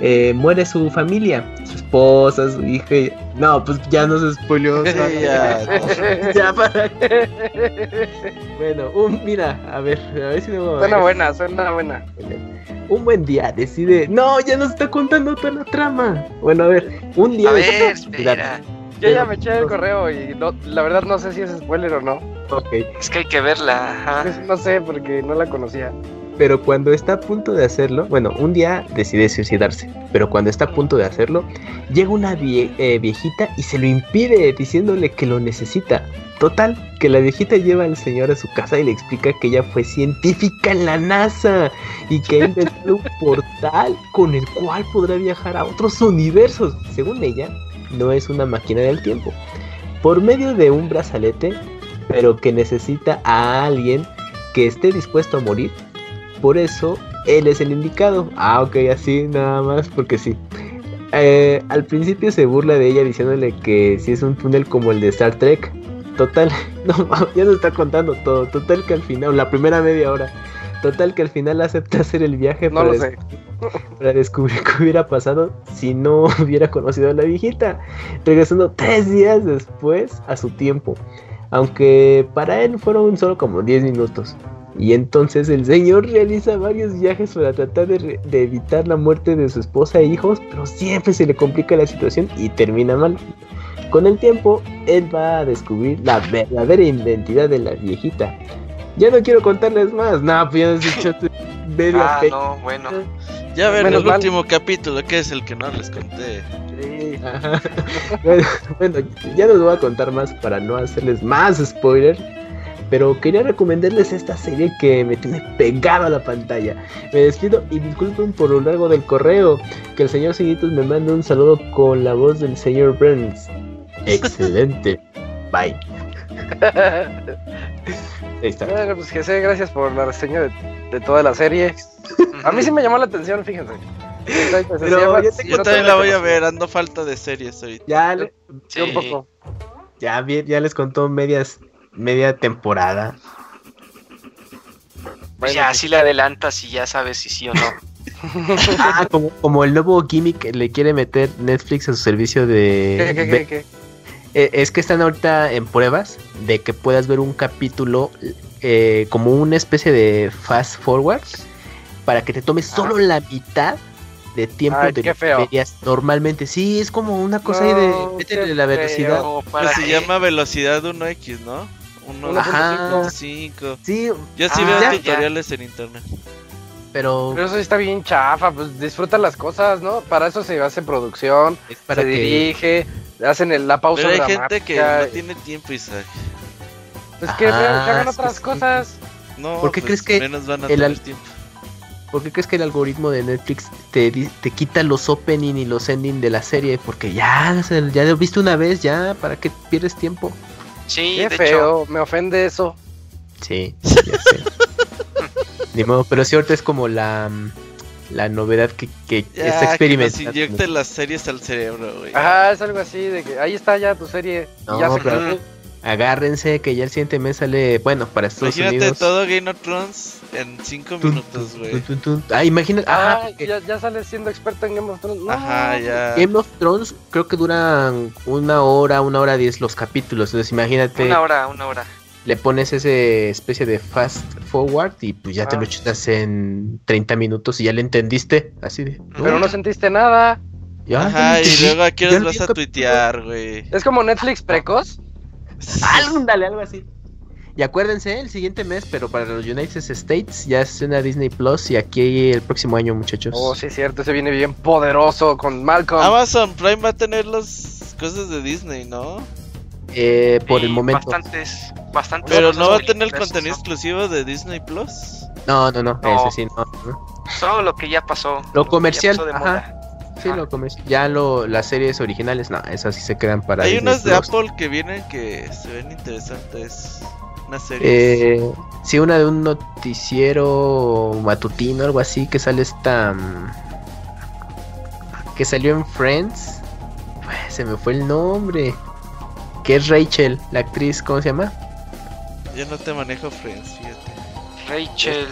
eh, muere su familia, su esposa, su hija. No, pues ya no se spoileó. ya, ya para. bueno, un, mira, a ver, a ver si no. Suena buena, suena buena. Un buen día decide. No, ya nos está contando toda la trama. Bueno, a ver, un día. A. Yo ya me eché el correo y no, la verdad no sé si es spoiler o no. Ok. Es que hay que verla. No sé porque no la conocía. Pero cuando está a punto de hacerlo, bueno, un día decide suicidarse, pero cuando está a punto de hacerlo, llega una eh, viejita y se lo impide diciéndole que lo necesita. Total, que la viejita lleva al señor a su casa y le explica que ella fue científica en la NASA y que ha inventado un portal con el cual podrá viajar a otros universos. Según ella, no es una máquina del tiempo. Por medio de un brazalete, pero que necesita a alguien que esté dispuesto a morir por eso él es el indicado. Ah, ok, así nada más, porque sí. Eh, al principio se burla de ella diciéndole que si es un túnel como el de Star Trek. Total, no, ya nos está contando todo. Total que al final, la primera media hora. Total que al final acepta hacer el viaje no para, lo sé. para descubrir qué hubiera pasado si no hubiera conocido a la viejita. Regresando tres días después a su tiempo. Aunque para él fueron solo como 10 minutos. Y entonces el señor realiza varios viajes para tratar de, evitar la muerte de su esposa e hijos, pero siempre se le complica la situación y termina mal. Con el tiempo, él va a descubrir la verdadera identidad de la viejita. Ya no quiero contarles más, nada, pues ya nos dicho media Ah, no, bueno. Ya ven el último capítulo, que es el que no les conté. Sí. bueno, bueno, ya no les voy a contar más para no hacerles más spoiler pero quería recomendarles esta serie que me tiene pegado a la pantalla. Me despido y disculpen por lo largo del correo. Que el señor Seguitos me mande un saludo con la voz del señor Burns. Excelente. Bye. Ahí está. Bueno, pues Jesse, gracias por la reseña de, toda la serie. A mí sí me llamó la atención, fíjense. Pero yo, también la voy a ver, ando falta de series ahorita. Ya, un poco. Ya, ya les contó medias media temporada. ya, así le adelantas y ya sabes si sí o no. ah, como, el nuevo gimmick le quiere meter Netflix a su servicio de... Eh, es que están ahorita en pruebas de que puedas ver un capítulo eh, como una especie de fast forward para que te tomes solo la mitad de tiempo de normalmente. Sí, es como una cosa ahí de la velocidad. Pues se llama velocidad 1X, ¿no? 1.5. Sí. Yo sí veo tutoriales en internet. Pero... Pero eso está bien chafa, pues disfruta las cosas, ¿no? Para eso se hace producción, para se dirige, hacen la pausa Pero hay gente que no tiene tiempo, Isaac. Pues que, hagan otras cosas. No, ¿Por qué pues crees que menos van a tener tiempo? ¿Por qué crees que el algoritmo de Netflix te, te quita los opening y los ending de la serie? Porque ya, ya lo viste una vez, ya, ¿para qué pierdes tiempo? Sí, Qué feo, me ofende eso. Sí, ya sé. Ni modo, pero sí ahorita es como la, la novedad que, que está experimentando. Que nos las series al cerebro, güey. Ajá, es algo así, de que ahí está ya tu serie. No, ya se agárrense que ya el siguiente mes sale, bueno, para Estados Imagínate Unidos. todo Game of Thrones en 5 minutos, güey. Ah, imagínate. Ah, ya, ya sales siendo experto en Game of Thrones. Ajá, ya. Game of Thrones creo que duran una hora, una hora diez los capítulos. Entonces imagínate. Una hora, una hora. Le pones ese especie de fast forward y pues ya te lo ah. chutas en 30 minutos y ya le entendiste. Así de. Pero no sentiste nada. Ya, Ajá, y luego a qué vas a tuitear, güey. Es como Netflix precoz. Ándale, algo así. Y acuérdense, el siguiente mes, pero para los United States, ya es una Disney Plus y aquí el próximo año, muchachos. Oh, sí, cierto, se viene bien poderoso con Malcolm. Amazon Prime va a tener las cosas de Disney, ¿no? Eh, por el momento. Bastantes, bastantes. Pero no va a tener el contenido exclusivo de Disney Plus. No, no, no, ese sí, no, Solo lo que ya pasó. Lo comercial, ajá. Sí, lo comes. Ya lo, las series originales, no, esas sí se quedan para. Hay unas de Apple que vienen que se ven interesantes. Una serie. Eh, sí, una de un noticiero matutino, algo así, que sale esta. Mm, que salió en Friends. se me fue el nombre. Que es Rachel, la actriz, ¿cómo se llama? Yo no te manejo Friends, fíjate. Rachel.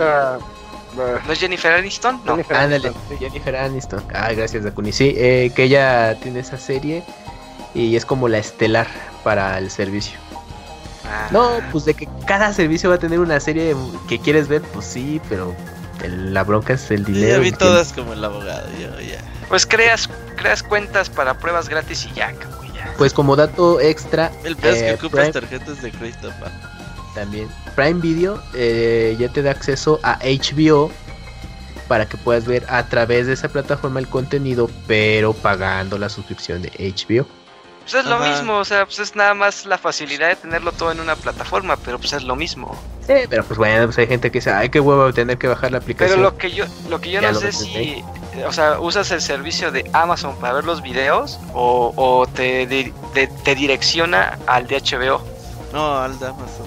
¿No es Jennifer Aniston? No. Jennifer Ándale, Jennifer Aniston. Ah, gracias, Dakuni. Sí, eh, que ella tiene esa serie y es como la estelar para el servicio. Ah. No, pues de que cada servicio va a tener una serie que quieres ver, pues sí, pero la bronca es el dinero. Ya vi todas como el abogado, ya. Pues creas, creas cuentas para pruebas gratis y ya, ya. Pues como dato extra. El peor es que eh, ocupas tarjetas de crédito, pa también. Prime Video eh, ya te da acceso a HBO para que puedas ver a través de esa plataforma el contenido, pero pagando la suscripción de HBO. Pues es lo mismo, o sea, pues es nada más la facilidad de tenerlo todo en una plataforma, pero pues es lo mismo. Sí, pero pues bueno, pues hay gente que dice, ay, qué huevo tener que bajar la aplicación. Pero lo que yo, lo que yo no sé si, o sea, usas el servicio de Amazon para ver los videos o, te, te, direcciona al de HBO. No, al de Amazon,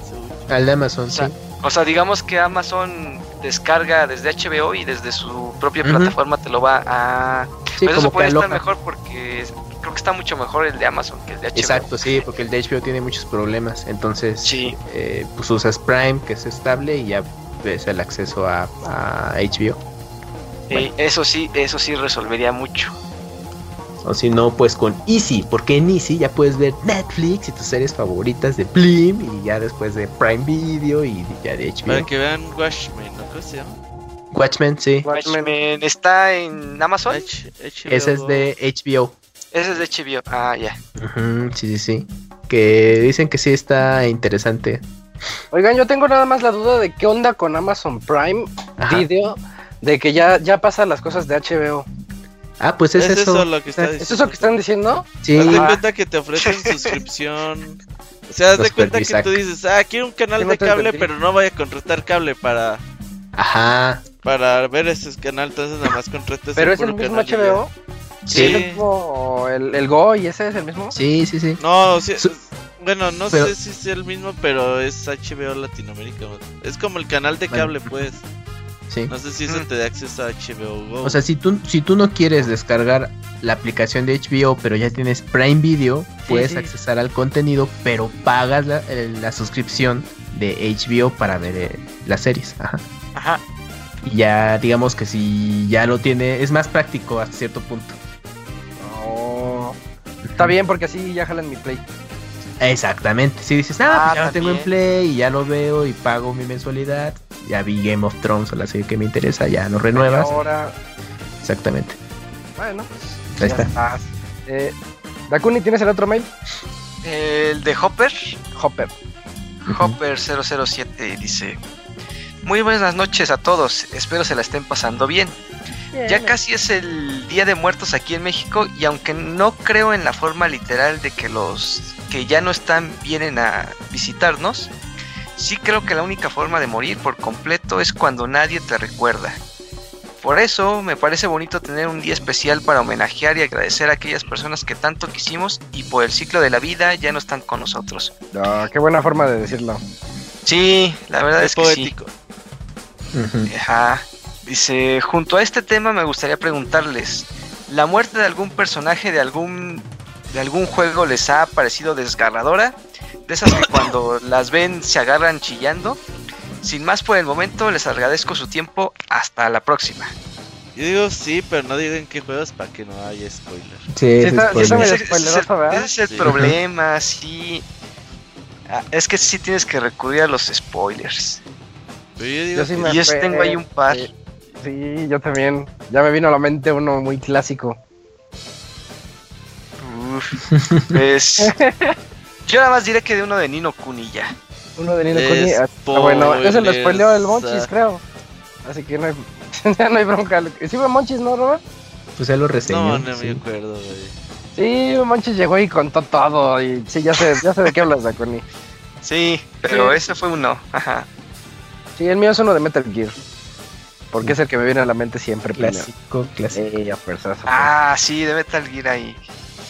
al de Amazon, sí. O sea, digamos que Amazon descarga desde HBO y desde su propia plataforma te lo va a... Sí, Pero eso puede estar mejor porque creo que está mucho mejor el de Amazon que el de HBO. Exacto, sí, porque el de HBO tiene muchos problemas. Entonces, sí. Eh, pues usas Prime, que es estable, y ya ves el acceso a, HBO. Eso sí, eso sí resolvería mucho. O si no, pues con Easy, porque en Easy ya puedes ver Netflix y tus series favoritas de Blim y ya después de Prime Video y ya de HBO. Para que vean Watchmen, ¿no? ¿Cómo se llama? Watchmen, sí. Watchmen está en Amazon. Ese es de HBO. Ese es de HBO. Ah, ya. sí, sí, sí. Que dicen que sí está interesante. Oigan, yo tengo nada más la duda de qué onda con Amazon Prime Video, de que ya, ya pasan las cosas de HBO. Ah, pues es, eso. lo que está ¿Es eso que están diciendo? Sí. Haz de cuenta que te ofrecen suscripción. O sea, haz de cuenta que tú dices, ah, quiero un canal de cable, pero no voy a contratar cable para. Ajá. Para ver ese canal, entonces nada más contratas ¿Pero es el mismo HBO? Sí. ¿Es el, mismo, el, Go y ese es el mismo? Sí, sí, sí. No, sí, bueno, no sé si es el mismo, pero es HBO Latinoamérica. Es como el canal de cable, pues. No sé si eso te da acceso a HBO Go. O sea, si tú, si tú no quieres descargar la aplicación de HBO, pero ya tienes Prime Video, puedes accesar al contenido, pero pagas la, la suscripción de HBO para ver eh, las series. Ajá. Ajá. Y ya, digamos que si ya lo tiene, es más práctico hasta cierto punto. Oh, está bien, porque así ya jalan mi Play. Exactamente. Si dices, ah, pues ah ya lo tengo en Play y ya lo veo y pago mi mensualidad, ya vi Game of Thrones o la serie que me interesa, ya no renuevas. Ahora. Exactamente. Bueno, ahí está. Eh, Dakuni, ¿tienes el otro mail? El de Hopper. Hopper. Hopper 007 dice: Muy buenas noches a todos, espero se la estén pasando bien. Ya casi es el Día de Muertos aquí en México y aunque no creo en la forma literal de que los que ya no están vienen a visitarnos, sí creo que la única forma de morir por completo es cuando nadie te recuerda. Por eso me parece bonito tener un día especial para homenajear y agradecer a aquellas personas que tanto quisimos y por el ciclo de la vida ya no están con nosotros. Ah, qué buena forma de decirlo. Sí, la verdad es, que sí. Ajá. Dice, junto a este tema me gustaría preguntarles, ¿la muerte de algún personaje de algún de algún juego les ha parecido desgarradora? De esas que cuando las ven se agarran chillando. Sin más por el momento, les agradezco su tiempo. Hasta la próxima. Yo digo sí, pero no digan qué juegos para que no haya spoiler. Sí, ese, es el problema, sí. Ah, es que sí tienes que recurrir a los spoilers. yo, digo yo tengo ahí un par. Sí, yo también. Ya me vino a la mente uno muy clásico. Uf, pues. yo nada más diré que de uno de Nino Kuni ya. Uno de Nino Kuni. Ah, bueno, ese lo spoileó el Monchis, creo. Así que no hay, ya no hay bronca. ¿Sí fue Monchis, no, Robert? Pues él lo reseñó. No, no me acuerdo, güey. Sí, Monchis llegó y contó todo. Y sí, ya sé, ya sé de qué hablas, Dakuni. Sí, pero ese fue uno. Ajá. Sí, el mío es uno de Metal Gear. Porque es el que me viene a la mente siempre. Clásico, clásico. ah, sí, de Metal Gear ahí.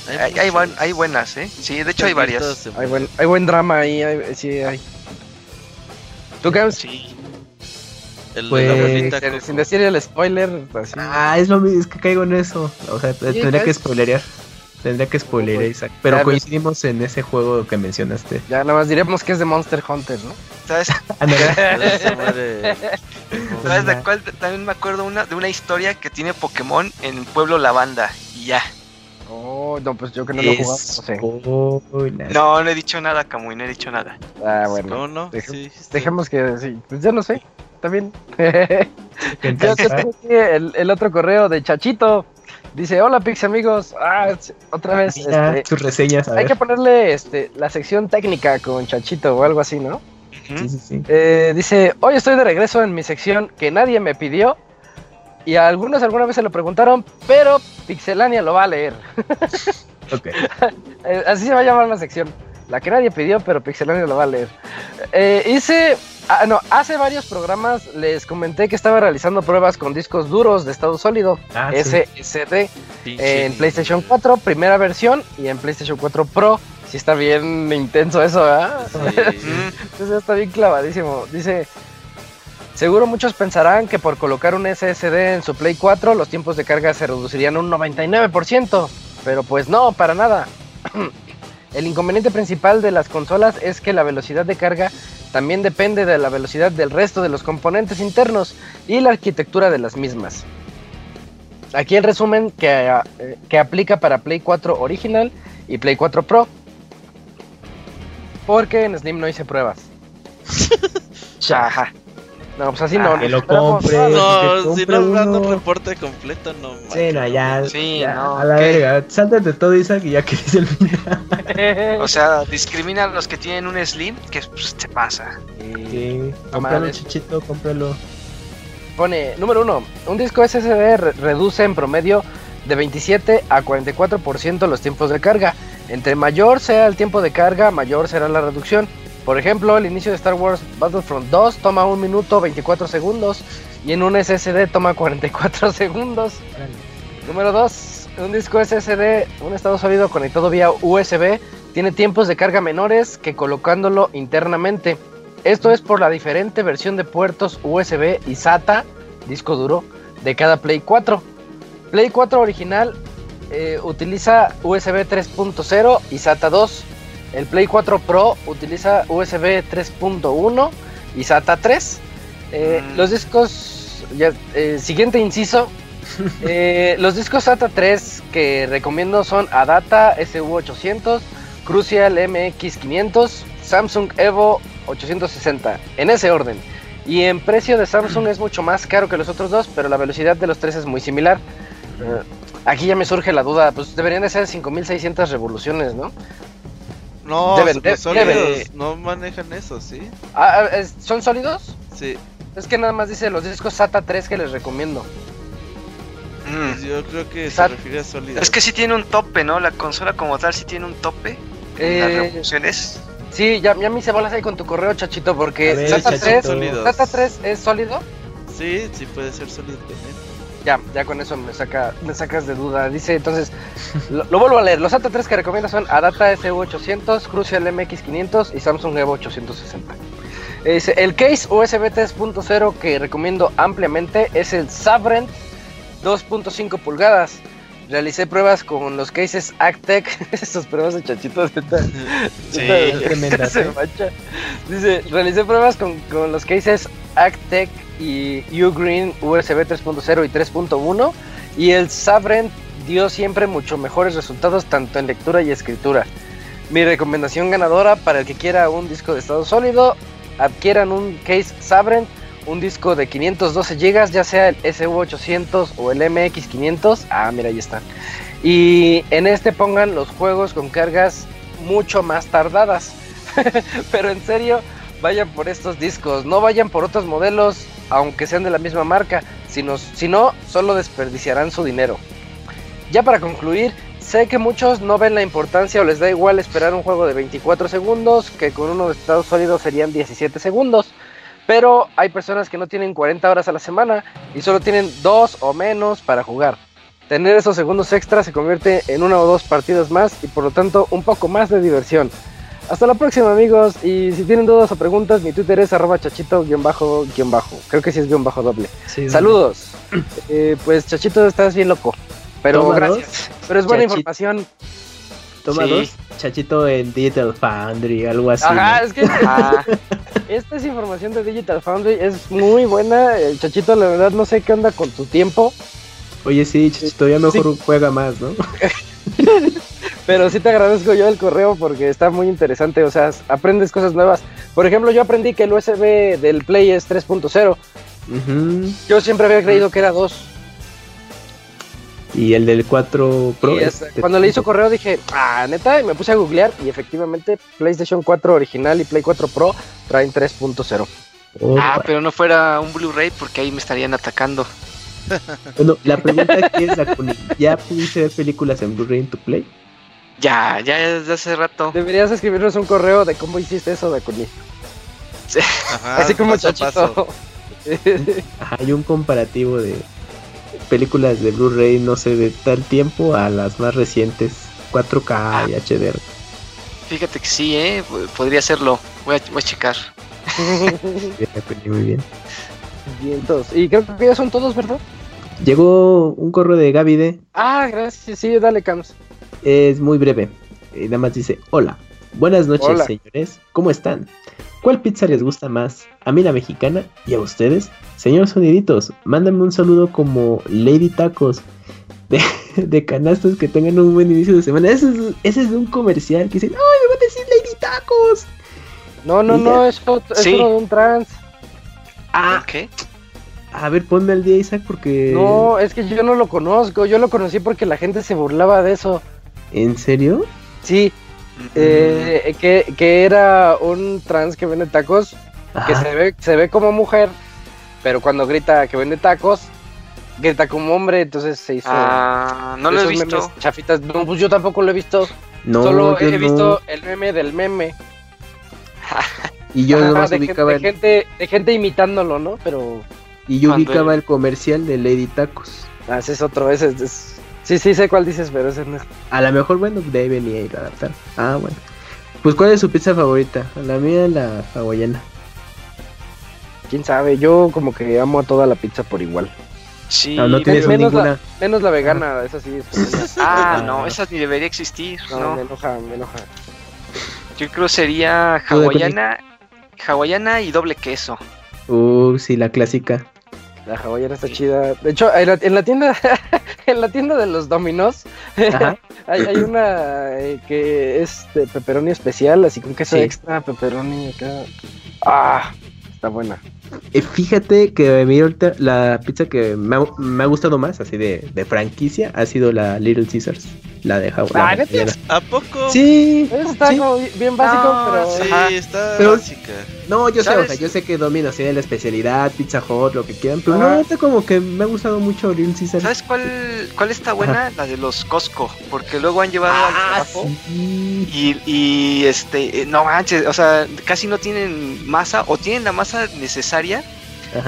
Hay, hay, buenas, ¿eh? Sí, de hecho hay varias. Hay buen, hay buen drama ahí, sí hay. ¿Tú qué? Sí. El pues, sin decir el spoiler, pues, Ah, es lo mismo, es que caigo en eso. O sea, tendría que spoilerear. Tendría que spoiler, Isaac. Pero coincidimos en ese juego que mencionaste. Ya nada más diremos que es de Monster Hunter, ¿no? ¿Sabes? ¿Sabes de cuál? También me acuerdo una, de una historia que tiene Pokémon en Pueblo Lavanda. Y ya. Oh, no, pues yo que no lo he jugado. No, no, no he dicho nada, Camuy, no he dicho nada. Ah, bueno. No, no. Dejemos que. Sí, pues ya no sé. Está bien. yo tengo aquí el, el otro correo de Chachito. Dice, hola Pix amigos, ah, otra vez. este, tus reseñas. hay que ponerle este, la sección técnica con Chachito o algo así, ¿no? Sí, sí, sí. Eh, dice, hoy estoy de regreso en mi sección que nadie me pidió. Y a algunos alguna vez se lo preguntaron, pero Pixelania lo va a leer. ok. Eh, así se va a llamar la sección. La que nadie pidió, pero Pixelania lo va a leer. Eh, hice Ah, no, hace varios programas les comenté que estaba realizando pruebas con discos duros de estado sólido, Ah, sí. SSD, en PlayStation 4, primera versión, y en PlayStation 4 Pro. Sí está bien intenso eso, ¿verdad? Entonces está bien clavadísimo. Dice, seguro muchos pensarán que por colocar un SSD en su Play 4 los tiempos de carga se reducirían un 99%, pero pues no, para nada. El inconveniente principal de las consolas es que la velocidad de carga también depende de la velocidad del resto de los componentes internos y la arquitectura de las mismas. Aquí el resumen que, eh, que aplica para Play 4 original y Play 4 Pro. Porque en Slim no hice pruebas. Chaja. No, pues así no. Ah, que lo compre. No, que si no dando uno. reporte completo, no. Sí, no, ya. Sí, ya, no, A la ¿qué? verga. Sáltate todo, Isaac, y ya que dice el final. O sea, discrimina a los que tienen un Slim, que pues, se pasa. Sí, No cómpralo, chichito, cómpralo. Pone, número uno, un disco SSD re- reduce en promedio de 27 a 44% los tiempos de carga. Entre mayor sea el tiempo de carga, mayor será la reducción. Por ejemplo, el inicio de Star Wars Battlefront 2 toma 1 minuto 24 segundos y en un SSD toma 44 segundos. Número 2, un disco SSD, un estado sólido conectado vía USB, tiene tiempos de carga menores que colocándolo internamente. Esto es por la diferente versión de puertos USB y SATA, disco duro, de cada Play 4. Play 4 original eh, utiliza USB 3.0 y SATA 2. El Play 4 Pro utiliza USB 3.1 y SATA 3. Eh, Mm. Los discos, ya, eh, siguiente inciso, eh, los discos SATA 3 que recomiendo son Adata SU800, Crucial MX500, Samsung Evo 860, en ese orden. Y en precio de Samsung es mucho más caro que los otros dos, pero la velocidad de los tres es muy similar. Eh, aquí ya me surge la duda, pues deberían de ser 5600 revoluciones, ¿no? No, Deben- los de- sólidos deben. no manejan eso, ¿sí? Ah, ah, es- ¿Son sólidos? Sí. Es que nada más dice los discos SATA 3 que les recomiendo. Mm. Pues yo creo que se refiere a sólidos. Es que sí tiene un tope, ¿no? La consola como tal sí tiene un tope. en las Eh, revoluciones. sí, ya, ya me hice bolas ahí con tu correo, chachito, porque ver, SATA, Chachito. 3, Sólidos. SATA 3 es sólido. Sí, sí puede ser sólido también. Ya, ya con eso me saca, me sacas de duda. Dice entonces, lo, lo vuelvo a leer. Los SATA 3 que recomiendo son Adata SU800, Crucial MX500 y Samsung Evo 860. Eh, Dice, el case USB 3.0 que recomiendo ampliamente es el Sabrent 2.5 pulgadas. Realicé pruebas con los cases Actec. Esas pruebas de chachitos de esta- Sí, esta- tremendas, se ¿eh? mancha. Dice, realicé pruebas con, con los cases Actec y Ugreen USB 3.0 y 3.1 y el Sabrent dio siempre mucho mejores resultados tanto en lectura y escritura. Mi recomendación ganadora para el que quiera un disco de estado sólido, adquieran un case Sabrent, un disco de 512 GB, ya sea el SU800 o el MX500. Ah, mira, ahí está. Y en este pongan los juegos con cargas mucho más tardadas. Pero en serio, vayan por estos discos, no vayan por otros modelos, aunque sean de la misma marca, sino, si no, solo desperdiciarán su dinero. Ya para concluir, sé que muchos no ven la importancia o les da igual esperar un juego de 24 segundos, que con uno de estado sólido serían 17 segundos. Pero hay personas que no tienen 40 horas a la semana y solo tienen dos o menos para jugar. Tener esos segundos extra se convierte en una o dos partidas más y por lo tanto un poco más de diversión. Hasta la próxima amigos y si tienen dudas o preguntas mi Twitter es arroba chachito-bajo. Creo que sí es guion bajo doble. Sí, Saludos. Eh, pues Chachito estás bien loco. Pero Toma gracias. Pero es buena Chachito. información. Toma dos, Chachito en Digital Foundry, algo así. Ajá, es que esta es información de Digital Foundry, es muy buena. El Chachito, la verdad, no sé qué onda con tu tiempo. Oye, sí, Chachito, ya mejor juega más, ¿no? Pero sí te agradezco yo el correo porque está muy interesante, o sea, aprendes cosas nuevas. Por ejemplo, yo aprendí que el USB del Play es 3.0. Yo siempre había creído que era 2. Y el del 4 Pro. cuando le hizo correo dije, ah, neta, y me puse a googlear y efectivamente PlayStation 4 original y Play 4 Pro traen 3.0. ah, pero no fuera un Blu-ray porque ahí me estarían atacando. bueno, la pregunta es, ¿ya pudiste ver películas en Blu-ray en tu Play? Ya, ya desde hace rato. Deberías escribirnos un correo de cómo hiciste eso, de Sí. Así como chachito. Hay un comparativo de películas de Blu-ray, no sé, de tal tiempo a las más recientes, 4K y HDR. Fíjate que sí, ¿eh? Podría hacerlo. Voy a, voy a checar. muy bien. Bien, todos. Y creo que ya son todos, ¿verdad? Llegó un correo de Gavide. Ah, gracias. Sí, dale, Cams. Es muy breve. Y nada más dice, hola. Buenas noches, señores. ¿Cómo están? ¿Cuál pizza les gusta más? A mí la mexicana y a ustedes. Señor Soniditos, mándame un saludo como Lady Tacos. De, canastos que tengan un buen inicio de semana. Ese es, es un comercial que dicen, ¡ay, me voy a decir Lady Tacos! No, no, no, es, es de un trans. Ah, ¿qué? A ver, ponme al día, Isaac, porque. No, es que yo no lo conozco. Yo lo conocí porque la gente se burlaba de eso. ¿En serio? Sí. Eh, que, era un trans que vende tacos, que se ve, se ve como mujer, pero cuando grita que vende tacos, grita como hombre, entonces se hizo. Ah, no lo he visto. Chafitas. No, pues yo tampoco lo he visto. No, Solo he visto el meme del meme. y yo no de, ubicaba gente, de, gente, de gente imitándolo, ¿no? Pero. Y yo ubicaba el comercial de Lady Tacos. Ah, ese es otro, ese es Sí, sí, sé cuál dices, pero ese no es. A lo mejor, bueno, deben ir a adaptar. Ah, bueno. Pues, ¿cuál es su pizza favorita? La mía es la hawaiana. Quién sabe, yo como que amo a toda la pizza por igual. Sí, no, no tienes menos, ninguna. La, menos la vegana, esa sí es. ah, no, esa ni debería existir. No, me enoja, me enoja. Yo creo sería hawaiana, hawaiana y doble queso. Uh, sí, la clásica. La hawaiana está chida. De hecho, en la, tienda, en la tienda de los dominos, hay, una eh, que es de pepperoni especial, así con queso extra, pepperoni acá. Ah, está buena. Eh, fíjate que la pizza que me ha, gustado más, así de, de, franquicia, ha sido la Little Caesars. La de Hawái. ¿A poco? Sí. está como bien básico, pero. Sí, está básica. No, yo sé, o sea, yo sé que Domino tiene la especialidad, Pizza Hut, lo que quieran, pero no, está como que me ha gustado mucho Little Caesars. ¿Sabes cuál, cuál está buena? La de los Costco, porque luego han llevado al ah, trabajo y, y este, eh, no manches, o sea, casi no tienen masa o tienen la masa necesaria,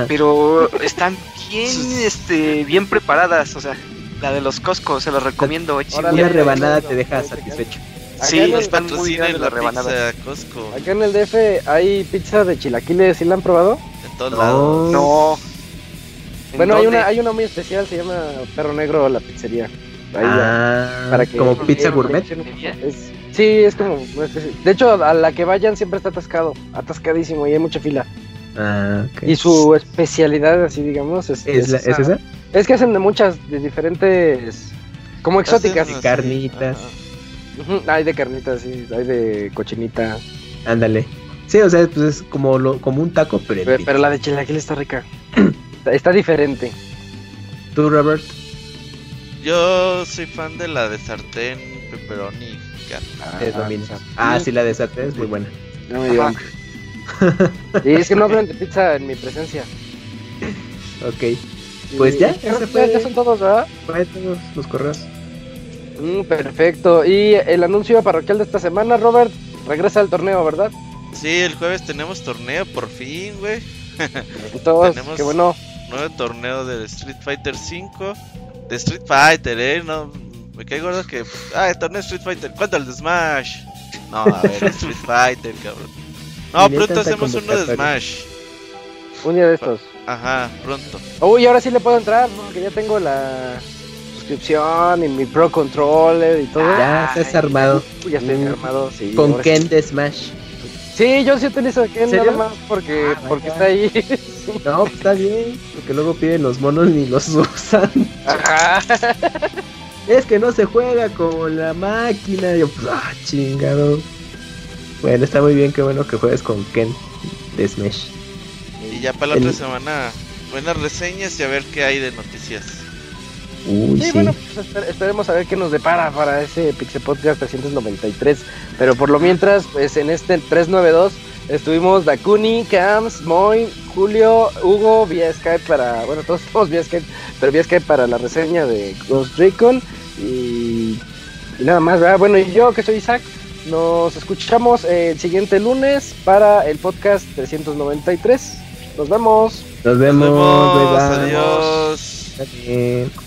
pero están bien, este, bien preparadas, o sea. La de los Costco, se los recomiendo. Una rebanada te deja satisfecho. Sí, nos patrocinan la rebanada. Costco. Acá en el DF hay pizza de chilaquiles, ¿sí la han probado? En todos lados. No. Bueno, hay una, hay una muy especial, se llama Perro Negro la pizzería. ah, para que, como pizza gourmet. sí, es como. De hecho, a la que vayan siempre está atascado, atascadísimo y hay mucha fila. Ah, Y su especialidad, así digamos, es, ¿Es, ¿es esa? Es que hacen de muchas, de diferentes, como exóticas. De carnitas. Hay de carnitas, sí, hay de cochinita. Ándale. Sí, o sea, pues es como, lo, como un taco, pero... Pero, la de chilaquil está rica. está, diferente. ¿Tú, Robert? Yo soy fan de la de sartén, pepperoni. Ah, ah, sí, la de sartén es muy buena. No me dio Y es que no hablan de pizza en mi presencia. ok. Pues ya, ya, son todos, ¿verdad? Fue todos los correos. Mm, perfecto. Y el anuncio parroquial de esta semana, Robert, regresa al torneo, ¿verdad? Sí, el jueves tenemos torneo, por fin, güey. tenemos qué bueno. Nuevo torneo de Street Fighter 5. De Street Fighter, eh. No, me cae gordo que. Ah, el torneo de Street Fighter. ¿Cuánto el de Smash? No, a ver, Street Fighter, cabrón. No, pronto hacemos uno de Smash. Un día de estos. Ajá, pronto. Uy, ahora sí le puedo entrar, porque ya tengo la suscripción y mi Pro Controller y todo. Ya estás armado. Ya estoy mm. armado, sí. Con Ken de Smash. Sí, yo sí utilizo Ken nada más porque, ah, porque está ahí. No, pues está bien, porque luego piden los monos ni los usan. Ajá. Es que no se juega con la máquina. Yo, pues, ah, chingado. Bueno, está muy bien, qué bueno que juegues con Ken de Smash. Y ya para la otra semana, buenas reseñas y a ver qué hay de noticias. Uy, sí, bueno, pues esperemos a ver qué nos depara para ese Pixel Podcast 393. Pero por lo mientras, pues en este 392 estuvimos Dakuni, Cams, Moy, Julio, Hugo vía Skype para, bueno, todos estamos vía Skype, pero vía Skype para la reseña de Ghost Recon y, nada más, ¿verdad? Bueno, y yo que soy Isaac, nos escuchamos el siguiente lunes para el podcast 393. Nos vemos. Nos vemos. Nos vemos. Adiós.